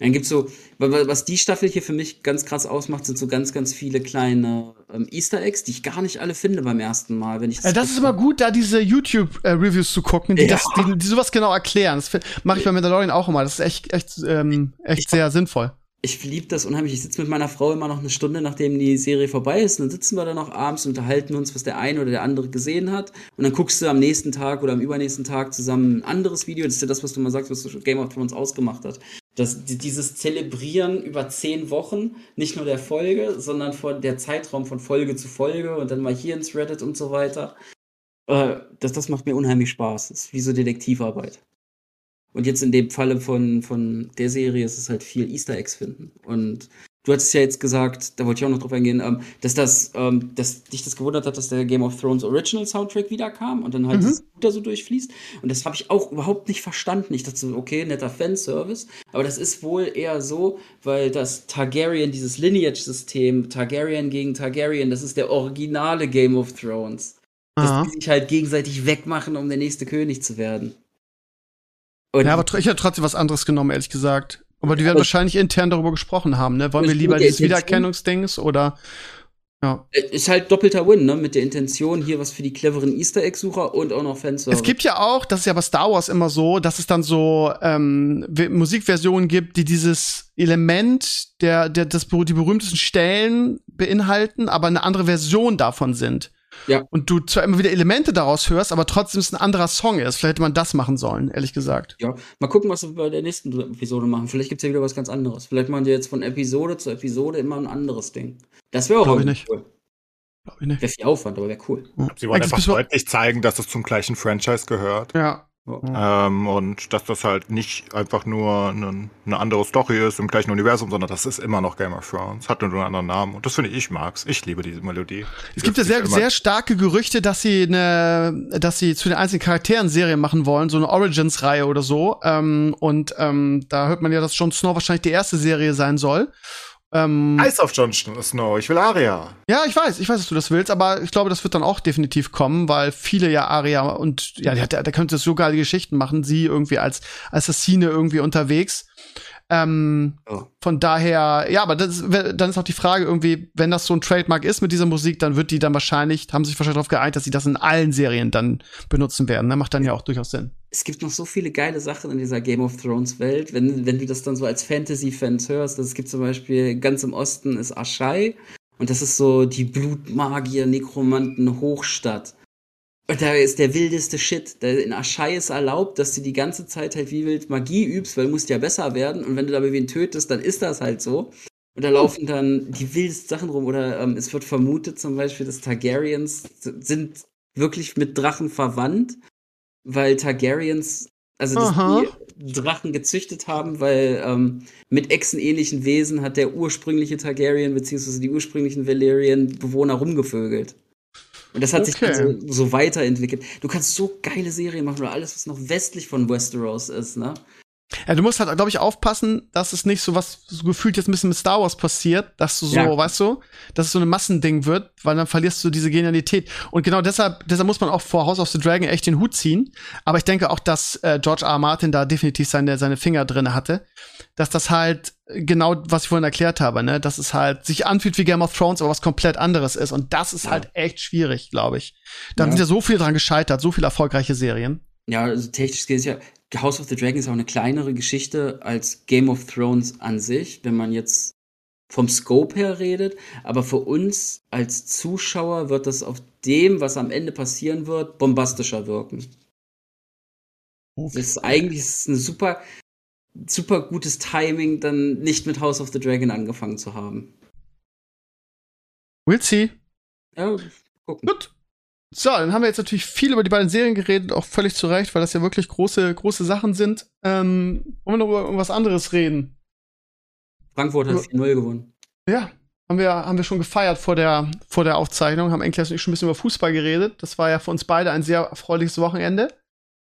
Speaker 4: Dann gibt's so, wa- wa- was die Staffel hier für mich ganz krass ausmacht, sind so ganz, ganz viele kleine ähm, Easter Eggs, die ich gar nicht alle finde beim ersten Mal, wenn ich
Speaker 2: Äh, das ist immer gut, da diese YouTube-Reviews zu gucken, die,
Speaker 4: Ja.
Speaker 2: das, die, die sowas genau erklären. Das mache ich bei Mandalorian auch immer. Das ist echt, echt, ähm, echt sehr sinnvoll.
Speaker 4: Ich liebe das unheimlich. Ich sitze mit meiner Frau immer noch eine Stunde, nachdem die Serie vorbei ist. Und dann sitzen wir da noch abends und unterhalten uns, was der eine oder der andere gesehen hat. Und dann guckst du am nächsten Tag oder am übernächsten Tag zusammen ein anderes Video. Das ist ja das, was du mal sagst, was Game of Thrones ausgemacht hat. Das, die- dieses Zelebrieren über zehn Wochen, nicht nur der Folge, sondern von der Zeitraum von Folge zu Folge und dann mal hier ins Reddit und so weiter. Äh, das, das macht mir unheimlich Spaß. Das ist wie so Detektivarbeit. Und jetzt in dem Falle von, von der Serie ist es halt viel Easter Eggs finden. Und du hattest ja jetzt gesagt, da wollte ich auch noch drauf eingehen, ähm, dass das, ähm, dass dich das gewundert hat, dass der Game of Thrones Original Soundtrack wiederkam und dann halt
Speaker 2: Mhm.
Speaker 4: das da so durchfließt. Und das habe ich auch überhaupt nicht verstanden. Ich dachte so, okay, netter Fanservice. Aber das ist wohl eher so, weil das Targaryen, dieses Lineage-System, Targaryen gegen Targaryen, das ist der originale Game of Thrones. Dass
Speaker 2: Aha.
Speaker 4: die sich halt gegenseitig wegmachen, um der nächste König zu werden. Und
Speaker 2: Ja, aber ich hätte trotzdem was anderes genommen, ehrlich gesagt. Aber die werden
Speaker 4: Aber-
Speaker 2: wahrscheinlich intern darüber gesprochen haben, ne? Wollen wir lieber dieses. Wiedererkennungsdings oder ja.
Speaker 4: Ist halt doppelter Win, ne? Mit der Intention, hier was für die cleveren Easter Egg-Sucher und auch noch Fanservice.
Speaker 2: Es gibt ja auch, das ist ja bei Star Wars immer so, dass es dann so ähm, Musikversionen gibt, die dieses Element der, der das, die berühmtesten Stellen beinhalten, aber eine andere Version davon sind.
Speaker 4: Ja.
Speaker 2: Und du zwar immer wieder Elemente daraus hörst, aber trotzdem es ein anderer Song ist. Vielleicht hätte man das machen sollen, ehrlich gesagt.
Speaker 4: Ja, mal gucken, was wir bei der nächsten Episode machen. Vielleicht gibt's ja wieder was ganz anderes. Vielleicht machen die jetzt von Episode zu Episode immer ein anderes Ding. Das wäre auch
Speaker 2: Glaub ich
Speaker 4: cool.
Speaker 2: Glaube ich nicht.
Speaker 4: Wäre viel Aufwand, aber wäre cool.
Speaker 3: Sie wollen
Speaker 2: Eigentlich
Speaker 3: einfach deutlich zeigen, dass es zum gleichen Franchise gehört.
Speaker 2: Ja.
Speaker 3: Ähm, und dass das halt nicht einfach nur eine, eine andere Story ist im gleichen Universum, sondern das ist immer noch Game of Thrones. Hat nur einen anderen Namen. Und das finde ich, ich mag's. Ich liebe diese Melodie.
Speaker 2: Es gibt ja sehr, sehr starke Gerüchte, dass sie eine, dass sie zu den einzelnen Charakteren Serien machen wollen, so eine Origins-Reihe oder so. Ähm, und ähm, da hört man ja, dass Jon Snow wahrscheinlich die erste Serie sein soll. Ähm,
Speaker 3: Eis auf Jon Snow. Ich will Aria.
Speaker 2: ja, ich weiß, ich weiß, dass du das willst, aber ich glaube, das wird dann auch definitiv kommen, weil viele ja Aria und ja, der, der, der könnte so geile Geschichten machen, sie irgendwie als Assassine irgendwie unterwegs. Ähm,
Speaker 4: Ja.
Speaker 2: Von daher, ja, aber das, dann ist auch die Frage irgendwie, wenn das so ein Trademark ist mit dieser Musik, dann wird die dann wahrscheinlich, haben sich wahrscheinlich darauf geeint, dass sie das in allen Serien dann benutzen werden. Ne? Macht dann ja auch durchaus Sinn.
Speaker 4: Es gibt noch so viele geile Sachen in dieser Game of Thrones Welt, wenn, wenn du das dann so als Fantasy-Fans hörst. Es gibt zum Beispiel ganz im Osten ist Aschai und das ist so die Blutmagier, Nekromanten, Hochstadt. Und da ist der wildeste Shit. Da in Aschai ist erlaubt, dass du die ganze Zeit halt wie wild Magie übst, weil du musst ja besser werden. Und wenn du dabei wen tötest, dann ist das halt so. Und da laufen dann die wildesten Sachen rum. Oder ähm, es wird vermutet zum Beispiel, dass Targaryens sind wirklich mit Drachen verwandt, weil Targaryens, also dass
Speaker 2: Aha.
Speaker 4: die Drachen gezüchtet haben, weil ähm, mit echsenähnlichen Wesen hat der ursprüngliche Targaryen beziehungsweise die ursprünglichen Valyrian-Bewohner rumgevögelt. Und das hat sich
Speaker 2: Okay.
Speaker 4: dann so, so weiterentwickelt. Du kannst so geile Serien machen oder alles, was noch westlich von Westeros ist, ne?
Speaker 2: Ja, du musst halt, glaube ich, aufpassen, dass es nicht so was so gefühlt jetzt ein bisschen mit Star Wars passiert, dass du so,
Speaker 4: Ja.
Speaker 2: weißt du, dass es so ein Massending wird, weil dann verlierst du diese Genialität. Und genau deshalb, deshalb muss man auch vor House of the Dragon echt den Hut ziehen. Aber ich denke auch, dass äh, George R. R. Martin da definitiv seine, seine Finger drin hatte. Dass das halt genau, was ich vorhin erklärt habe, ne, dass es halt sich anfühlt wie Game of Thrones, aber was komplett anderes ist. Und das ist
Speaker 4: Ja.
Speaker 2: halt echt schwierig, glaube ich. Da
Speaker 4: Ja.
Speaker 2: sind ja so viel dran gescheitert, so viele erfolgreiche Serien.
Speaker 4: Ja, also technisch gesehen ist ja House of the Dragon ist auch eine kleinere Geschichte als Game of Thrones an sich, wenn man jetzt vom Scope her redet. Aber für uns als Zuschauer wird das auf dem, was am Ende passieren wird, bombastischer wirken. Das ist eigentlich ist es ein super, super gutes Timing, dann nicht mit House of the Dragon angefangen zu haben.
Speaker 2: We'll see.
Speaker 4: Ja, gucken.
Speaker 2: Gut. So, dann haben wir jetzt natürlich viel über die beiden Serien geredet, auch völlig zu Recht, weil das ja wirklich große, große Sachen sind. Ähm, wollen wir noch über irgendwas anderes reden?
Speaker 4: Frankfurt hat
Speaker 2: Ja.
Speaker 4: 4-0 gewonnen.
Speaker 2: Ja, haben wir, haben wir schon gefeiert vor der, vor der Aufzeichnung, haben Enkles und ich schon ein bisschen über Fußball geredet. Das war ja für uns beide ein sehr erfreuliches Wochenende.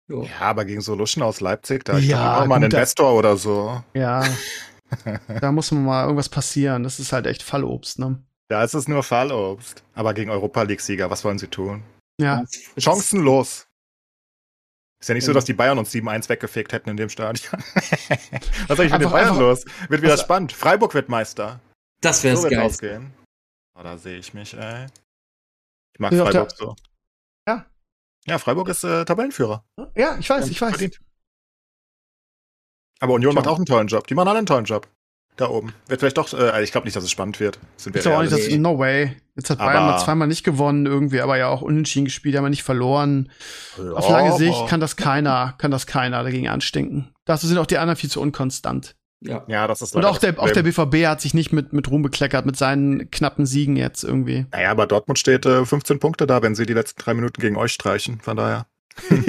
Speaker 4: Jo.
Speaker 3: Ja, aber gegen so Luschen aus Leipzig, da
Speaker 2: Ja,
Speaker 3: ja, auch mal ein
Speaker 2: gut, da-
Speaker 3: Investor oder so.
Speaker 2: Ja, da muss mal irgendwas passieren. Das ist halt echt Fallobst, ne?
Speaker 3: Da ist es nur Fallobst. Aber gegen Europa League-Sieger, was wollen sie tun?
Speaker 2: Ja.
Speaker 3: Chancenlos. Ist ja nicht so,
Speaker 4: Ja.
Speaker 3: dass die Bayern uns 7-1 weggefegt hätten in dem Stadion. was ist eigentlich mit den Bayern
Speaker 2: einfach-
Speaker 3: los? Wird wieder
Speaker 2: Was-
Speaker 3: spannend. Freiburg wird Meister.
Speaker 4: Das wäre
Speaker 3: So
Speaker 4: geil.
Speaker 3: ausgehen. Oh, da sehe ich mich, ey. Ich mag
Speaker 2: auf
Speaker 3: Freiburg so.
Speaker 2: Ja.
Speaker 3: Ja, Freiburg ist äh, Tabellenführer.
Speaker 2: Ja, ich weiß, ich weiß.
Speaker 3: Verdient. Aber Union
Speaker 2: Tja.
Speaker 3: macht auch einen tollen Job. Die machen alle einen tollen Job. Da oben. Wird vielleicht doch, äh, ich glaube nicht, dass es spannend wird. Sind wir
Speaker 2: Ich glaube auch nicht, dass, no way. Jetzt hat Bayern
Speaker 3: Aber-
Speaker 2: mal zweimal nicht gewonnen, irgendwie, aber ja auch unentschieden gespielt, haben wir nicht verloren. Auf
Speaker 3: Ja,
Speaker 2: lange
Speaker 3: aber-
Speaker 2: Sicht kann das keiner, kann das keiner dagegen anstinken. Dazu sind auch die anderen viel zu unkonstant.
Speaker 4: Ja.
Speaker 3: Ja, das ist
Speaker 2: Und auch der, auch der. BVB hat sich nicht mit, mit Ruhm bekleckert, mit seinen knappen Siegen jetzt irgendwie.
Speaker 3: Naja, aber Dortmund steht äh, 15 Punkte da, wenn sie die letzten drei Minuten gegen euch streichen. Von daher.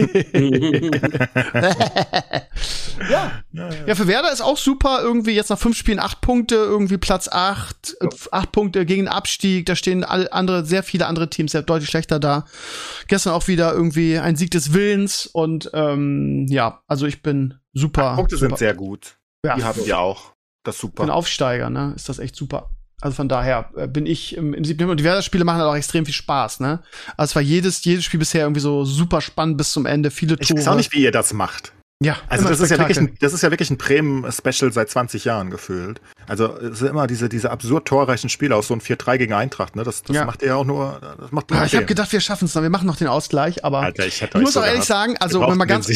Speaker 2: ja. ja, für Werder ist auch super, irgendwie jetzt nach fünf Spielen acht Punkte, irgendwie Platz acht, äh, acht Punkte gegen den Abstieg. Da stehen alle andere, sehr viele andere Teams sehr deutlich schlechter da. Gestern auch wieder irgendwie ein Sieg des Willens und ähm, ja, also ich bin super.
Speaker 3: Punkte
Speaker 2: super.
Speaker 3: sind sehr gut.
Speaker 2: ja,
Speaker 3: Die haben wir auch. Das ist
Speaker 2: für
Speaker 3: super.
Speaker 2: einen Aufsteiger, ne, ist das echt super. Also von daher äh, bin ich im, im siebten Himmel. Und die Werder-Spiele machen halt auch extrem viel Spaß, ne? Also es war jedes, jedes Spiel bisher irgendwie so super spannend bis zum Ende, viele
Speaker 3: Ich
Speaker 2: Tore.
Speaker 3: weiß auch nicht, wie ihr das macht.
Speaker 2: ja,
Speaker 3: Also das ist, ja wirklich ein, das ist ja wirklich ein Bremen-Special seit 20 Jahren gefühlt. Also es sind immer diese, diese absurd torreichen Spiele aus so ein 4-3 gegen Eintracht, ne? Das, das
Speaker 2: Ja.
Speaker 3: macht ihr ja auch nur, das macht nur
Speaker 2: Ja, ich habe gedacht, wir schaffen es noch. Wir machen noch den Ausgleich, aber
Speaker 3: Alter, ich
Speaker 2: ich muss
Speaker 3: so
Speaker 2: auch ehrlich
Speaker 3: gehabt.
Speaker 2: sagen, also wenn wir ganz,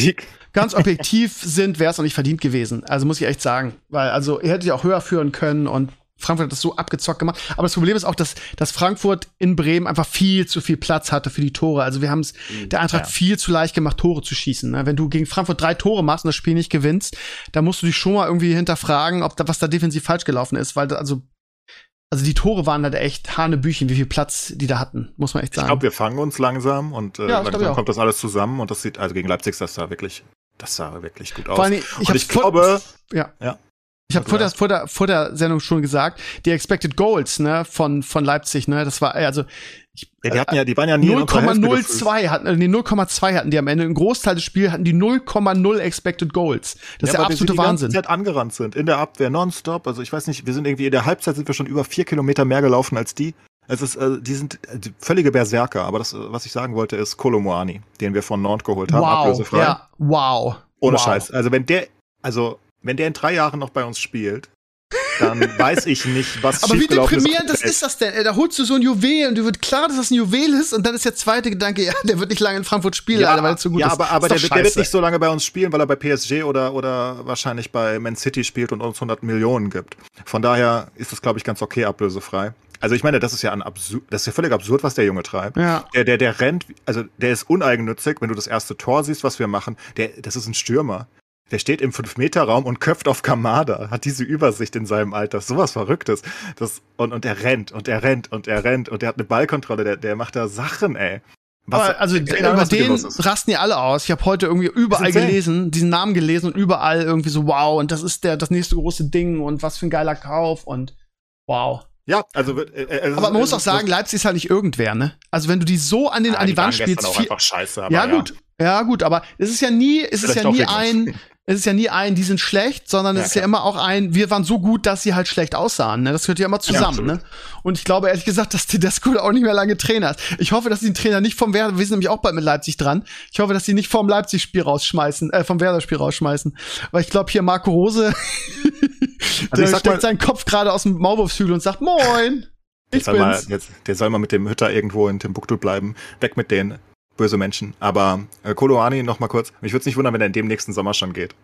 Speaker 2: ganz objektiv sind, wäre es auch nicht verdient gewesen. Also muss ich echt sagen, weil also ihr hättet ja auch höher führen können und Frankfurt hat das so abgezockt gemacht. Aber das Problem ist auch, dass, dass Frankfurt in Bremen einfach viel zu viel Platz hatte für die Tore. Also wir haben es der Eintracht
Speaker 3: Ja.
Speaker 2: viel zu leicht gemacht, Tore zu schießen. Ne? Wenn du gegen Frankfurt drei Tore machst und das Spiel nicht gewinnst, dann musst du dich schon mal irgendwie hinterfragen, ob da was da defensiv falsch gelaufen ist, weil da, also also die Tore waren halt echt Hanebüchen, wie viel Platz die da hatten, muss man echt
Speaker 3: Ich
Speaker 2: sagen.
Speaker 3: glaube, wir fangen uns langsam und äh,
Speaker 2: Ja, ich
Speaker 3: langsam kommt das alles zusammen und das sieht, also gegen Leipzig das sah wirklich, das sah wirklich gut aus.
Speaker 2: Vor allem, ich,
Speaker 3: und ich glaube,
Speaker 2: Ja.
Speaker 3: Ja.
Speaker 2: Ich habe
Speaker 3: Also
Speaker 2: vor, der, vor, der, vor der Sendung schon gesagt, die Expected Goals ne, von, von Leipzig, ne, das war also
Speaker 3: ja, die hatten ja, die waren ja nie in unserer Hälfte gefühlt.
Speaker 2: 0,02 hatten, äh, nee, 0,2 hatten die am Ende. Ein Großteil des Spiels hatten die 0,0 Expected Goals. Das ist ja
Speaker 3: weil wir
Speaker 2: absolute
Speaker 3: die
Speaker 2: Wahnsinn.
Speaker 3: ganze Zeit angerannt sind, in der Abwehr nonstop. Also ich weiß nicht, wir sind irgendwie in der Halbzeit sind wir schon über vier Kilometer mehr gelaufen als die. Es ist, äh, die sind äh, die völlige Berserker. Aber das, äh, was ich sagen wollte, ist Kolomoani, den wir von Nantes geholt haben,
Speaker 2: Wow,
Speaker 3: ablösefrei.
Speaker 2: ja, wow.
Speaker 3: Ohne
Speaker 2: wow.
Speaker 3: Scheiß. Also wenn der, also wenn der in drei Jahren noch bei uns spielt, dann weiß ich nicht, was
Speaker 2: Aber wie deprimierend das
Speaker 3: ist.
Speaker 2: ist das denn? Ey, Da holst du so ein Juwel und dir wird klar, dass das ein Juwel ist und dann ist der zweite Gedanke, ja, der wird nicht lange in Frankfurt spielen,
Speaker 3: Ja,
Speaker 2: Alter, weil er zu gut
Speaker 3: ja
Speaker 2: ist.
Speaker 3: aber, aber
Speaker 2: ist
Speaker 3: der, der wird nicht so lange bei uns spielen, weil er bei PSG oder, oder wahrscheinlich bei Man City spielt und uns 100 Millionen gibt. Von daher ist das, glaube ich, ganz okay ablösefrei. Also ich meine, das ist ja ein absurd, das ist ja völlig absurd, was der Junge treibt.
Speaker 2: Ja.
Speaker 3: Der, der, der rennt, also der ist uneigennützig, wenn du das erste Tor siehst, was wir machen. Der, das ist ein Stürmer. Der steht im 5-Meter-Raum und köpft auf Kamada, hat diese Übersicht in seinem Alter. Sowas Verrücktes. Das, und, und er rennt und er rennt und er rennt und er hat eine Ballkontrolle, der, der macht da Sachen, ey. Was,
Speaker 2: Aber also
Speaker 3: Ahnung,
Speaker 2: über den rasten die alle aus. Ich habe heute irgendwie überall gelesen, diesen Namen gelesen und überall irgendwie so wow und das ist der das nächste große Ding und was für ein geiler Kauf und wow.
Speaker 3: Ja, also. Äh, äh, es
Speaker 2: Aber man muss auch sagen, Leipzig ist halt nicht irgendwer, ne? Also wenn du die so an den
Speaker 3: Ja,
Speaker 2: an die,
Speaker 3: waren
Speaker 2: Wand spielst,
Speaker 3: auch einfach scheiße. Aber
Speaker 2: ja, gut, ja gut, aber es ist ja nie, es ist ja nie ein, es ist ja nie ein, die sind schlecht, sondern
Speaker 3: Ja,
Speaker 2: es ist ja
Speaker 3: klar.
Speaker 2: immer auch ein, wir waren so gut, dass sie halt schlecht aussahen. Ne? Das gehört ja immer zusammen.
Speaker 3: absolut.
Speaker 2: ne? Und ich glaube ehrlich gesagt, dass Tedesco auch nicht mehr lange Trainer ist. Ich hoffe, dass die den Trainer nicht vom Werder, wir sind nämlich auch bald mit Leipzig dran. Ich hoffe, dass die nicht vom Leipzig-Spiel rausschmeißen, äh, vom Werder-Spiel rausschmeißen, weil ich glaube hier Marco Rose,
Speaker 3: Also
Speaker 2: der steckt
Speaker 3: mal-
Speaker 2: seinen Kopf gerade aus dem Maulwurfshügel und sagt Moin.
Speaker 3: Der
Speaker 2: Ich
Speaker 3: soll, mal,
Speaker 2: bin's.
Speaker 3: jetzt, der soll mal mit dem Hütter irgendwo in Timbuktu bleiben. Weg mit denen. Böse Menschen. Aber äh, Koloani noch mal kurz. Mich würde es nicht wundern, wenn er in dem nächsten Sommer schon geht.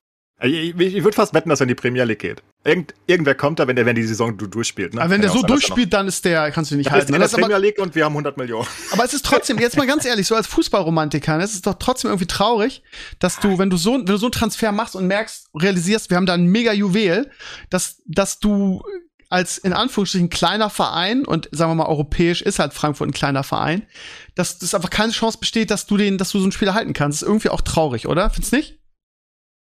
Speaker 3: Äh, Ich, ich, ich würde fast wetten, dass er in die Premier League geht. Irgend, irgendwer kommt da, wenn der wenn die Saison du durchspielt. Ne?
Speaker 2: Aber wenn der so durchspielt, dann ist der, kannst du den nicht
Speaker 3: Noch, er ist
Speaker 2: halten.
Speaker 3: in
Speaker 2: ne?
Speaker 3: der Premier League und wir haben 100 Millionen.
Speaker 2: Aber es ist trotzdem, jetzt mal ganz ehrlich, so als Fußballromantiker, ne, es ist doch trotzdem irgendwie traurig, dass du, wenn du so, wenn du so einen Transfer machst und merkst, realisierst, wir haben da ein mega Juwel, dass, dass du als in Anführungsstrichen kleiner Verein und sagen wir mal europäisch ist halt Frankfurt ein kleiner Verein, dass das einfach keine Chance besteht, dass du den, dass du so einen Spieler halten kannst. Das ist irgendwie auch traurig, oder? Findest du nicht?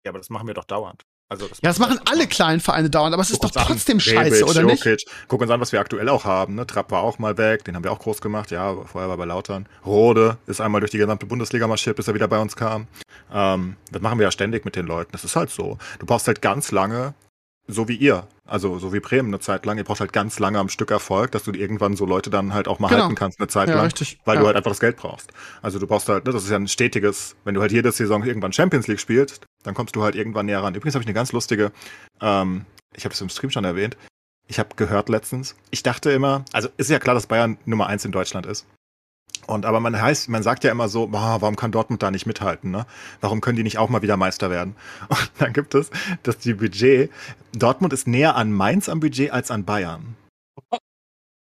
Speaker 3: Ja, aber das machen wir doch dauernd. Also das
Speaker 2: Ja, das machen alle kleinen Vereine dauernd, aber es ist doch
Speaker 3: uns an.
Speaker 2: trotzdem
Speaker 3: Rebic,
Speaker 2: scheiße, oder nicht?
Speaker 3: Jokic. Guck uns an, was wir aktuell auch haben. Ne? Trapp war auch mal weg, den haben wir auch groß gemacht. Ja, vorher war bei Lautern. Rode ist einmal durch die gesamte Bundesliga marschiert, bis er wieder bei uns kam. Ähm, das machen wir ja ständig mit den Leuten. Das ist halt so. Du brauchst halt ganz lange, so wie ihr, also so wie Bremen eine Zeit lang, ihr braucht halt ganz lange am Stück Erfolg, dass du irgendwann so Leute dann halt auch mal
Speaker 2: Genau.
Speaker 3: halten kannst eine Zeit
Speaker 2: Ja,
Speaker 3: lang.
Speaker 2: richtig.
Speaker 3: Weil
Speaker 2: Ja.
Speaker 3: du halt einfach das Geld brauchst. Also du brauchst halt, ne, das ist ja ein stetiges, wenn du halt jede Saison irgendwann Champions League spielst, dann kommst du halt irgendwann näher ran. Übrigens habe ich eine ganz lustige, ähm, ich habe es im Stream schon erwähnt, ich habe gehört letztens, ich dachte immer, also ist ja klar, dass Bayern Nummer eins in Deutschland ist. Und aber man heißt, man sagt ja immer so, boah, warum kann Dortmund da nicht mithalten, ne? Warum können die nicht auch mal wieder Meister werden? Und dann gibt es, dass die Budget, Dortmund ist näher an Mainz am Budget als an Bayern.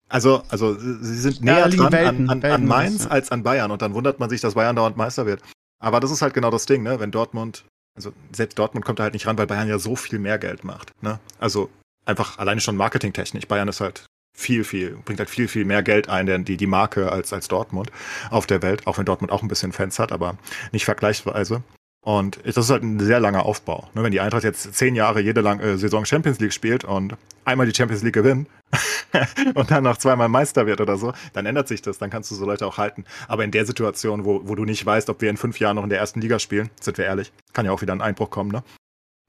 Speaker 3: Also, also sie sind näher dran
Speaker 2: Welten,
Speaker 3: an, an,
Speaker 2: Welten
Speaker 3: an Mainz
Speaker 2: ja.
Speaker 3: als an Bayern und dann wundert man sich, dass Bayern dauernd Meister wird. Aber das ist halt genau das Ding, ne? Wenn Dortmund, also selbst Dortmund kommt da halt nicht ran, weil Bayern ja so viel mehr Geld macht, ne? Also einfach alleine schon marketingtechnisch. Bayern ist halt viel, viel, bringt halt viel, viel mehr Geld ein, denn die, die Marke als, als Dortmund auf der Welt, auch wenn Dortmund auch ein bisschen Fans hat, aber nicht vergleichsweise. Und das ist halt ein sehr langer Aufbau. Ne, wenn die Eintracht jetzt zehn Jahre jede lang, äh, Saison Champions League spielt und einmal die Champions League gewinnt und dann noch zweimal Meister wird oder so, dann ändert sich das, dann kannst du so Leute auch halten. Aber in der Situation, wo, wo du nicht weißt, ob wir in fünf Jahren noch in der ersten Liga spielen, sind wir ehrlich, kann ja auch wieder ein Einbruch kommen, ne?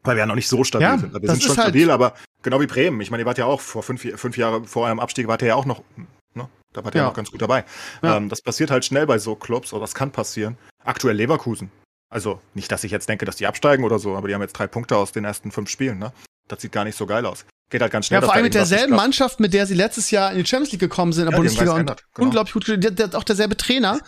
Speaker 3: Weil wir ja noch nicht so stabil
Speaker 2: Ja,
Speaker 3: sind. Wir sind schon
Speaker 2: halt-
Speaker 3: stabil, aber genau wie Bremen. Ich meine, ihr wart ja auch vor fünf, fünf Jahre vor eurem Abstieg, wart ihr ja auch noch, ne? Da wart ihr
Speaker 2: Ja.
Speaker 3: ja noch ganz gut dabei.
Speaker 2: Ja.
Speaker 3: Ähm, das passiert halt schnell bei so Clubs, oder das kann passieren. Aktuell Leverkusen. Also nicht, dass ich jetzt denke, dass die absteigen oder so, aber die haben jetzt drei Punkte aus den ersten fünf Spielen, ne? Das sieht gar nicht so geil aus. Geht halt ganz schnell.
Speaker 2: Ja, vor allem mit derselben. Mannschaft, mit der sie letztes Jahr in die Champions League gekommen sind in der
Speaker 3: Ja,
Speaker 2: Bundesliga und
Speaker 3: genau.
Speaker 2: unglaublich gut gespielt. Der, der, auch derselbe Trainer.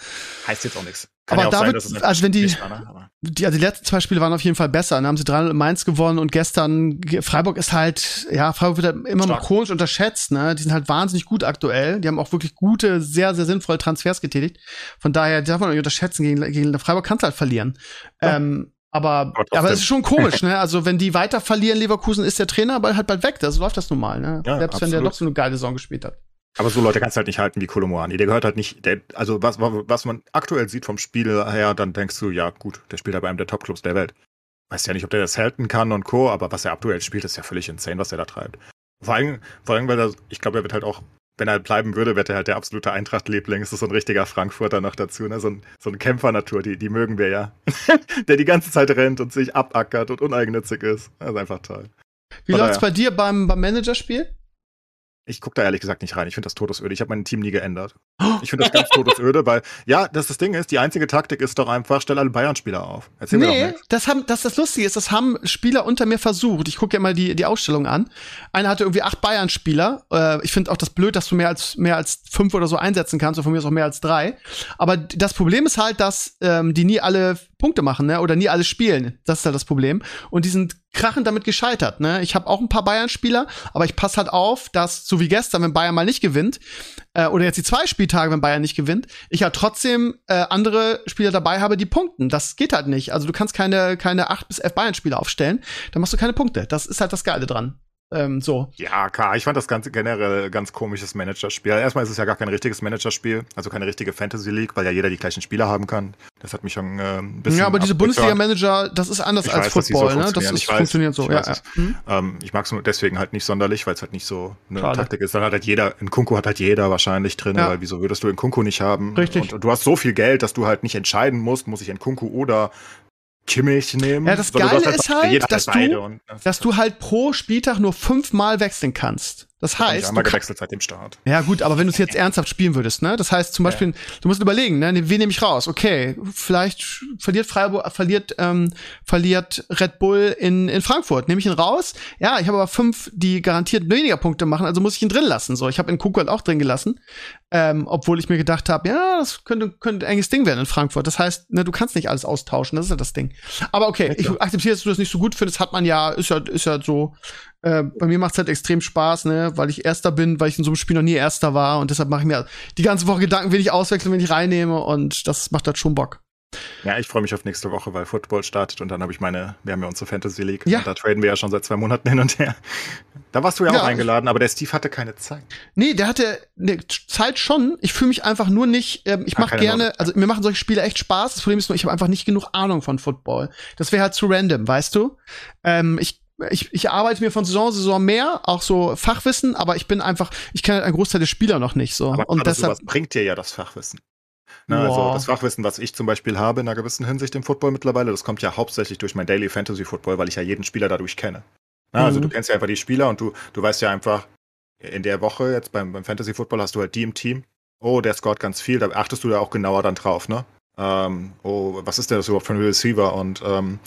Speaker 3: Heißt jetzt auch nichts. Kann
Speaker 2: Aber
Speaker 3: ja
Speaker 2: da wird-
Speaker 3: es
Speaker 2: also wenn die-
Speaker 3: war, ne?
Speaker 2: Die, also die letzten zwei Spiele waren auf jeden Fall besser. Dann haben sie 3 Mainz gewonnen und gestern ge- Freiburg ist halt, ja, Freiburg wird halt immer
Speaker 3: Stark.
Speaker 2: chronisch unterschätzt, ne? Die sind halt wahnsinnig gut aktuell. Die haben auch wirklich gute, sehr, sehr sinnvolle Transfers getätigt. Von daher darf man nicht unterschätzen, gegen, gegen Freiburg kannst du halt verlieren.
Speaker 3: Ja.
Speaker 2: Ähm, aber,
Speaker 3: Aber
Speaker 2: es ist schon komisch, ne? Also wenn die weiter verlieren, Leverkusen, ist der Trainer aber halt bald weg. Das läuft das nun mal, ne?
Speaker 3: Ja,
Speaker 2: Selbst wenn der
Speaker 3: absolut.
Speaker 2: noch so eine geile Saison gespielt hat.
Speaker 3: Aber so Leute kannst du halt nicht halten wie Kolomoani. Der gehört halt nicht, der, also was, was man aktuell sieht vom Spiel her, dann denkst du, ja gut, der spielt halt bei einem der Topclubs der Welt. Weiß ja nicht, ob der das halten kann und Co., aber was er aktuell spielt, ist ja völlig insane, was er da treibt. Vor allem, vor allem weil er, ich glaube, er wird halt auch, wenn er bleiben würde, wird er halt der absolute Eintracht-Liebling. Das ist so ein richtiger Frankfurter noch dazu, ne? So ein, so ein Kämpfernatur, die, die mögen wir ja. der die ganze Zeit rennt und sich abackert und uneigennützig ist. Das ist einfach toll.
Speaker 2: Wie läuft's
Speaker 3: daher.
Speaker 2: bei dir beim, beim Managerspiel?
Speaker 3: Ich gucke da ehrlich gesagt nicht rein. Ich finde das todesöde. Ich habe mein Team nie geändert. Ich finde das ganz todesöde, weil, ja, das, das Ding ist, die einzige Taktik ist doch einfach, stell alle Bayern-Spieler auf. Erzähl mir doch
Speaker 2: Nee,
Speaker 3: nichts.
Speaker 2: das haben, das das Lustige ist, das haben Spieler unter mir versucht. Ich gucke ja mal die, die Ausstellung an. Einer hatte irgendwie acht Bayern-Spieler. Äh, ich finde auch das blöd, dass du mehr als, mehr als fünf oder so einsetzen kannst, oder von mir ist auch mehr als drei. Aber das Problem ist halt, dass ähm, die nie alle Punkte machen, ne? Oder nie alle spielen. Das ist halt das Problem. Und die sind krachend damit gescheitert. Ne? Ich habe auch ein paar Bayern-Spieler, aber ich passe halt auf, dass, so wie gestern, wenn Bayern mal nicht gewinnt, äh, oder jetzt die zwei Spieltage, wenn Bayern nicht gewinnt, ich halt trotzdem äh, andere Spieler dabei habe, die punkten. Das geht halt nicht. Also du kannst keine, keine acht bis elf Bayern-Spieler aufstellen, dann machst du keine Punkte. Das ist halt das Geile dran. Ähm, so.
Speaker 3: Ja, klar, ich fand das ganz generell ganz komisches Managerspiel. Erstmal ist es ja gar kein richtiges Managerspiel, also keine richtige Fantasy League, weil ja jeder die gleichen Spieler haben kann. Das hat mich schon äh, ein bisschen.
Speaker 2: Ja, aber diese Bundesliga-Manager, das ist anders
Speaker 3: Ich
Speaker 2: als
Speaker 3: weiß, die so
Speaker 2: Football, ne? Das ist,
Speaker 3: Ich weiß,
Speaker 2: funktioniert so,
Speaker 3: ich
Speaker 2: ja. ja.
Speaker 3: es.
Speaker 2: Hm?
Speaker 3: Ähm, ich mag es nur deswegen halt nicht sonderlich, weil es halt nicht so eine
Speaker 2: Schade.
Speaker 3: Taktik ist. Dann hat halt jeder, in Kunku hat halt jeder wahrscheinlich drin,
Speaker 2: Ja.
Speaker 3: weil wieso würdest du in Kunku nicht haben?
Speaker 2: Richtig.
Speaker 3: Und du hast so viel Geld, dass du halt nicht entscheiden musst, muss ich in Kunku oder Kimmich nehmen.
Speaker 2: Ja, das Geile ist halt, dass du-
Speaker 3: und,
Speaker 2: Dass du halt pro Spieltag nur fünfmal wechseln kannst. Das
Speaker 3: Ich
Speaker 2: heißt,
Speaker 3: einmal
Speaker 2: du kann-
Speaker 3: gewechselt seit dem Start.
Speaker 2: Ja, gut, aber wenn du es jetzt ernsthaft spielen würdest, ne? Das heißt zum Beispiel, du musst überlegen, ne? Wen nehme ich raus? Okay, vielleicht verliert Freiburg, verliert, ähm, verliert Red Bull in, in Frankfurt. Nehme ich ihn raus? Ja, ich habe aber fünf, die garantiert weniger Punkte machen, also muss ich ihn drin lassen. So, ich habe in Kuku halt auch drin gelassen. Ähm, obwohl ich mir gedacht habe, ja, das könnte, könnte ein enges Ding werden in Frankfurt. Das heißt, ne, du kannst nicht alles austauschen, das ist ja das Ding. Aber okay, ich akzeptiere, dass du das nicht so gut findest, hat man ja, ist ja, ist ja so. Äh, bei mir macht's halt extrem Spaß, ne, weil ich Erster bin, weil ich in so einem Spiel noch nie Erster war und deshalb mache ich mir die ganze Woche Gedanken, wen ich auswechseln, wen ich reinnehme und das macht halt schon Bock.
Speaker 3: Ja, ich freue mich auf nächste Woche, weil Football startet und dann habe ich meine, wir haben ja unsere Fantasy League.
Speaker 2: Ja.
Speaker 3: Da traden wir ja schon seit zwei Monaten hin und her. Da warst du ja,
Speaker 2: Ja.
Speaker 3: auch eingeladen, aber der Steve hatte keine Zeit.
Speaker 2: Nee, der hatte ne, Zeit schon. Ich fühle mich einfach nur nicht. Ähm, ich mache gerne,
Speaker 3: Lust.
Speaker 2: also mir machen solche Spiele echt Spaß. Das Problem ist nur, ich habe einfach nicht genug Ahnung von Football. Das wäre halt zu random, weißt du? Ähm, ich ich, ich arbeite mir von Saison zu Saison mehr, auch so Fachwissen, aber ich bin einfach, ich kenne halt einen Großteil der Spieler noch nicht so.
Speaker 3: Aber
Speaker 2: und deshalb,
Speaker 3: bringt dir ja das Fachwissen. Ne, also das Fachwissen, was ich zum Beispiel habe in einer gewissen Hinsicht im Football mittlerweile, das kommt ja hauptsächlich durch mein Daily Fantasy Football, weil ich ja jeden Spieler dadurch kenne. Also
Speaker 2: Mhm.
Speaker 3: du kennst ja einfach die Spieler und du, du weißt ja einfach, in der Woche jetzt beim, beim Fantasy Football hast du halt die im Team. Oh, der scoret ganz viel, da achtest du da auch genauer dann drauf, ne? Ähm, oh, was ist denn das überhaupt für ein Receiver? Und ähm,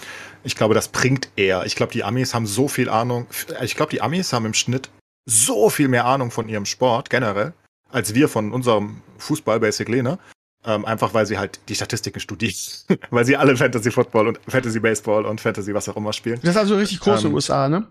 Speaker 3: ich glaube, das bringt eher. Ich glaube, die Amis haben so viel Ahnung. Ich glaube, die Amis haben im Schnitt so viel mehr Ahnung von ihrem Sport generell, als wir von unserem Fußball, basically, ne? Ähm, einfach weil sie halt die Statistiken studieren. weil sie alle Fantasy Football und Fantasy Baseball und Fantasy was auch immer spielen.
Speaker 2: das ist also richtig groß in
Speaker 3: Ähm,
Speaker 2: den USA, ne?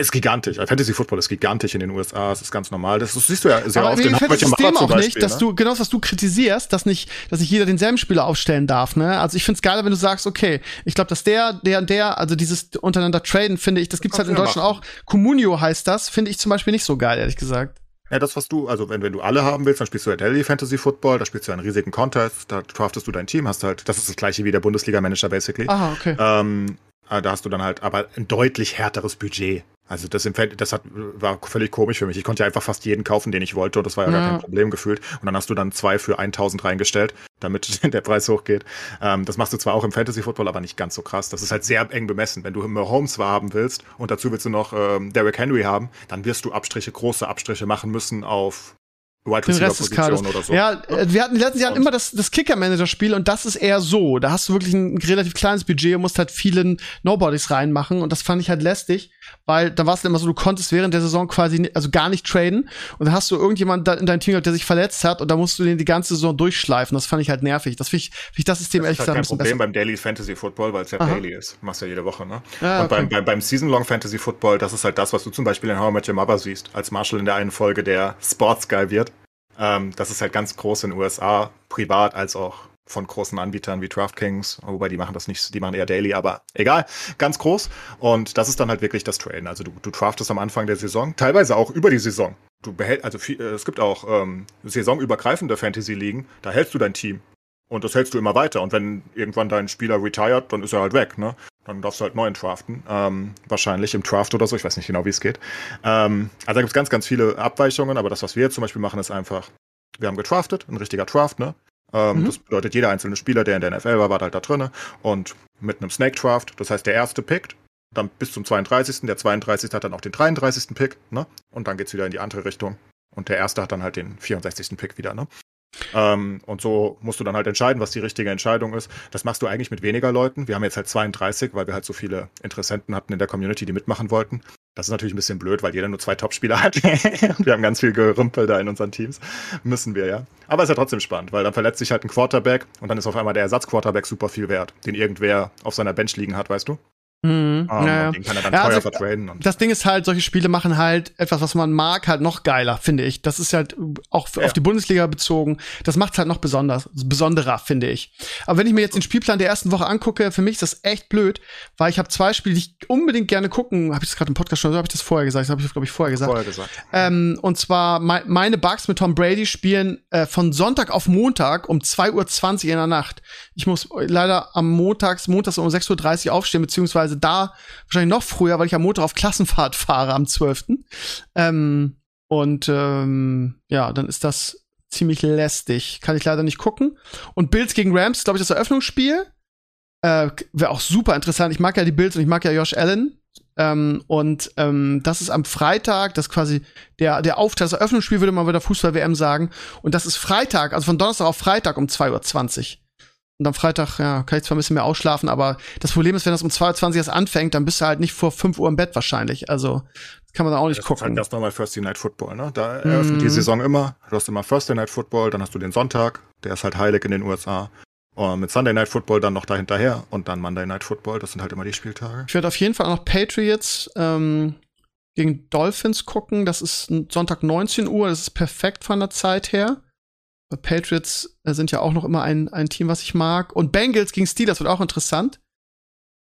Speaker 3: Ist gigantisch. Fantasy Football ist gigantisch in den USA. Das ist ganz normal. Das, das siehst du ja sehr
Speaker 2: aber
Speaker 3: oft
Speaker 2: mir
Speaker 3: in
Speaker 2: gefällt das System auch nicht,
Speaker 3: Beispiel,
Speaker 2: dass
Speaker 3: ne?
Speaker 2: du, genau das, was du kritisierst, dass nicht, dass nicht jeder denselben Spieler aufstellen darf, ne? Also ich find's geiler, wenn du sagst, okay, ich glaube, dass der, der, der, also dieses untereinander traden, finde ich, das gibt's halt in Deutschland auch. Communio heißt das, finde ich zum Beispiel nicht so geil, ehrlich gesagt.
Speaker 3: Ja, das, was du, also wenn, wenn du alle haben willst, dann spielst du ja Daily Fantasy Football, da spielst du einen riesigen Contest, da draftest du dein Team, hast halt, das ist das gleiche wie der Bundesliga-Manager basically.
Speaker 2: Aha, okay.
Speaker 3: Ähm, äh, da hast du dann halt aber ein deutlich härteres Budget. Also das, im Fan- das hat, war völlig komisch für mich. Ich konnte ja einfach fast jeden kaufen, den ich wollte und das war ja,
Speaker 2: Ja.
Speaker 3: gar kein Problem gefühlt. Und dann hast du dann zwei für 1000 reingestellt, damit der Preis hochgeht. Ähm, das machst du zwar auch im Fantasy Football, aber nicht ganz so krass. Das ist halt sehr eng bemessen. Wenn du Mahomes haben willst und dazu willst du noch ähm, Derrick Henry haben, dann wirst du Abstriche, große Abstriche machen müssen auf Wide
Speaker 2: Den Rest des Kaders.
Speaker 3: Oder so.
Speaker 2: Ja, äh, wir hatten die letzten Jahre immer das, das Kicker-Manager-Spiel und das ist eher so. Da hast du wirklich ein relativ kleines Budget und musst halt vielen Nobodies reinmachen und das fand ich halt lästig, weil da war es immer so, du konntest während der Saison quasi, also gar nicht traden und dann hast du irgendjemand da in deinem Team gehabt, der sich verletzt hat und da musst du den die ganze Saison durchschleifen. Das fand ich halt nervig. Das finde ich, find ich das System
Speaker 3: Das
Speaker 2: ehrlich
Speaker 3: ist halt
Speaker 2: gesagt
Speaker 3: kein
Speaker 2: ein bisschen
Speaker 3: Problem
Speaker 2: besser.
Speaker 3: beim Daily Fantasy Football, weil es ja
Speaker 2: Aha.
Speaker 3: Daily ist. Machst ja jede Woche, ne?
Speaker 2: Ja,
Speaker 3: und beim,
Speaker 2: okay.
Speaker 3: beim, beim Season-Long Fantasy Football, das ist halt das, was du zum Beispiel in How I Met Your Mother siehst, als Marshall in der einen Folge der Sports Guy wird. Ähm, das ist halt ganz groß in den USA, privat als auch von großen Anbietern wie DraftKings, wobei die machen das nicht, die machen eher Daily, aber egal, ganz groß. Und das ist dann halt wirklich das Traden. Also du, du draftest am Anfang der Saison, teilweise auch über die Saison. Du behältst, also viel, äh, es gibt auch ähm, saisonübergreifende Fantasy-Ligen, da hältst du dein Team. Und das hältst du immer weiter. Und wenn irgendwann dein Spieler retired, dann ist er halt weg, ne? Dann darfst du halt neuen draften. Ähm, wahrscheinlich im Draft oder so. Ich weiß nicht genau, wie es geht. Ähm, also da gibt es ganz, ganz viele Abweichungen. Aber das, was wir jetzt zum Beispiel machen, ist einfach, wir haben gedraftet, ein richtiger Draft, ne? Ähm,
Speaker 2: Mhm.
Speaker 3: Das bedeutet, jeder einzelne Spieler, der in der NFL war, war halt da drinne. Und mit einem Snake Draft, das heißt, der erste pickt, dann bis zum 32. Der 32. hat dann auch den 33. Pick, ne? Und dann geht's wieder in die andere Richtung. Und der erste hat dann halt den 64. Pick wieder, ne? Ähm, und so musst du dann halt entscheiden, was die richtige Entscheidung ist. Das machst du eigentlich mit weniger Leuten. Wir haben jetzt halt 32, weil wir halt so viele Interessenten hatten in der Community, die mitmachen wollten. Das ist natürlich ein bisschen blöd, weil jeder nur zwei Topspieler hat. wir haben ganz viel Gerümpel da in unseren Teams. Müssen wir ja. Aber ist ja trotzdem spannend, weil dann verletzt sich halt ein Quarterback und dann ist auf einmal der Ersatzquarterback super viel wert, den irgendwer auf seiner Bench liegen hat, weißt du?
Speaker 2: Mhm.
Speaker 3: Ähm,
Speaker 2: ja,
Speaker 3: Den kann er dann
Speaker 2: Ja,
Speaker 3: teuer
Speaker 2: also,
Speaker 3: vertraden.
Speaker 2: Das Ding ist halt, solche Spiele machen halt etwas, was man mag, halt noch geiler, finde ich. Das ist halt auch
Speaker 3: Ja.
Speaker 2: auf die Bundesliga bezogen. Das macht halt noch besonders, besonderer, finde ich. Aber wenn ich mir jetzt den Spielplan der ersten Woche angucke, für mich ist das echt blöd, weil ich habe zwei Spiele, die ich unbedingt gerne gucken. Habe ich das gerade im Podcast schon, oder habe ich das vorher gesagt? Das habe ich, glaube ich, vorher gesagt.
Speaker 3: vorher gesagt.
Speaker 2: Ähm, und zwar mei- meine Bugs mit Tom Brady spielen äh, von Sonntag auf Montag um 2.20 Uhr in der Nacht. Ich muss leider am Montags, montags um 6.30 Uhr aufstehen, beziehungsweise da wahrscheinlich noch früher, weil ich am Montag auf Klassenfahrt fahre am 12. Ähm, und ähm, ja, dann ist das ziemlich lästig. Kann ich leider nicht gucken. Und Bills gegen Rams, glaube ich, das Eröffnungsspiel. Äh, Wäre auch super interessant. Ich mag ja die Bills und ich mag ja Josh Allen. Ähm, und ähm, das ist am Freitag, das ist quasi der, der Auftakt, das Eröffnungsspiel, würde man wieder Fußball-WM sagen. Und das ist Freitag, also von Donnerstag auf Freitag um 2.20 Uhr. Und am Freitag, ja, kann ich zwar ein bisschen mehr ausschlafen, aber das Problem ist, wenn das um 2.20 Uhr erst anfängt, dann bist du halt nicht vor 5 Uhr im Bett wahrscheinlich. Also, das kann man dann auch nicht
Speaker 3: Das ist
Speaker 2: gucken.
Speaker 3: halt das nochmal Thursday Night Football, ne? Da eröffnet die
Speaker 2: Mhm.
Speaker 3: Saison immer. Du hast immer Thursday Night Football, dann hast du den Sonntag, der ist halt heilig in den USA. Und mit Sunday Night Football dann noch dahinterher und dann Monday Night Football, das sind halt immer die Spieltage.
Speaker 2: Ich werde auf jeden Fall auch noch Patriots ähm, gegen Dolphins gucken. Das ist Sonntag 19 Uhr. Das ist perfekt von der Zeit her. Patriots äh, sind ja auch noch immer ein, ein Team, was ich mag. Und Bengals gegen Steelers wird auch interessant.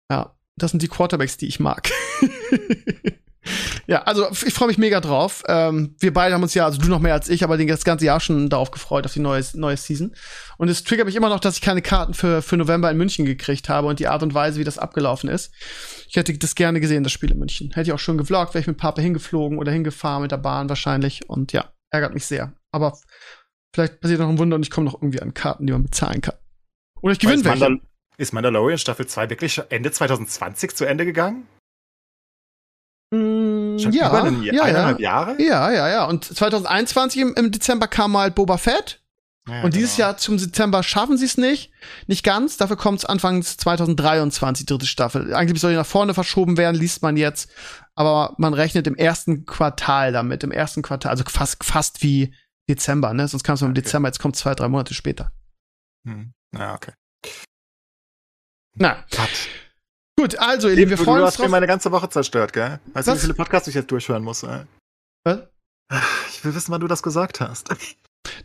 Speaker 2: Ja, das sind die Quarterbacks, die ich mag. ja, also ich freue mich mega drauf. Ähm, wir beide haben uns ja, also du noch mehr als ich, aber das ganze Jahr schon darauf gefreut, auf die neue, neue Season. Und es triggert mich immer noch, dass ich keine Karten für, für November in München gekriegt habe und die Art und Weise, wie das abgelaufen ist. Ich hätte das gerne gesehen, das Spiel in München. Hätte ich auch schon gevloggt, wäre ich mit Papa hingeflogen oder hingefahren mit der Bahn wahrscheinlich. Und ja, ärgert mich sehr. Aber vielleicht passiert noch ein Wunder und ich komme noch irgendwie an Karten, die man bezahlen kann. Oder ich gewinne welche.
Speaker 3: Mandal ist Mandalorian Staffel 2 wirklich Ende 2020 zu Ende gegangen?
Speaker 2: Mm,
Speaker 3: Schon
Speaker 2: ja,
Speaker 3: über ein,
Speaker 2: ja, ja.
Speaker 3: eineinhalb Jahre?
Speaker 2: Ja, ja, ja. Und 2021 im, im Dezember kam halt Boba Fett.
Speaker 3: Ja,
Speaker 2: und dieses
Speaker 3: genau.
Speaker 2: Jahr zum Dezember schaffen sie es nicht. Nicht ganz. Dafür kommt es Anfang 2023, dritte Staffel. Eigentlich soll die nach vorne verschoben werden, liest man jetzt. Aber man rechnet im ersten Quartal damit. Im ersten Quartal. Also fast, fast wie Dezember, ne? Sonst kam es im
Speaker 3: Okay.
Speaker 2: Dezember, jetzt kommt zwei, drei Monate später.
Speaker 3: Hm. Ja, okay.
Speaker 2: Na,
Speaker 3: Gott.
Speaker 2: gut, also, ihr Lieben, wir
Speaker 3: du,
Speaker 2: freuen
Speaker 3: du
Speaker 2: uns
Speaker 3: hast mir meine ganze Woche zerstört, gell? Weißt du, wie
Speaker 2: Was?
Speaker 3: viele Podcasts ich jetzt durchhören muss? Ey?
Speaker 2: Was?
Speaker 3: Ich will wissen, wann du das gesagt hast.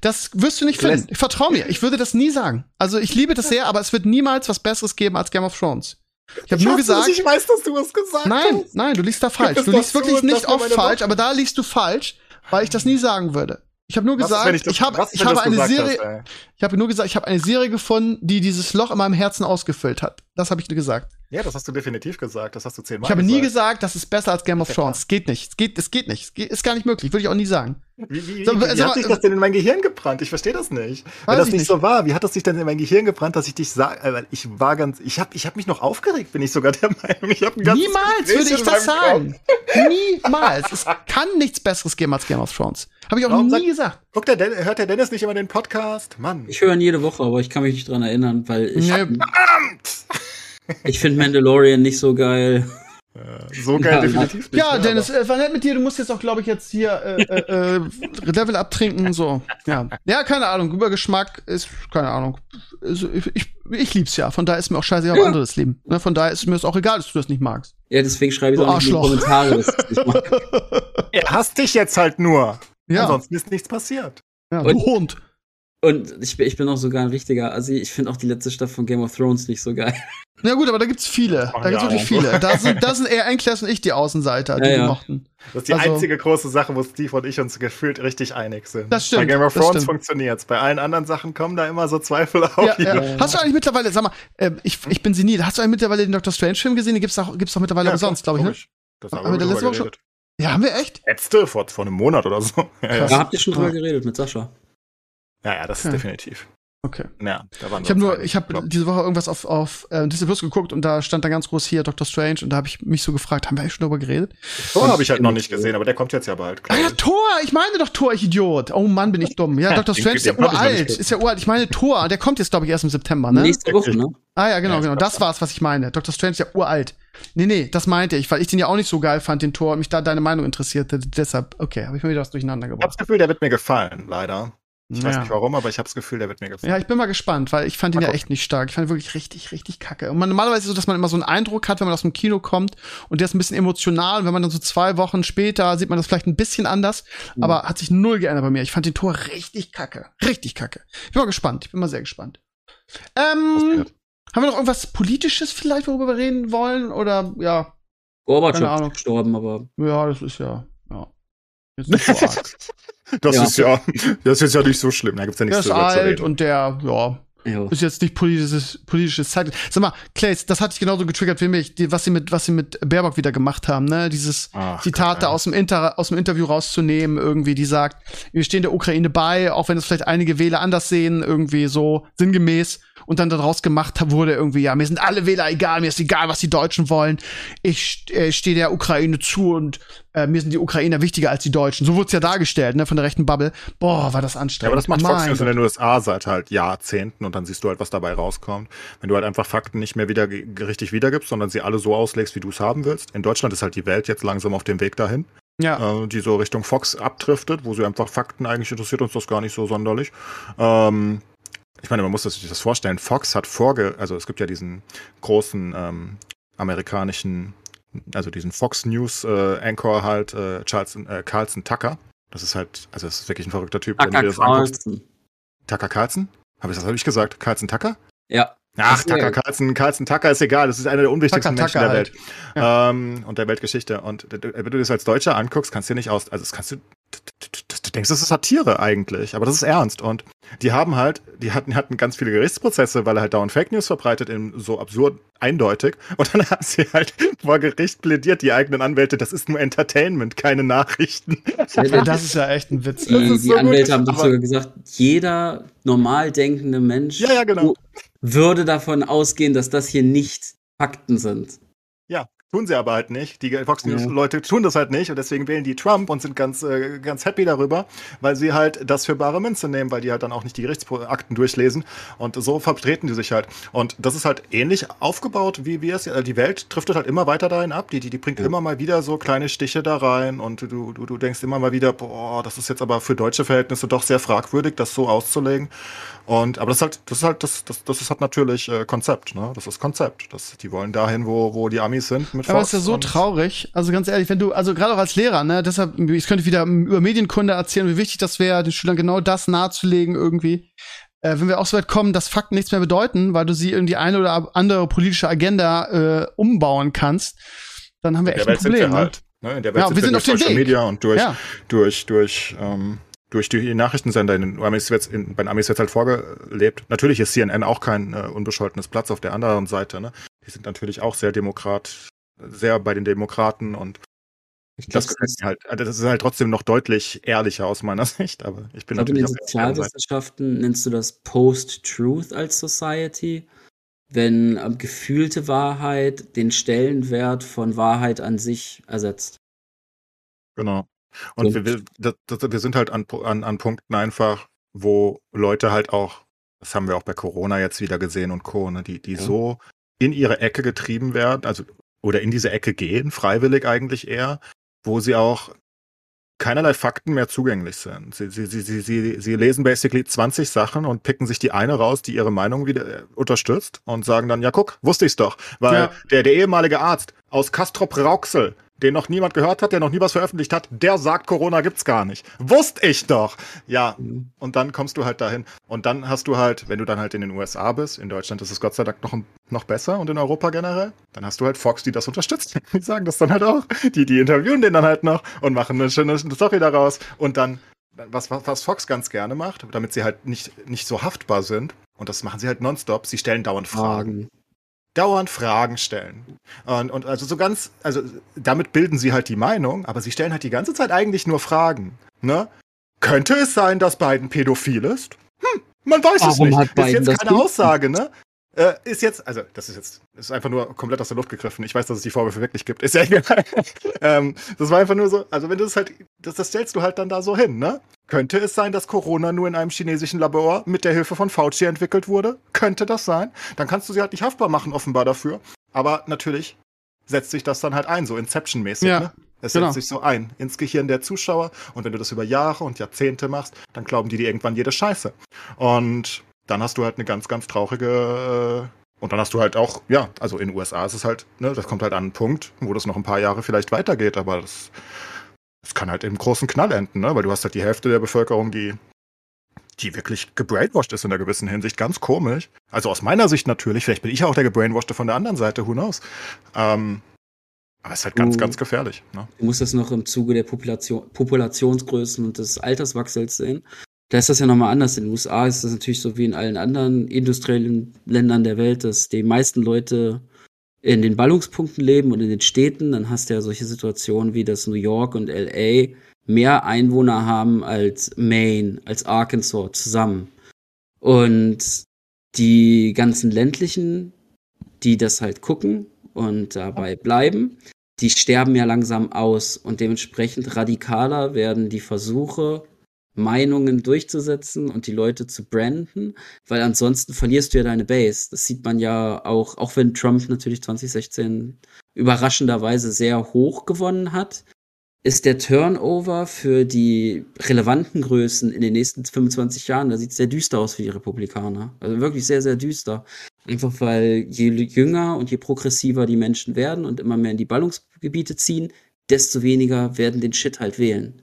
Speaker 2: Das wirst du nicht
Speaker 3: Du
Speaker 2: finden. Vertrau mir, ich würde das nie sagen. Also, ich liebe das sehr, aber es wird niemals was Besseres geben als Game of Thrones. Ich habe nur
Speaker 3: hasse
Speaker 2: gesagt.
Speaker 3: es, Ich weiß, dass du es gesagt
Speaker 2: Nein,
Speaker 3: hast.
Speaker 2: nein, du liest da falsch. Du liest wirklich nicht oft falsch,
Speaker 3: Woche-
Speaker 2: aber da liest du falsch, weil ich das nie sagen würde. Ich habe nur
Speaker 3: Was ist,
Speaker 2: gesagt,
Speaker 3: das-
Speaker 2: ich habe
Speaker 3: was ist,
Speaker 2: ich habe eine Serie,
Speaker 3: hast,
Speaker 2: ich habe nur gesagt, ich habe eine Serie gefunden, die dieses Loch in meinem Herzen ausgefüllt hat. Das habe ich nur gesagt.
Speaker 3: Ja, das hast du definitiv gesagt. Das hast du zehnmal
Speaker 2: Ich habe nie
Speaker 3: gesagt.
Speaker 2: gesagt, das ist besser als Game of. Thrones. Es geht nicht. Es geht, es geht nicht. Es geht, ist gar nicht möglich. Würde ich auch nie sagen.
Speaker 3: Wie, wie, wie,
Speaker 2: So,
Speaker 3: wie, wie hat sich das denn in mein Gehirn gebrannt? Ich verstehe das nicht. Wenn das
Speaker 2: ich
Speaker 3: nicht,
Speaker 2: nicht.
Speaker 3: so war, wie hat das sich denn in mein Gehirn gebrannt, dass ich dich sage, äh, weil ich war ganz, ich habe ich hab mich noch aufgeregt, bin ich sogar der Meinung. Ich hab ein ganzes
Speaker 2: Niemals
Speaker 3: Gespräch
Speaker 2: würde ich das sagen. Niemals. Es kann nichts Besseres geben als Game of Thrones. Habe ich auch
Speaker 3: Warum
Speaker 2: nie
Speaker 3: sagt-
Speaker 2: gesagt.
Speaker 3: Guckt der, Den- hört der Dennis nicht immer den Podcast? Mann.
Speaker 4: Ich höre ihn jede Woche, aber ich kann mich nicht dran erinnern, weil ich,
Speaker 2: Nee.
Speaker 4: Ich finde Mandalorian nicht so geil.
Speaker 3: Äh, so geil
Speaker 4: Ja,
Speaker 3: definitiv nicht.
Speaker 2: Ja, Dennis,
Speaker 3: aber-
Speaker 2: äh, war nett mit dir. Du musst jetzt auch, glaube ich, jetzt hier äh, äh, äh, Level abtrinken. So, ja. Ja, keine Ahnung. Über Geschmack ist, keine Ahnung. Also, ich, ich, ich lieb's ja. Von daher ist mir auch scheißegal, ob
Speaker 4: Ja.
Speaker 2: andere das lieben. Ne? Von daher ist mir es auch egal, dass du das nicht magst.
Speaker 4: Ja, deswegen schreibe ich auch nicht in die. Kommentare, dass ich nicht mag.
Speaker 3: Er hasst dich jetzt halt nur.
Speaker 2: Ja,
Speaker 3: Ansonsten ist nichts passiert.
Speaker 2: ja du
Speaker 4: Und-
Speaker 2: Hund.
Speaker 4: Und ich, bin- ich bin auch sogar ein richtiger Assi. Ich finde auch die letzte Staffel von Game of Thrones nicht so geil.
Speaker 2: Ja gut, aber da gibt's viele.
Speaker 3: Machen
Speaker 2: Da gibt's
Speaker 3: wir
Speaker 2: wirklich
Speaker 3: auch.
Speaker 2: viele. Da sind, da sind eher Enkles und ich die Außenseiter, die
Speaker 4: Ja,
Speaker 2: die
Speaker 4: ja.
Speaker 2: mochten.
Speaker 3: Das ist die
Speaker 2: Also-
Speaker 3: einzige große Sache, wo Steve und ich uns gefühlt richtig einig sind.
Speaker 2: Das stimmt,
Speaker 3: Bei Game of Thrones funktioniert's. Bei allen anderen Sachen kommen da immer so Zweifel auf.
Speaker 2: Ja, ja.
Speaker 4: Ja.
Speaker 2: Hast du eigentlich mittlerweile, sag mal, äh, ich, ich bin senil, hast du eigentlich mittlerweile den Dr. Strange-Film gesehen? Den gibt's auch, gibt's doch mittlerweile
Speaker 3: Ja,
Speaker 2: umsonst, glaube ich, ne?
Speaker 3: Das haben
Speaker 2: Haben wir
Speaker 3: wir
Speaker 2: letzte Woche schon-. Ja, haben wir echt?
Speaker 3: Letzte, vor, vor einem Monat oder so. Ja, ja.
Speaker 4: Da habt ihr schon drüber geredet mit Sascha.
Speaker 3: Ja, ja das ist
Speaker 2: Okay.
Speaker 3: definitiv.
Speaker 2: Okay.
Speaker 3: Ja, da waren
Speaker 2: Ich habe nur, ich habe diese Woche irgendwas auf, auf äh, Disney Plus geguckt und da stand dann ganz groß hier Doctor Strange und da habe ich mich so gefragt, haben wir eigentlich schon darüber geredet?
Speaker 3: Thor habe ich halt noch nicht gesehen, aber der kommt jetzt ja bald.
Speaker 2: Ah ja. Thor, ich meine doch Thor, ich Idiot. Oh Mann, bin ich dumm. Ja,
Speaker 3: den-
Speaker 2: Strange ist ja uralt, ist ja uralt. Ich meine Thor, der kommt jetzt glaube ich erst im September, ne?
Speaker 4: Nächste Woche, ne?
Speaker 2: Ah ja, genau, genau. Das war's, was ich meine. Dr. Strange ist ja uralt. Nee, nee, das meinte ich, weil ich den ja auch nicht so geil fand, den Thor, und mich da deine Meinung interessierte. Deshalb, okay, habe ich mir wieder was durcheinander
Speaker 3: Ich habe
Speaker 2: gebracht.
Speaker 3: das Gefühl, der wird mir gefallen, leider. Ich weiß nicht warum, aber ich habe das Gefühl, der wird mir gefallen.
Speaker 2: Ja, ich bin mal gespannt, weil ich fand ihn ja echt nicht stark. Ich fand ihn wirklich richtig, richtig kacke. Und man, normalerweise ist es so, dass man immer so einen Eindruck hat, wenn man aus dem Kino kommt und der ist ein bisschen emotional. Und wenn man dann so zwei Wochen später sieht man das vielleicht ein bisschen anders, mhm. aber hat sich null geändert bei mir. Ich fand den Tor richtig kacke. Richtig kacke. Ich bin mal gespannt. Ich bin mal sehr gespannt. Ähm, haben wir noch irgendwas Politisches vielleicht, worüber wir reden wollen? Oder ja.
Speaker 4: Gorbatschow ist gestorben, aber.
Speaker 2: Ja, das ist ja. Ja. Jetzt nicht so arg.
Speaker 3: Das ja. ist ja, das ist ja nicht so schlimm. Da gibt's ja nichts
Speaker 2: der ist alt und der, ja, Jo. Ist jetzt nicht politisches, politisches Zeit. Sag mal, Clay, das hatte ich genauso getriggert wie mich, die, was sie mit, was sie mit Baerbock wieder gemacht haben, ne? Dieses Ach, Zitat aus dem, Inter, aus dem Interview rauszunehmen, irgendwie, die sagt, wir stehen der Ukraine bei, auch wenn es vielleicht einige Wähler anders sehen, irgendwie so sinngemäß und dann daraus gemacht wurde irgendwie, ja, mir sind alle Wähler egal, mir ist egal, was die Deutschen wollen. Ich äh, stehe der Ukraine zu und äh, mir sind die Ukrainer wichtiger als die Deutschen. So wurde es ja dargestellt, ne, von der rechten Bubble. Boah, war das anstrengend. Ja,
Speaker 3: aber das macht Fox News in den USA seit halt Jahrzehnten und dann siehst du halt, was dabei rauskommt. Wenn du halt einfach Fakten nicht mehr wieder richtig wiedergibst, sondern sie alle so auslegst, wie du es haben willst. In Deutschland ist halt die Welt jetzt langsam auf dem Weg dahin. Ja. Äh, die so Richtung Fox abdriftet, wo sie einfach Fakten eigentlich interessiert uns das gar nicht so sonderlich. Ähm, ich meine, man muss sich das vorstellen. Fox hat vorge, also es gibt ja diesen großen ähm, amerikanischen, also diesen Fox News äh, Anchor halt, äh, Charles, äh, Carlson Tucker. Das ist halt, also das ist wirklich ein verrückter Typ.
Speaker 4: Tucker Carlson.
Speaker 3: Tucker Carlson? Habe ich das hab ich gesagt? Carlson Tucker?
Speaker 4: Ja.
Speaker 3: Ach, Tucker Carlson, Carlson Tucker ist egal. Das ist einer der unwichtigsten Tucker, Menschen Tucker der Welt. Halt. Ja. Ähm, und der Weltgeschichte. Und wenn du das als Deutscher anguckst, kannst du dir nicht aus, also das kannst du, du denkst, das ist Satire eigentlich, aber das ist ernst. Und die haben halt, die hatten, hatten ganz viele Gerichtsprozesse, weil er halt dauernd Fake News verbreitet, in so absurd eindeutig. Und dann haben sie halt vor Gericht plädiert, die eigenen Anwälte, das ist nur Entertainment, keine Nachrichten.
Speaker 2: Das ist ja echt ein Witz.
Speaker 4: Die, die so Anwälte gut. haben doch sogar gesagt, jeder normal denkende Mensch
Speaker 3: ja, ja, genau.
Speaker 4: würde davon ausgehen, dass das hier nicht Fakten sind.
Speaker 3: Ja, Tun sie aber halt nicht. Die Fox News-Leute tun das halt nicht und deswegen wählen die Trump und sind ganz, äh, ganz happy darüber, weil sie halt das für bare Münze nehmen, weil die halt dann auch nicht die Gerichtsakten durchlesen und so vertreten die sich halt. Und das ist halt ähnlich aufgebaut, wie wir es, äh, die Welt driftet halt immer weiter dahin ab. Die, die, die bringt ja. immer mal wieder so kleine Stiche da rein und du, du, du denkst immer mal wieder, boah, das ist jetzt aber für deutsche Verhältnisse doch sehr fragwürdig, das so auszulegen. Und aber das ist halt, das ist halt, das, das, das ist halt natürlich äh, Konzept, ne? Das ist Konzept. Das, die wollen dahin, wo, wo die Amis sind
Speaker 2: mit Aber es ist ja so traurig. Also ganz ehrlich, wenn du, also gerade auch als Lehrer, ne, deshalb, ich könnte wieder über Medienkunde erzählen, wie wichtig das wäre, den Schülern genau das nahezulegen irgendwie. Äh, wenn wir auch so weit kommen, dass Fakten nichts mehr bedeuten, weil du sie in die eine oder andere politische Agenda äh, umbauen kannst, dann haben wir echt ein Problem.
Speaker 3: Ne? Halt, ne? In der Welt ja, sind wir sind auf Social Weg. Media und durch, ja. durch, durch, ähm, durch die Nachrichtensender in den Amis wird's in, bei den Amis wird halt vorgelebt. Natürlich ist CNN auch kein äh, unbescholtenes Platz auf der anderen Seite. Ne? Die sind natürlich auch sehr Demokrat, sehr bei den Demokraten und ich glaub, das, ist halt, also das ist halt trotzdem noch deutlich ehrlicher aus meiner Sicht, aber ich bin ich natürlich.
Speaker 4: In den Sozialwissenschaften nennst du das Post-Truth als Society, wenn äh, gefühlte Wahrheit den Stellenwert von Wahrheit an sich ersetzt.
Speaker 3: Genau. Und wir, wir, wir sind halt an, an, an Punkten einfach, wo Leute halt auch, das haben wir auch bei Corona jetzt wieder gesehen und Co., ne, die, die ja. so in ihre Ecke getrieben werden, also oder in diese Ecke gehen, freiwillig eigentlich eher, wo sie auch keinerlei Fakten mehr zugänglich sind. Sie, sie, sie, sie, sie, sie lesen basically 20 Sachen und picken sich die eine raus, die ihre Meinung wieder äh, unterstützt und sagen dann, ja guck, wusste ich's doch. Weil ja. der, der ehemalige Arzt aus Castrop Rauxel, den noch niemand gehört hat, der noch nie was veröffentlicht hat, der sagt, Corona gibt's gar nicht. Wusste ich doch. Ja, mhm. und dann kommst du halt dahin. Und dann hast du halt, wenn du dann halt in den USA bist, in Deutschland ist es Gott sei Dank noch, noch besser und in Europa generell, dann hast du halt Fox, die das unterstützt. Die sagen das dann halt auch. Die, die interviewen den dann halt noch und machen eine schöne Story daraus. Und dann, was, was Fox ganz gerne macht, damit sie halt nicht, nicht so haftbar sind, und das machen sie halt nonstop, sie stellen dauernd Fragen dauernd Fragen stellen. Und, und also so ganz, also damit bilden sie halt die Meinung, aber sie stellen halt die ganze Zeit eigentlich nur Fragen. Ne? Könnte es sein, dass Biden pädophil ist? Hm, man weiß Warum es nicht. Ist jetzt keine Aussage, ne? Äh, ist jetzt, also das ist jetzt, ist einfach nur komplett aus der Luft gegriffen. Ich weiß, dass es die Vorwürfe wirklich gibt. Ist ja egal. ähm, das war einfach nur so, also wenn du es halt, das, das stellst du halt dann da so hin, ne? Könnte es sein, dass Corona nur in einem chinesischen Labor mit der Hilfe von Fauci entwickelt wurde? Könnte das sein? Dann kannst du sie halt nicht haftbar machen, offenbar dafür. Aber natürlich setzt sich das dann halt ein, so Inception-mäßig. Ja. Ne? Es
Speaker 2: Genau.
Speaker 3: setzt sich so ein ins Gehirn der Zuschauer und wenn du das über Jahre und Jahrzehnte machst, dann glauben die dir irgendwann jede Scheiße. Und dann hast du halt eine ganz, ganz traurige äh, und dann hast du halt auch, ja, also in den USA ist es halt, ne, das kommt halt an einen Punkt, wo das noch ein paar Jahre vielleicht weitergeht, aber das, das kann halt im großen Knall enden, ne? Weil du hast halt die Hälfte der Bevölkerung, die, die wirklich gebrainwashed ist in einer gewissen Hinsicht. Ganz komisch. Also aus meiner Sicht natürlich, vielleicht bin ich auch der Gebrainwashte von der anderen Seite, who knows. Ähm, aber es ist halt ganz,
Speaker 4: Du-
Speaker 3: ganz gefährlich. Ne?
Speaker 4: Du musst das noch im Zuge der Population, Populationsgrößen und des Alterswachsels sehen. Da ist das ja nochmal anders. In den USA ist das natürlich so wie in allen anderen industriellen Ländern der Welt, dass die meisten Leute in den Ballungspunkten leben und in den Städten. Dann hast du ja solche Situationen wie dass New York und LA mehr Einwohner haben als Maine, als Arkansas zusammen. Und die ganzen ländlichen, die das halt gucken und dabei bleiben, die sterben ja langsam aus und dementsprechend radikaler werden die Versuche, Meinungen durchzusetzen und die Leute zu branden, weil ansonsten verlierst du ja deine Base. Das sieht man ja auch, auch wenn Trump natürlich 2016 überraschenderweise sehr hoch gewonnen hat, ist der Turnover für die relevanten Größen in den nächsten 25 Jahren, da sieht es sehr düster aus für die Republikaner. Also wirklich sehr, sehr düster. Einfach weil je jünger und je progressiver die Menschen werden und immer mehr in die Ballungsgebiete ziehen, desto weniger werden den Shit halt wählen.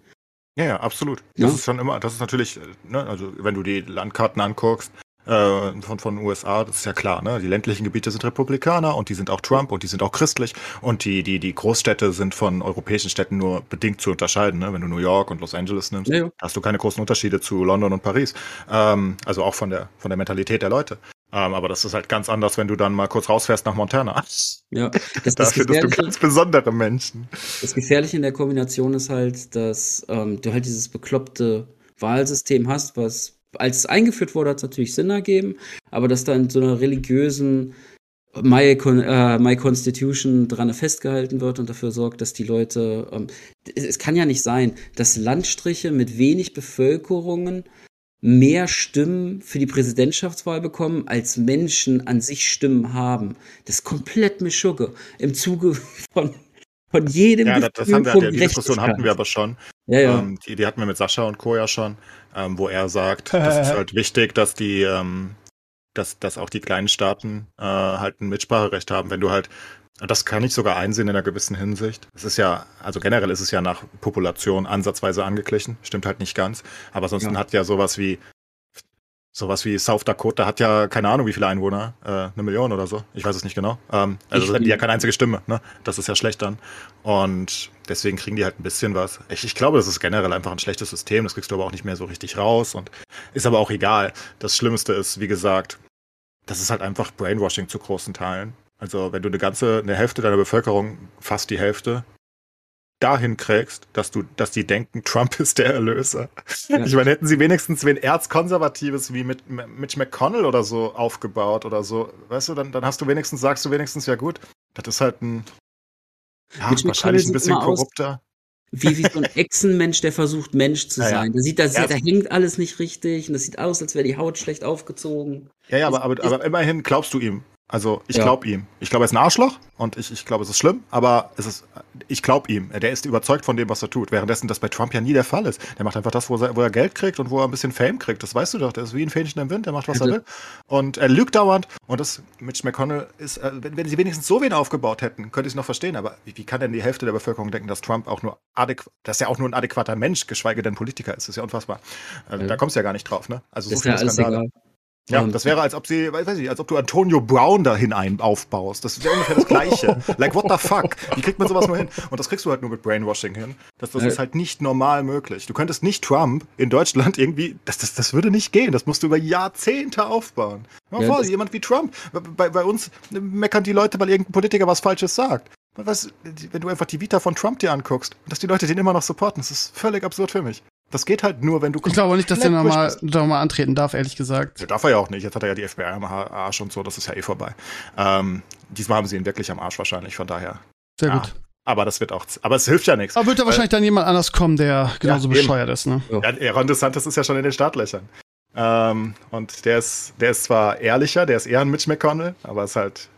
Speaker 3: Ja, ja, absolut. Das
Speaker 4: Ja.
Speaker 3: ist dann immer, das ist natürlich, äh, ne, also wenn du die Landkarten anguckst äh, von von USA, das ist ja klar, ne, die ländlichen Gebiete sind Republikaner und die sind auch Trump und die sind auch christlich und die die die Großstädte sind von europäischen Städten nur bedingt zu unterscheiden, ne, wenn du New York und Los Angeles nimmst,
Speaker 4: Ja, ja.
Speaker 3: hast du keine großen Unterschiede zu London und Paris, ähm, also auch von der von der Mentalität der Leute. Ähm, aber das ist halt ganz anders, wenn du dann mal kurz rausfährst nach Montana.
Speaker 4: Ja, das,
Speaker 3: Da
Speaker 4: das,
Speaker 3: findest du ganz besondere Menschen.
Speaker 4: das Gefährliche in der Kombination ist halt, dass ähm, du halt dieses bekloppte Wahlsystem hast, was als es eingeführt wurde, hat es natürlich Sinn ergeben, aber dass da in so einer religiösen My, Con äh, My Constitution dran festgehalten wird und dafür sorgt, dass die Leute. Ähm, es, es kann ja nicht sein, dass Landstriche mit wenig Bevölkerungen mehr Stimmen für die Präsidentschaftswahl bekommen, als Menschen an sich Stimmen haben. Das ist komplett Mischugge. Im Zuge von, von jedem
Speaker 3: Ja, das, das haben wir, die, Diskussion hatten wir aber schon.
Speaker 4: Ja, ja.
Speaker 3: Ähm, die, die hatten wir mit Sascha und Co. ja schon, ähm, wo er sagt, das ist halt wichtig, dass die, ähm, dass, dass auch die kleinen Staaten äh, halt ein Mitspracherecht haben. Wenn du halt, und das kann ich sogar einsehen in einer gewissen Hinsicht. Es ist ja, also generell ist es ja nach Population ansatzweise angeglichen, stimmt halt nicht ganz. Aber sonst
Speaker 4: Ja.
Speaker 3: hat ja sowas wie Sowas wie South Dakota hat ja keine Ahnung, wie viele Einwohner, äh, eine Million oder so. Ich weiß es nicht genau. Ähm, also
Speaker 4: Ich-
Speaker 3: die ja keine einzige Stimme. Ne? Das ist ja schlecht dann. Und deswegen kriegen die halt ein bisschen was. Ich, ich glaube, das ist generell einfach ein schlechtes System. Das kriegst du aber auch nicht mehr so richtig raus. Und ist aber auch egal. Das Schlimmste ist, wie gesagt, das ist halt einfach Brainwashing zu großen Teilen. Also wenn du eine ganze, eine Hälfte deiner Bevölkerung, fast die Hälfte, dahin kriegst, dass du, dass die denken, Trump ist der Erlöser.
Speaker 4: Ja.
Speaker 3: Ich meine, hätten sie wenigstens wen Erzkonservatives wie mit Mitch McConnell oder so aufgebaut oder so, weißt du, dann, dann hast du wenigstens, sagst du wenigstens, ja gut, das ist halt ein, ja,
Speaker 4: Mitch
Speaker 3: wahrscheinlich ein bisschen
Speaker 4: aus-
Speaker 3: korrupter.
Speaker 4: Wie, wie so ein Echsenmensch, der versucht, Mensch zu
Speaker 3: Ja,
Speaker 4: sein. Da sieht, das, da hängt alles nicht richtig und das sieht aus, als wäre die Haut schlecht aufgezogen.
Speaker 3: Ja, ja, aber, aber, aber immerhin glaubst du ihm. Also ich
Speaker 4: Ja.
Speaker 3: glaube ihm. Ich glaube, er ist ein Arschloch und ich, ich glaube, es ist schlimm, aber es ist, ich glaube ihm. Der ist überzeugt von dem, was er tut. Währenddessen das bei Trump ja nie der Fall ist. Der macht einfach das, wo er, wo er Geld kriegt und wo er ein bisschen Fame kriegt. Das weißt du doch. Der ist wie ein Fähnchen im Wind. Der macht, was er
Speaker 4: Ja.
Speaker 3: will. Und er lügt dauernd. Und das, Mitch McConnell ist, äh, wenn, wenn sie wenigstens so wen aufgebaut hätten, könnte ich es noch verstehen. Aber wie, wie kann denn die Hälfte der Bevölkerung denken, dass Trump auch nur adäquat, dass er auch nur ein adäquater Mensch, geschweige denn Politiker ist? Das ist ja unfassbar. Äh,
Speaker 4: Ja.
Speaker 3: Da kommst du ja gar nicht drauf, ne? Also so
Speaker 4: ist ja
Speaker 3: viele
Speaker 4: alles
Speaker 3: Skandale.
Speaker 4: egal.
Speaker 3: Ja,
Speaker 4: Ähm,
Speaker 3: das wäre, als ob sie, weiß weiß ich, als ob du Antonio Brown da hinein aufbaust. Das wäre ungefähr das Gleiche. like, what the fuck? Wie kriegt man sowas nur hin? Und das kriegst du halt nur mit Brainwashing hin. Das, das ist halt nicht normal möglich. Du könntest nicht Trump in Deutschland irgendwie, das, das, das würde nicht gehen. Das musst du über Jahrzehnte aufbauen. Mal
Speaker 4: Ja,
Speaker 3: vor, jemand wie Trump. Bei, bei uns meckern die Leute, weil irgendein Politiker was Falsches sagt. Was, wenn du einfach die Vita von Trump dir anguckst, dass die Leute den immer noch supporten, das ist völlig absurd für mich. Das geht halt nur, wenn du
Speaker 2: Ich glaube auch nicht, dass der nochmal noch mal antreten darf, ehrlich gesagt.
Speaker 3: Ja, darf er ja auch nicht. Jetzt hat er ja die FBI am Arsch und so, das ist ja eh vorbei. Ähm, diesmal haben sie ihn wirklich am Arsch wahrscheinlich, von daher.
Speaker 2: Sehr
Speaker 3: Ja.
Speaker 2: gut.
Speaker 3: Aber das wird auch, aber es hilft ja nichts.
Speaker 2: Aber wird da wahrscheinlich dann jemand anders kommen, der genauso
Speaker 3: eben.
Speaker 2: bescheuert ist, ne?
Speaker 3: Ja, Ron DeSantis ist ja schon in den Startlöchern. Ähm, und der ist, der ist zwar ehrlicher, der ist eher ein Mitch McConnell, aber ist halt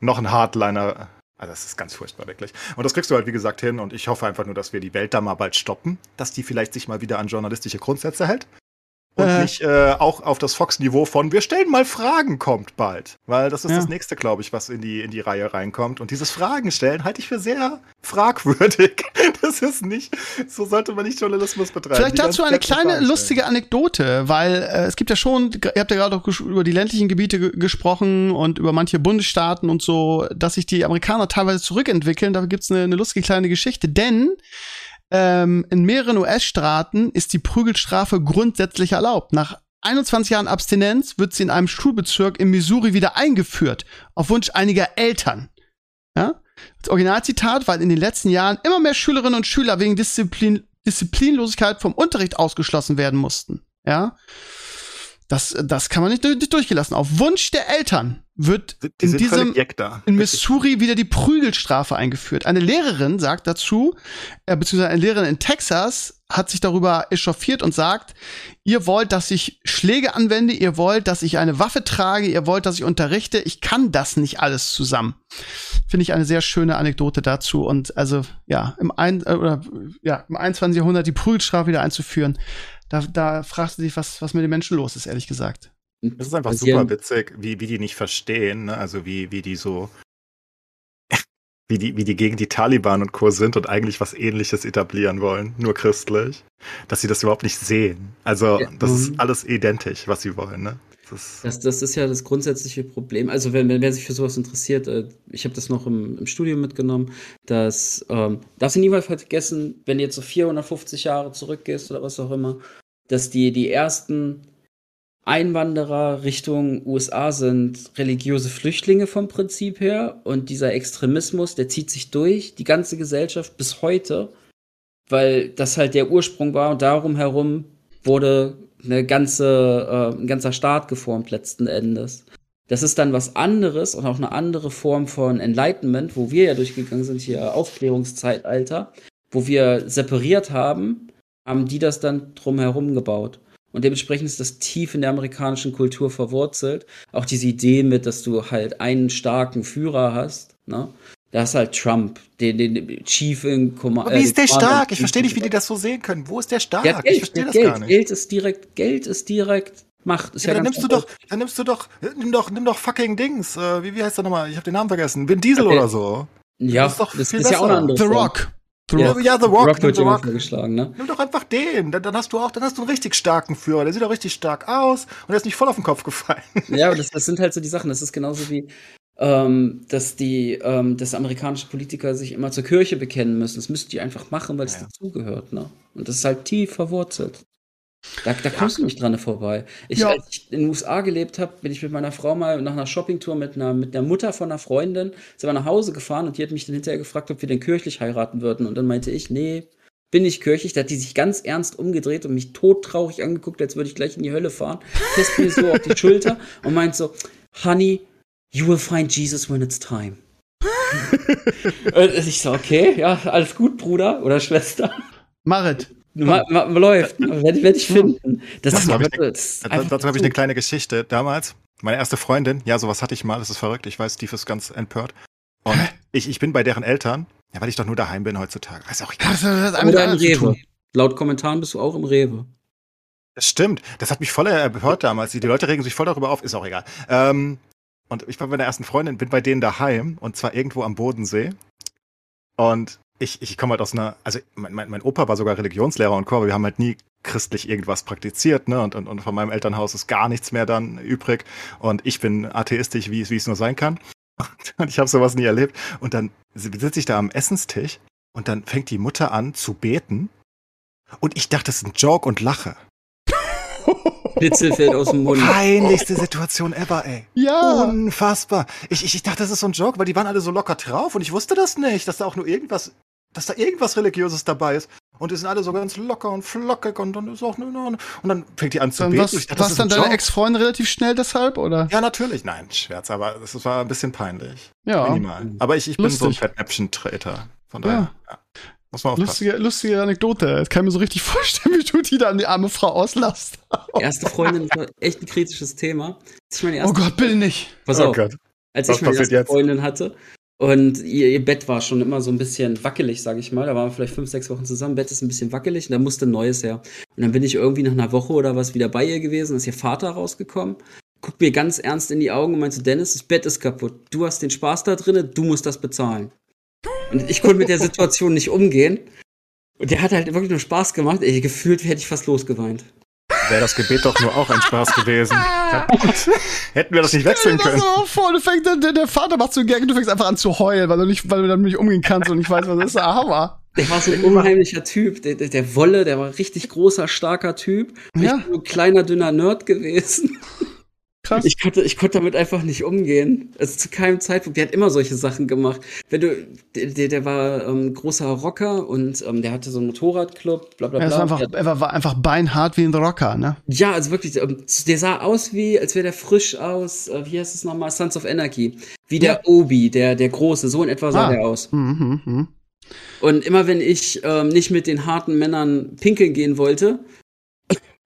Speaker 3: noch ein Hardliner Also das ist ganz furchtbar, wirklich. Und das kriegst du halt, wie gesagt, hin. Und ich hoffe einfach nur, dass wir die Welt da mal bald stoppen, dass die vielleicht sich mal wieder an journalistische Grundsätze hält. Und
Speaker 2: Äh.
Speaker 3: nicht äh, auch auf das Fox-Niveau von wir stellen mal Fragen kommt bald. Weil das ist
Speaker 2: Ja.
Speaker 3: das nächste, glaube ich, was in die, in die Reihe reinkommt. Und dieses Fragen stellen halte ich für sehr fragwürdig. Das ist nicht, so sollte man nicht Journalismus betreiben.
Speaker 2: Vielleicht dazu eine kleine lustige Anekdote, weil äh, es gibt ja schon, ihr habt ja gerade auch über die ländlichen Gebiete ge gesprochen und über manche Bundesstaaten und so, dass sich die Amerikaner teilweise zurückentwickeln. Da gibt's eine, eine lustige kleine Geschichte, denn ähm, in mehreren US-Staaten ist die Prügelstrafe grundsätzlich erlaubt. Nach 21 Jahren Abstinenz wird sie in einem Schulbezirk in Missouri wieder eingeführt, auf Wunsch einiger Eltern. Ja? Das Originalzitat, weil in den letzten Jahren immer mehr Schülerinnen und Schüler wegen Disziplin Disziplinlosigkeit vom Unterricht ausgeschlossen werden mussten. Ja? Das, das kann man nicht, nicht durchgelassen. Auf Wunsch der Eltern wird
Speaker 3: Die
Speaker 2: in diesem in Missouri wieder die Prügelstrafe eingeführt. Eine Lehrerin sagt dazu, äh, beziehungsweise eine Lehrerin in Texas hat sich darüber echauffiert und sagt, ihr wollt, dass ich Schläge anwende, ihr wollt, dass ich eine Waffe trage, ihr wollt, dass ich unterrichte. Ich kann das nicht alles zusammen. Finde ich eine sehr schöne Anekdote dazu. Und also, ja, im, ein, äh, oder, ja, im 21. Jahrhundert die Prügelstrafe wieder einzuführen, da, da fragst du dich, was, was mit den Menschen los ist, ehrlich gesagt.
Speaker 3: Das ist einfach super witzig, wie, wie die nicht verstehen, ne? also wie, wie die so, wie die, wie die gegen die Taliban und Co. sind und eigentlich was ähnliches etablieren wollen, nur christlich, dass sie das überhaupt nicht sehen. Also
Speaker 4: Ja.
Speaker 3: das
Speaker 2: Mhm.
Speaker 3: ist alles identisch, was sie wollen. Ne? Das ist,
Speaker 4: Das, das ist ja das grundsätzliche Problem. Also, wenn, wenn wer sich für sowas interessiert, äh, ich habe das noch im, im Studium mitgenommen, dass, ähm, darfst du niemals vergessen, wenn du jetzt so 450 Jahre zurückgehst oder was auch immer, dass die, die ersten Einwanderer Richtung USA sind religiöse Flüchtlinge vom Prinzip her und dieser Extremismus, der zieht sich durch die ganze Gesellschaft bis heute, weil das halt der Ursprung war und darum herum wurde eine ganze, äh, ein ganzer Staat geformt letzten Endes. Das ist dann was anderes und auch eine andere Form von Enlightenment, wo wir ja durchgegangen sind, hier Aufklärungszeitalter, wo wir separiert haben, haben die das dann drumherum gebaut. Und dementsprechend ist das tief in der amerikanischen Kultur verwurzelt. Auch diese Idee mit, dass du halt einen starken Führer hast, ne? Da ist halt Trump, den, den Chief in Command.
Speaker 3: Aber wie ist der stark? Ich verstehe nicht, wie die das so sehen können. Wo ist der stark?
Speaker 4: Der hat
Speaker 3: ich
Speaker 4: Geld,
Speaker 3: verstehe das
Speaker 4: hat
Speaker 3: gar
Speaker 4: Geld.
Speaker 3: nicht.
Speaker 4: Geld ist direkt, Geld ist direkt Macht. Ist
Speaker 3: Ja,
Speaker 4: ja,
Speaker 3: dann nimmst du doch, dann nimmst du doch, nimm doch, nimm doch fucking Dings. Äh, wie, wie heißt der nochmal? Ich habe den Namen vergessen. Vin Diesel
Speaker 4: Okay.
Speaker 3: oder so.
Speaker 4: Ja,
Speaker 3: Das ist doch
Speaker 4: das
Speaker 3: viel
Speaker 4: ist ja auch eine andere
Speaker 2: The. Rock. The
Speaker 4: Ja.
Speaker 3: The Rock,
Speaker 4: Rock wird immer vorgeschlagen, ne?
Speaker 3: Nimm doch einfach den. Dann, dann hast du auch, dann hast du einen richtig starken Führer. Der sieht auch richtig stark aus und der ist nicht voll auf den Kopf gefallen.
Speaker 4: Ja, aber das, das sind halt so die Sachen. Das ist genauso wie, ähm, dass die, ähm, dass amerikanische Politiker sich immer zur Kirche bekennen müssen. Das müssen die einfach machen, weil es
Speaker 3: Ja.
Speaker 4: dazugehört, ne? Und das ist halt tief verwurzelt. Da, da kommst du nicht dran vorbei. Ich,
Speaker 2: Ja.
Speaker 4: als ich in den USA gelebt habe, bin ich mit meiner Frau mal nach einer Shoppingtour mit einer, mit der Mutter von einer Freundin, sind wir nach Hause gefahren und die hat mich dann hinterher gefragt, ob wir denn kirchlich heiraten würden. Und dann meinte ich, nee, bin ich kirchlich. Da hat die sich ganz ernst umgedreht und mich todtraurig angeguckt, als würde ich gleich in die Hölle fahren. Fässt mir so auf die Schulter und meint so, Honey, you will find Jesus when it's time. und ich so, okay, ja, alles gut, Bruder oder Schwester.
Speaker 2: Marit.
Speaker 4: Ma, ma, läuft, werde werd ich finden. Das,
Speaker 3: Dazu
Speaker 4: ist,
Speaker 3: hab ich
Speaker 4: das ist
Speaker 3: Dazu, habe ich eine kleine Geschichte. Damals, meine erste Freundin, ja, sowas hatte ich mal, das ist verrückt. Ich weiß, Steve ist ganz empört. Und ich, ich bin bei deren Eltern, ja, weil ich doch nur daheim bin heutzutage. Ist auch egal.
Speaker 2: Das einem
Speaker 4: Oder im Rewe. Laut Kommentaren bist du auch im Rewe.
Speaker 3: Das stimmt. Das hat mich voll empört damals. Die Leute regen sich voll darüber auf, ist auch egal. Ähm, und ich war bei meiner ersten Freundin, bin bei denen daheim und zwar irgendwo am Bodensee. Und ich, ich komme halt aus einer, also mein, mein, mein Opa war sogar Religionslehrer und Co., aber wir haben halt nie christlich irgendwas praktiziert, ne? Und, und, und von meinem Elternhaus ist gar nichts mehr dann übrig. Und ich bin atheistisch, wie, es- wie es nur sein kann. Und ich habe sowas nie erlebt. Und dann sitze ich da am Essenstisch und dann fängt die Mutter an zu beten. Und ich dachte, das ist ein Joke und lache.
Speaker 4: Blitzel fällt aus dem Mund.
Speaker 3: Peinlichste Situation ever, ey.
Speaker 2: Ja.
Speaker 3: Unfassbar. Ich, ich, ich dachte, das ist so ein Joke, weil die waren alle so locker drauf und ich wusste das nicht, dass da auch nur irgendwas, dass da irgendwas Religiöses dabei ist. Und die sind alle so ganz locker und flockig und dann ist auch nur, und dann fängt die an zu
Speaker 2: Dann
Speaker 3: beten.
Speaker 2: was,
Speaker 3: Ich dachte,
Speaker 2: was dann
Speaker 3: ein
Speaker 2: deine. Ex-Freundin relativ schnell deshalb, oder?
Speaker 3: Ja, natürlich. Nein, Scherz, aber das war ein bisschen peinlich.
Speaker 2: Ja.
Speaker 3: Minimal. Aber ich, ich bin so ein
Speaker 2: Lustig.
Speaker 3: Fettnäpfchen-Treter. Von daher, ja. Muss man aufpassen.
Speaker 2: Lustige, lustige Anekdote. Ich kann mir so richtig vorstellen, wie du die dann die arme Frau auslasst.
Speaker 4: Erste Freundin war echt ein kritisches Thema. Meine
Speaker 2: Oh Gott, bitte nicht.
Speaker 4: pass
Speaker 3: Oh
Speaker 4: auf,
Speaker 3: Gott.
Speaker 4: als
Speaker 3: was
Speaker 4: ich meine
Speaker 3: passiert
Speaker 4: erste
Speaker 3: jetzt?
Speaker 4: Freundin hatte, Und ihr, ihr Bett war schon immer so ein bisschen wackelig, sag ich mal. Da waren wir vielleicht fünf, sechs Wochen zusammen. Bett ist ein bisschen wackelig und da musste neues her. Und dann bin ich irgendwie nach einer Woche oder was wieder bei ihr gewesen, ist ihr Vater rausgekommen, guckt mir ganz ernst in die Augen und meinte, Dennis, das Bett ist kaputt. Du hast den Spaß da drinne, du musst das bezahlen. Und ich konnte mit der Situation nicht umgehen. Und der hat halt wirklich nur Spaß gemacht. Ey, gefühlt hätte ich fast losgeweint.
Speaker 3: Wäre das Gebet doch nur auch ein Spaß gewesen. Hätten wir das nicht wechseln können.
Speaker 2: so vor, du fängst, der, der Vater macht so Gag, du fängst einfach an zu heulen, weil du nicht, weil du damit nicht umgehen kannst und nicht weißt, was das ist. Der Hammer.
Speaker 4: Der war so ein unheimlicher Typ. Der, der, der Wolle, der war richtig großer, starker Typ.
Speaker 2: Ja.
Speaker 4: Ich bin so ein kleiner, dünner Nerd gewesen.
Speaker 2: Krass.
Speaker 4: Ich konnte, ich konnte damit einfach nicht umgehen. Also zu keinem Zeitpunkt. Der hat immer solche Sachen gemacht. Wenn du, der, der, war ähm, großer Rocker und ähm, der hatte so einen Motorradclub, bla bla bla.
Speaker 2: Er, einfach, er war einfach beinhart wie ein Rocker, ne?
Speaker 4: ja, also wirklich, ähm, der sah aus wie, als wäre der frisch aus, äh, wie heißt es nochmal, Sons of Anarchy. Wie der Obi, der, der Große, so in etwa sah
Speaker 2: Ah.
Speaker 4: der aus.
Speaker 2: Mhm, mhm.
Speaker 4: Und immer wenn ich ähm, nicht mit den harten Männern pinkeln gehen wollte,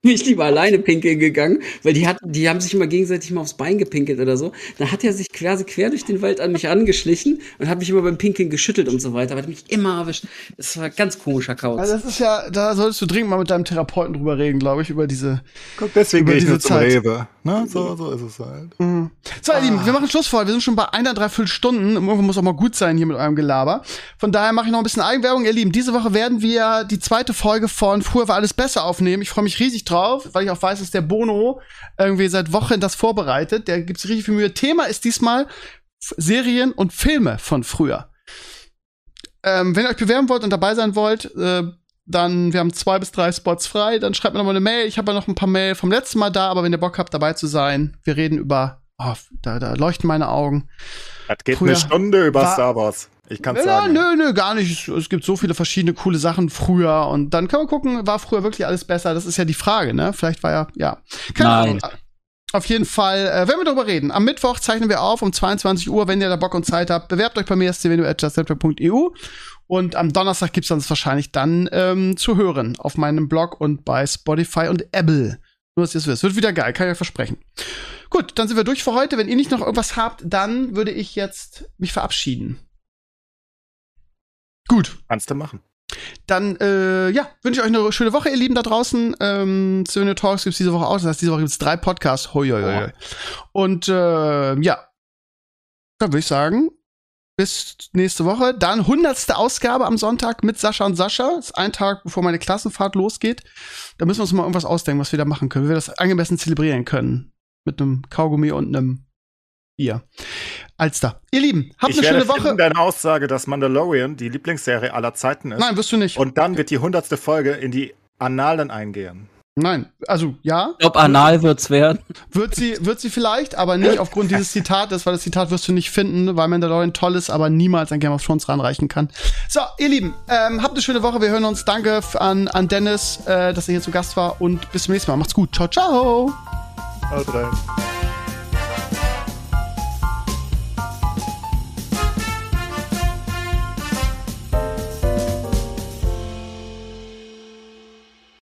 Speaker 4: bin ich lieber alleine pinkeln gegangen, weil die hatten, die haben sich immer gegenseitig mal aufs Bein gepinkelt oder so. Dann hat er sich quasi quer durch den Wald an mich angeschlichen und hat mich immer beim Pinkeln geschüttelt und so weiter, aber hat mich immer erwischt. Das war ein ganz komischer Kauz.
Speaker 2: Also das ist ja, da solltest du dringend mal mit deinem Therapeuten drüber reden, glaube ich, über diese.
Speaker 3: Guck, deswegen
Speaker 2: Über
Speaker 3: gehe ich
Speaker 2: diese
Speaker 3: nur zum
Speaker 2: Zeit.
Speaker 3: Rewe. Ne? So, so ist es halt.
Speaker 2: So, ihr Lieben, wir machen Schluss vor. Wir sind schon bei einer dreiviertel Stunden. Irgendwo muss auch mal gut sein hier mit eurem Gelaber. Von daher mache ich noch ein bisschen Eigenwerbung. Ihr Lieben, diese Woche werden wir die zweite Folge von Früher war alles besser aufnehmen. Ich freue mich riesig drauf, weil ich auch weiß, dass der Bono irgendwie seit Wochen das vorbereitet. Der gibt sich richtig viel Mühe. Thema ist diesmal Serien und Filme von früher. Ähm, wenn ihr euch bewerben wollt und dabei sein wollt, äh, dann, wir haben zwei bis drei Spots frei, dann schreibt mir noch mal eine Mail. Ich habe ja noch ein paar Mail vom letzten Mal da, aber wenn ihr Bock habt, dabei zu sein, wir reden über, oh, da, da leuchten meine Augen.
Speaker 3: Das geht
Speaker 2: Früher
Speaker 3: eine Stunde über
Speaker 2: war-
Speaker 3: Star Wars. Ich kann's
Speaker 2: Ja,
Speaker 3: sagen.
Speaker 2: nö, nö, gar nicht. Es gibt so viele verschiedene coole Sachen früher und dann kann man gucken, war früher wirklich alles besser? Das ist ja die Frage, ne? Vielleicht war ja, ja. Keine
Speaker 4: Nein.
Speaker 2: Ahnung. Auf jeden Fall, äh, werden wir darüber reden. Am Mittwoch zeichnen wir auf um 22 Uhr, wenn ihr da Bock und Zeit habt. Bewerbt euch bei mir, steveno.justnetwork.eu. Und am Donnerstag gibt's dann das wahrscheinlich dann ähm, zu hören auf meinem Blog und bei Spotify und Apple. Nur, dass ihr es wisst. Wird wieder geil, kann ich euch versprechen. Gut, dann sind wir durch für heute. Wenn ihr nicht noch irgendwas habt, dann würde ich jetzt mich verabschieden. Gut,
Speaker 3: Kannst du machen.
Speaker 2: dann äh, ja, wünsche ich euch eine schöne Woche, ihr Lieben da draußen. Ähm, Söhne Talks gibt's diese Woche aus. Das heißt, diese Woche gibt's drei Podcasts. Hoi, hoi, hoi. Und äh, ja, dann würde ich sagen, bis nächste Woche. Dann hundertste Ausgabe am Sonntag mit Sascha und Sascha. Das ist ein Tag, bevor meine Klassenfahrt losgeht. Da müssen wir uns mal irgendwas ausdenken, was wir da machen können, wie wir das angemessen zelebrieren können. Mit einem Kaugummi und einem Bier. Alster. Ihr Lieben, habt
Speaker 3: ich
Speaker 2: eine schöne Woche.
Speaker 3: finden, deine Aussage, dass Mandalorian die Lieblingsserie aller Zeiten ist.
Speaker 2: Nein, wirst du nicht.
Speaker 3: Und dann wird die hundertste Folge in die Annalen eingehen.
Speaker 2: Nein, also ja,
Speaker 4: Ich glaube, anal wird's werden.
Speaker 2: Wird sie, wird sie vielleicht, aber nicht aufgrund dieses Zitates, weil das Zitat wirst du nicht finden, weil Mandalorian toll ist, aber niemals an Game of Thrones ranreichen kann. So, ihr Lieben, ähm, habt eine schöne Woche. Wir hören uns. Danke an, an Dennis, äh, dass er hier zu Gast war und bis zum nächsten Mal. Macht's gut. Ciao, ciao.
Speaker 3: Rein.